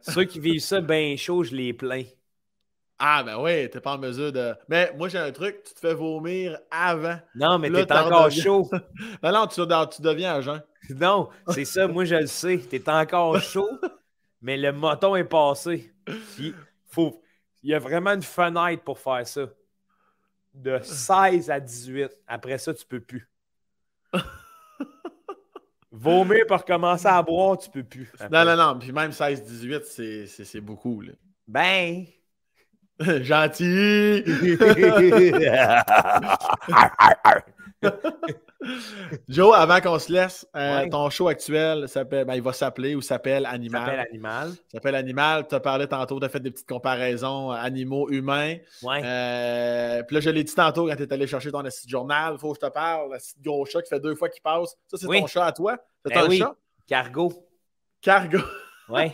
Ceux qui vivent ça bien chaud, je les plains. Ah, ben oui, t'es pas en mesure de. Mais moi, j'ai un truc, tu te fais vomir avant. Non, mais t'es encore chaud. non, non, tu, tu deviens agent. Non, c'est ça, moi, je le sais. T'es encore chaud, mais le moton est passé. faut... Il y a vraiment une fenêtre pour faire ça. De 16 à 18. Après ça, tu peux plus. Vomir pour commencer à boire, tu peux plus. Non, non, non. Puis même 16-18, c'est beaucoup. Là. Ben. Gentil. Joe, avant qu'on se laisse, euh, ton show actuel, ben, il va s'appeler ou s'appelle Animal. S'appelle Animal. S'appelle Animal. Tu as parlé tantôt, tu as fait des petites comparaisons euh, animaux, humains. Ouais. Euh, puis là, je l'ai dit tantôt quand tu es allé chercher ton site journal. Il faut que je te parle. Le site gros chat qui fait deux fois qu'il passe. Ça, c'est ton chat à toi? C'est ben ton oui. chat? Cargo. Cargo. Oui.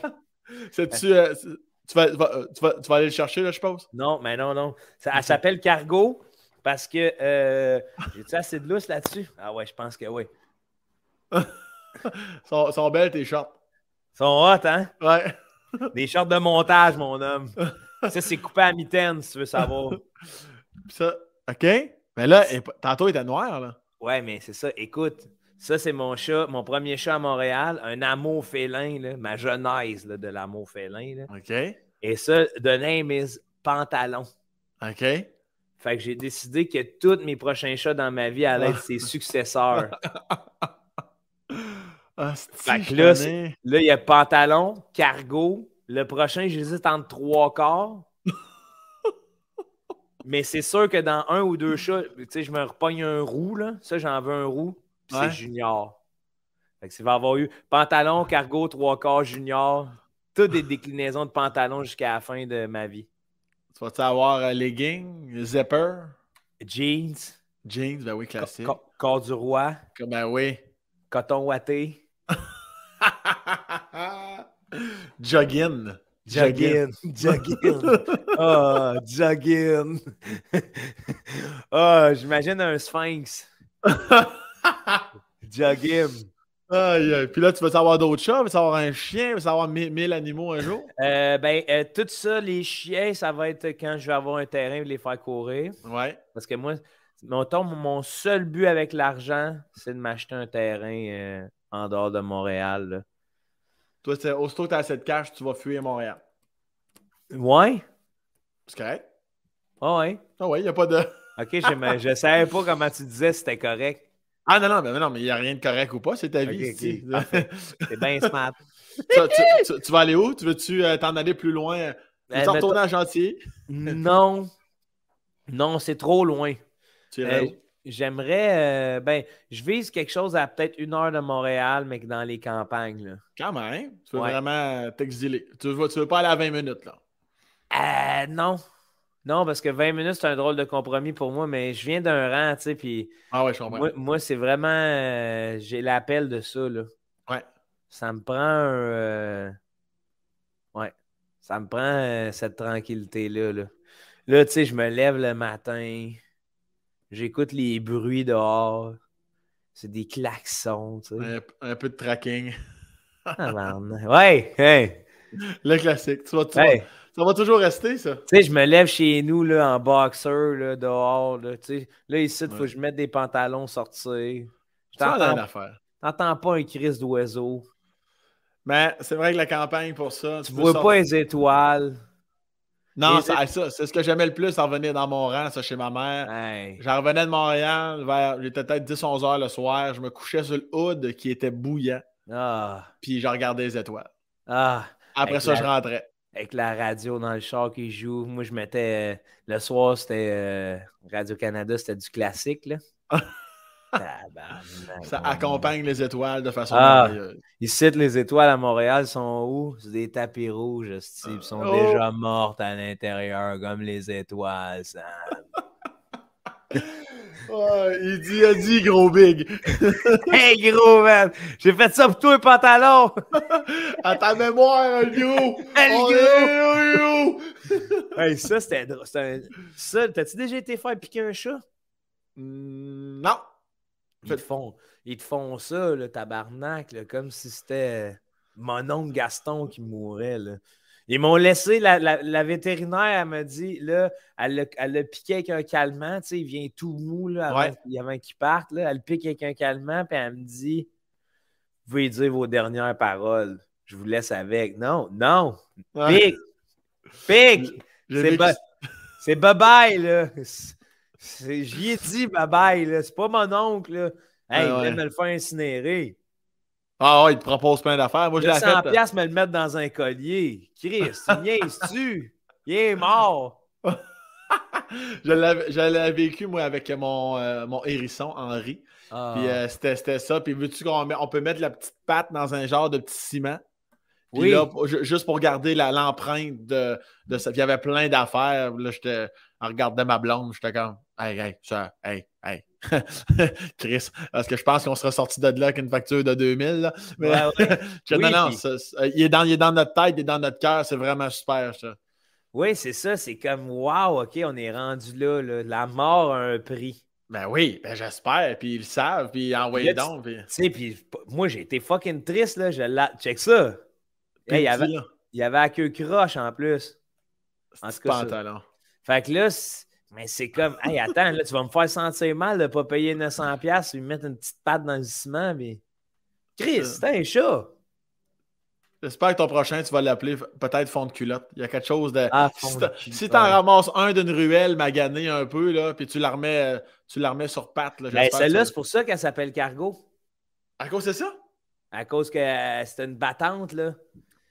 C'est-tu. tu, vas, tu, vas, tu, vas, aller le chercher, là, je pense? Non, mais non, non. Ça, elle s'appelle Cargo. Parce que euh, j'ai-tu assez de lousse là-dessus? Ah ouais, je pense que oui. sont, sont belles tes shorts. Sont hot, hein? Ouais. Des shorts de montage, mon homme. Ça, c'est coupé à mitaine, si tu veux savoir. ça, OK. Mais là, tantôt, il était noir, là. Ouais, mais c'est ça. Écoute, ça, c'est mon chat, mon premier chat à Montréal, un amour félin, là, ma genèse là, de l'amour félin. Là. OK. Et ça, the name is Pantalon. OK. Fait que j'ai décidé que tous mes prochains chats dans ma vie allaient être ses successeurs. Ah, fait que là, là, il y a pantalon, cargo. Le prochain, j'hésite entre trois quarts. Mais c'est sûr que dans un ou deux chats, tu sais, je me repogne un roux, là. Ça, j'en veux un roux. c'est junior. Fait que ça va avoir eu pantalon, cargo, trois quarts, junior. Toutes des déclinaisons de pantalon jusqu'à la fin de ma vie. Tu vas-tu avoir un legging, zipper? Jeans. Jeans, ben oui, classique. corps du roi. Ben oui. Coton ouaté. Jogging. Jogging. Jogging. Ah, oh, jogging. Ah, oh, j'imagine un sphinx. jogging. Aïe, Puis là, tu veux savoir d'autres chats? Tu veux savoir un chien? Tu veux savoir mille animaux un jour? Euh, ben, euh, tout ça, les chiens, ça va être quand je vais avoir un terrain et les faire courir. Ouais. Parce que moi, mon seul but avec l'argent, c'est de m'acheter un terrain euh, en dehors de Montréal. Toi, aussitôt que tu as cette cash, tu vas fuir Montréal. Ouais. C'est correct? Ah ouais. Ah ouais, il n'y a pas de. OK, je ne savais pas comment tu disais si c'était correct. Ah non, non, mais non, mais il n'y a rien de correct ou pas, c'est ta vie. c'est bien smart. tu, vas aller où? Tu veux-tu euh, t'en aller plus loin? Tu veux retourner à Gentil? Non. Non, c'est trop loin. Euh, j'aimerais. Euh, ben, je vise quelque chose à peut-être une heure de Montréal, mais dans les campagnes. Là. Quand même. Tu veux vraiment t'exiler. Tu veux, tu veux pas aller à 20 minutes, là? Euh, non. Non, parce que 20 minutes, c'est un drôle de compromis pour moi, mais je viens d'un rang, tu sais, puis... Ah ouais, je comprends. Moi, c'est vraiment... Euh, j'ai l'appel de ça, là. Ouais. Ça me prend un... Euh, ouais. Ça me prend euh, cette tranquillité-là, là. Là, tu sais, je me lève le matin, j'écoute les bruits dehors, c'est des klaxons, tu sais. Un, peu de tracking. ah, Ouais, hey! Le classique. Tu vois, tu ça va toujours rester, ça. Tu sais, je me lève chez nous là, en boxer, là, dehors. Là, là ici, il faut que je mette des pantalons sortir. T'entends pas un crise d'oiseau. Mais c'est vrai que la campagne, pour ça. Tu, vois pas les étoiles. Non, ça, c'est ce que j'aimais le plus en revenir dans mon rang, ça, chez ma mère. J'en revenais de Montréal, vers, il était peut-être 10-11 heures le soir. Je me couchais sur le hood qui était bouillant. Ah. Puis je regardais les étoiles. Ah. Après ça, je rentrais. Avec la radio dans le char qui joue. Moi, je mettais. Euh, le soir, c'était. Euh, Radio-Canada, c'était du classique, là. ça accompagne les étoiles de façon ah, Ils citent les étoiles à Montréal, sont où? C'est des tapis rouges, ils sont oh! déjà mortes à l'intérieur, comme les étoiles. Ça... il dit, a dit, gros big. hey, gros, man. J'ai fait ça pour toi, pantalon. à ta mémoire, gros. Le gros. hey, ça, c'était drôle. Ça, t'as-tu déjà été faire piquer un chat? Hmm, non. Ils te font, ils te font ça, le tabarnak, comme si c'était mon oncle Gaston qui mourait. Là. Ils m'ont laissé, la, la, vétérinaire, elle m'a dit, là, elle l'a piqué avec un calmant, tu sais, il vient tout mou, là, avant, avant qu'il parte, là, elle pique avec un calmant, puis elle me dit, vous pouvez dire vos dernières paroles, je vous laisse avec. Non, non, pique, pique, c'est bye-bye, là. J'y ai dit bye-bye, là, c'est pas mon oncle, là. Hey, il voulait me le faire incinérer. Ah ouais, il te propose plein d'affaires. Moi, je l'ai fait. 100 piastres me le mettre dans un collier. Chris, tu tu Il est mort. je l'avais vécu, moi, avec mon, euh, mon hérisson, Henri. Ah. Puis euh, c'était ça. Puis veux-tu qu'on on peut mettre la petite patte dans un genre de petit ciment? Puis oui. là, juste pour garder l'empreinte de, de ça. il y avait plein d'affaires. Là, j'étais en regardant ma blonde, j'étais comme Hey, hey, ça, hey, hey. Chris, parce que je pense qu'on sera sorti de là avec une facture de 2000. Mais non, non, il, est dans, il est dans notre tête, il est dans notre cœur, c'est vraiment super ça. Oui, c'est ça, c'est comme wow, ok, on est rendu là, la mort a un prix. Ben oui, ben j'espère, puis ils le savent, puis envoyez donc. Tu sais, puis moi j'ai été fucking triste, là, je la... check ça. il, y avait, il y avait la queue croche en plus. En tout cas, pantalon. Fait que là, mais c'est comme, hey, attends, là, tu vas me faire sentir mal de ne pas payer 900$ et mettre une petite patte dans le ciment. Mais... Chris, c'est un chat. J'espère que ton prochain, tu vas l'appeler peut-être fond de culotte. Il y a quelque chose de. Ah, si tu en ramasses un d'une ruelle magané un peu, là, puis tu la remets, tu la remets sur patte. Là, ben, celle-là, c'est pour ça qu'elle s'appelle Cargo. À cause de ça? À cause que euh, c'était une battante, là.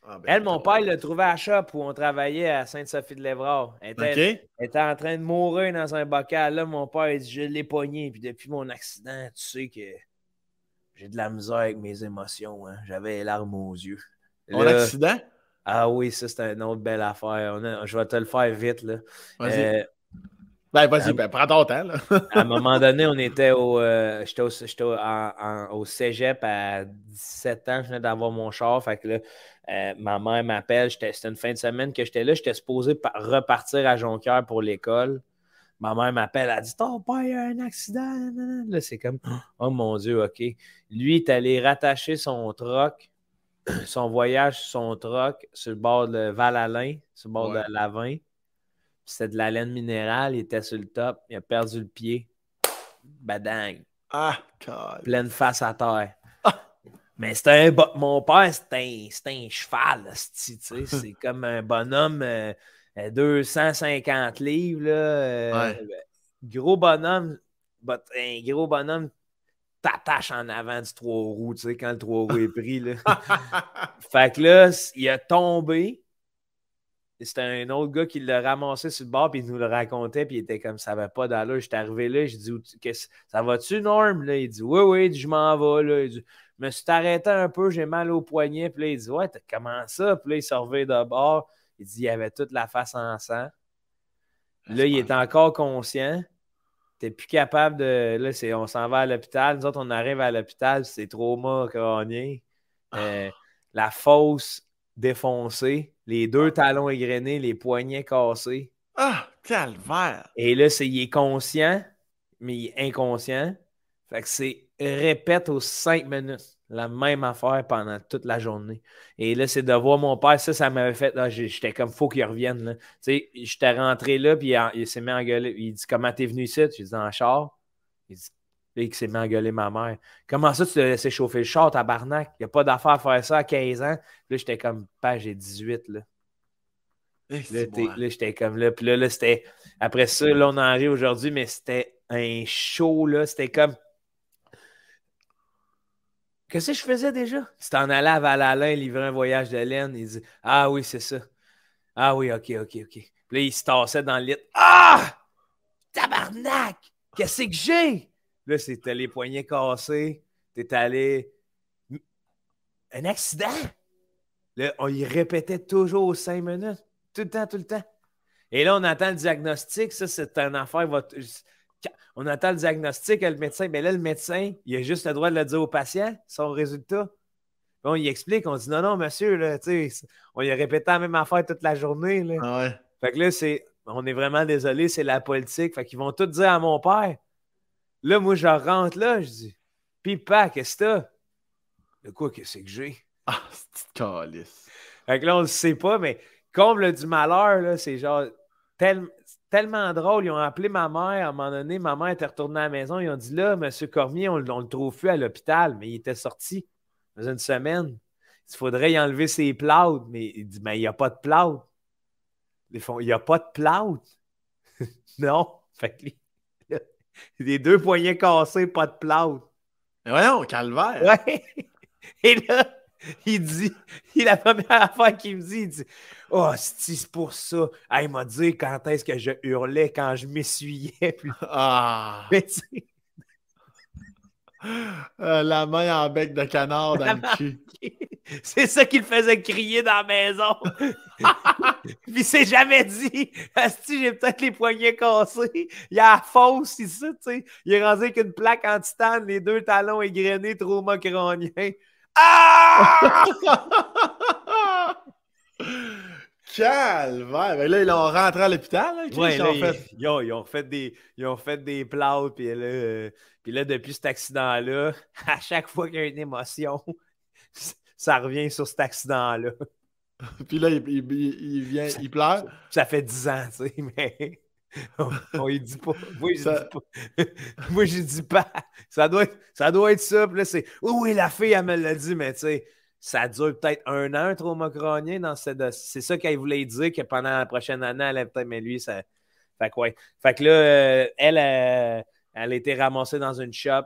Ah, ben, Elle, mon père, l'a trouvé à shop où on travaillait à Sainte-Sophie-de-Lévrard. Elle, était en train de mourir dans un bocal. Là, mon père, il dit Je l'ai pogné. Puis depuis mon accident, tu sais que j'ai de la misère avec mes émotions. Hein. J'avais les larmes aux yeux. Mon accident? Ah oui, ça, c'est une autre belle affaire. je vais te le faire vite. Là. Euh, ben, vas-y, ben, prends ton temps. à un moment donné, on était au. Euh, j'étais au, au, cégep à 17 ans, je venais d'avoir mon char. Fait que là, euh, ma mère m'appelle. C'était une fin de semaine que j'étais là. J'étais supposé repartir à Jonquière pour l'école. Ma mère m'appelle, elle dit Ton père, il a un accident. Là, c'est comme Oh mon Dieu, OK. Lui, il est allé rattacher son troc, son voyage son troc sur le bord de Val-Alain, sur le bord de Lavin. C'était de la laine minérale, il était sur le top, il a perdu le pied. Badang. Ah, God. Pleine face à terre. Ah. Mais c'était un mon père, c'était un, un, cheval, c'est comme un bonhomme 250 euh, livres. Là, euh, Gros bonhomme, un gros bonhomme t'attache en avant du trois roues, tu sais, quand le trois roues est pris. Là. fait que là, il a tombé, c'était un autre gars qui l'a ramassé sur le bord, puis il nous le racontait, puis il était comme ça va pas d'allure. J'étais arrivé là, j'ai dit Ça va-tu, Norm? Là, Il dit Oui, oui, je m'en vais. Là. Il dit, je me suis arrêté un peu, j'ai mal au poignet. Puis là, il dit Ouais, comment ça? Puis là, il s'est de bord. Il dit Il avait toute la face en sang. Là, il est encore conscient. T'es plus capable de. Là, c'est, on s'en va à l'hôpital. Nous autres, on arrive à l'hôpital, c'est trauma crânien. Euh, ah. La fosse défoncée les deux talons égrenés, les poignets cassés. Ah, calvaire! Et là, c'est, il est conscient, mais il est inconscient. Fait que c'est répète aux cinq minutes la même affaire pendant toute la journée. Et là, c'est de voir mon père, ça, ça m'avait fait. j'étais comme, faut qu'il revienne. Tu sais, j'étais rentré là, puis il, s'est mis à gueuler. Il dit, comment t'es venu ici? Je dit, le char. Il dit, et qui s'est mis à gueuler ma mère. Comment ça, tu te laissé chauffer le char, tabarnak? Il n'y a pas d'affaire à faire ça à 15 ans. Là, j'étais comme, pas, j'ai 18, là. Eh, là, j'étais comme là. Puis là, là c'était. Après ça, là, on en arrive aujourd'hui, mais c'était un show, là. C'était comme. Qu'est-ce que je faisais déjà? C'était en allant à Val-Alain livrer un voyage de laine. Il dit Ah oui, c'est ça. Ah oui, ok, ok, ok. Puis là, il se tassait dans le lit. Ah! Tabarnak! Qu'est-ce que j'ai? Là, c'était les poignets cassés. T'es allé. Un accident? Là, on y répétait toujours cinq minutes. Tout le temps, tout le temps. Et là, on attend le diagnostic. Ça, c'est une affaire. On attend le diagnostic, le médecin. Mais là, le médecin, il a juste le droit de le dire au patient, son résultat. on y explique, on dit non, non, monsieur, là, on y a répété la même affaire toute la journée. Là. Ah ouais. Fait que là, c'est. On est vraiment désolé, c'est la politique. Fait qu'ils vont tout dire à mon père. Là, moi, je rentre là, je dis Pipa, qu'est-ce que t'as? De quoi, qu'est-ce que j'ai? Ah, c'est calice. Fait que là, on le sait pas, mais comble du malheur, là, c'est genre tellement drôle. Ils ont appelé ma mère à un moment donné. Ma mère était retournée à la maison. Ils ont dit là, M. Cormier, on, ne le trouve plus à l'hôpital, mais il était sorti dans une semaine. Il faudrait y enlever ses plautes. Mais il dit Mais il n'y a pas de plautes. Ils font Il n'y a pas de plautes. non. Fait que les deux poignets cassés, pas de. Mais voyons, calvaire. Ouais. Et là, il dit, il, la première affaire qu'il me dit, il dit Oh, c'est pour ça. il m'a dit quand est-ce que je hurlais quand je m'essuyais. Ah! Mais tu euh, la main en bec de canard dans le cul. C'est ça qu'il faisait crier dans la maison. Puis il s'est jamais dit Asti, j'ai peut-être les poignets cassés. Il y a la fosse ici, tu sais. Il est rendu avec une plaque en titane, les deux talons égrenés, trauma crânien. Ah! Calvaire! Ben là, ils l'ont rentré à l'hôpital. Ouais, ils, ont fait... Ils, ont, fait des, ils ont fait des. Puis là, euh, puis là, depuis cet accident-là, à chaque fois qu'il y a une émotion, ça revient sur cet accident-là. puis là, il, il, vient, il pleure. Ça fait 10 ans, tu sais, mais on, dit pas. Moi, je dis pas. Moi, je dis pas. Ça doit être ça. Doit être ça. Puis là, c'est. Oui, oui, la fille, elle me l'a dit, mais tu sais, ça dure peut-être un an, un trauma crânien dans cette. C'est ça qu'elle voulait dire, que pendant la prochaine année, elle peut-être. Mais lui, ça. Fait que, ouais. Fait que là, euh, elle, elle, elle a été ramassée dans une shop.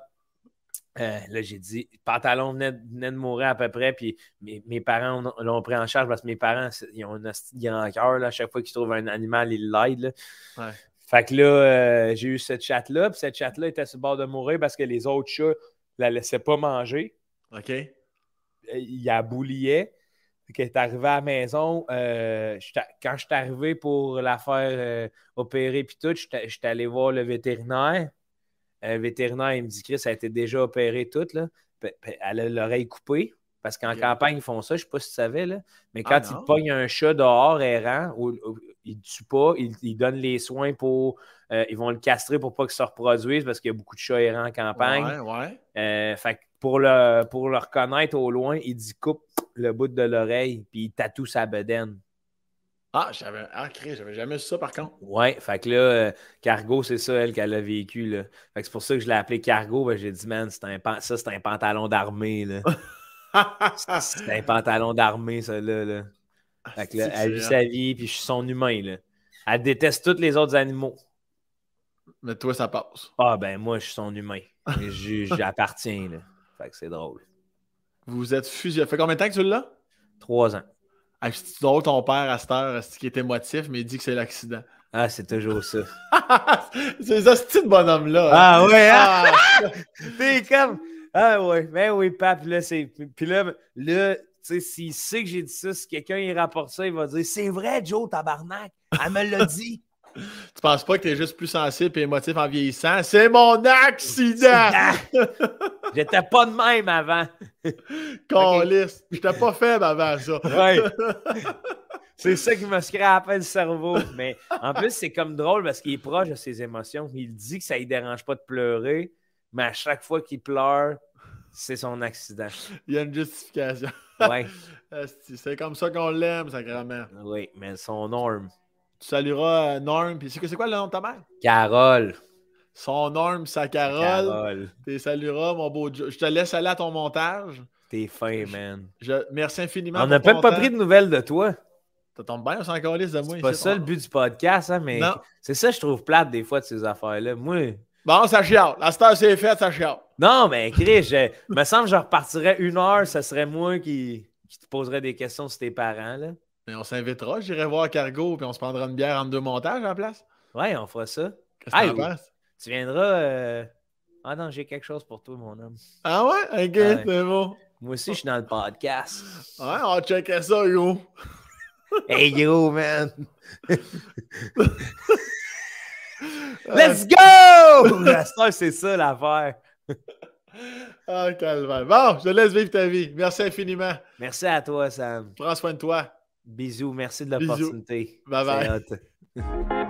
Euh, là, j'ai dit, pantalon venait, venait, de mourir à peu près, puis mes, mes parents l'ont pris en charge parce que mes parents, ils ont un grand cœur. À chaque fois qu'ils trouvent un animal, ils l'aident. Ouais. Fait que là, euh, j'ai eu cette chatte-là, puis cette chatte-là était sur le bord de mourir parce que les autres chats la laissaient pas manger. OK. Euh, il la bouliait. Elle est arrivée à la maison. quand je suis arrivé pour la faire opérer, puis tout, je suis allé voir le vétérinaire. Le vétérinaire, il me dit que ça a été déjà opéré toute. Là. Elle a l'oreille coupée. Parce qu'en campagne, ils font ça, je ne sais pas si tu savais, là. mais ah, quand ils pognent un chat dehors errant, ou, ils ne tuent pas, ils, donnent les soins pour. Euh, ils vont le castrer pour pas qu'il se reproduise parce qu'il y a beaucoup de chats errants en campagne. Ouais, ouais. Euh, fait pour le, pour le reconnaître au loin, il dit coupe le bout de l'oreille, puis il tatoue sa bedaine. Ah, j'avais ah, j'avais jamais vu ça par contre. Ouais, fait que là, euh, Cargo, c'est ça, elle, qu'elle a vécu. Là. Fait que c'est pour ça que je l'ai appelé Cargo. Ben, j'ai dit, man, c'est un, ça, c'est un pantalon d'armée. Là. c'est un pantalon d'armée, ça, là. là. Ah, fait que là, elle vit sa vie, puis je suis son humain, là. Elle déteste tous les autres animaux. Mais toi, ça passe. Ah, ben, moi, je suis son humain. J'appartiens, là. Fait que c'est drôle. Vous êtes fusionnés. Ça fait combien de temps que tu l'as? Trois ans. Ah, c'est drôle ton père à cette heure, qui est émotif, mais il dit que c'est l'accident. Ah, c'est toujours ça. c'est ça, ce petit bonhomme-là. Hein. Ah ouais, hein? Ah, T'es comme. Ah ouais, ben oui, pape, là, c'est. Puis là, là tu sais, s'il sait que j'ai dit ça, si quelqu'un il rapporte ça, il va dire C'est vrai, Joe, tabarnak, elle me l'a dit. Tu penses pas que t'es juste plus sensible et émotif en vieillissant? C'est mon accident! J'étais pas de même avant. Caliste. J'étais pas faible avant ça. Ouais. C'est ça qui me scrapé le cerveau. Mais en plus, c'est comme drôle parce qu'il est proche de ses émotions. Il dit que ça ne dérange pas de pleurer, mais à chaque fois qu'il pleure, c'est son accident. Il y a une justification. Ouais. c'est comme ça qu'on l'aime, sacrément. Oui, mais son norme. Tu salueras euh, Norm. Puis c'est quoi le nom de ta mère? Carole. Son Norm, sa Carole. Carole. Tu salueras, mon beau Je te laisse aller à ton montage. T'es fin, man. Merci infiniment. On n'a peut pas pris de nouvelles de toi. Ça tombe bien, on s'en calisse de moi. C'est pas ça le but du podcast, hein, mais c'est ça je trouve plate des fois de ces affaires-là. Moi. Bon, ça chiale. La star c'est fait, ça chiale. Non, mais Chris, je... me semble que je repartirais une heure, ça serait moi qui, qui te poserais des questions sur tes parents. Là. Mais on s'invitera, j'irai voir Cargo, puis on se prendra une bière en deux montages à la place. Ouais, on fera ça. Qu'est-ce que tu penses? Tu viendras. Euh, ah non, j'ai quelque chose pour toi, mon homme. Ah ouais? Ok, c'est bon. Moi aussi, je suis dans le podcast. Ouais, on va checker ça, yo. hey, yo, man. Let's go! c'est ça l'affaire. ah, calvaire. Bon, je te laisse vivre ta vie. Merci infiniment. Merci à toi, Sam. Prends soin de toi. Bisous. Merci de l'opportunité. Bye bye.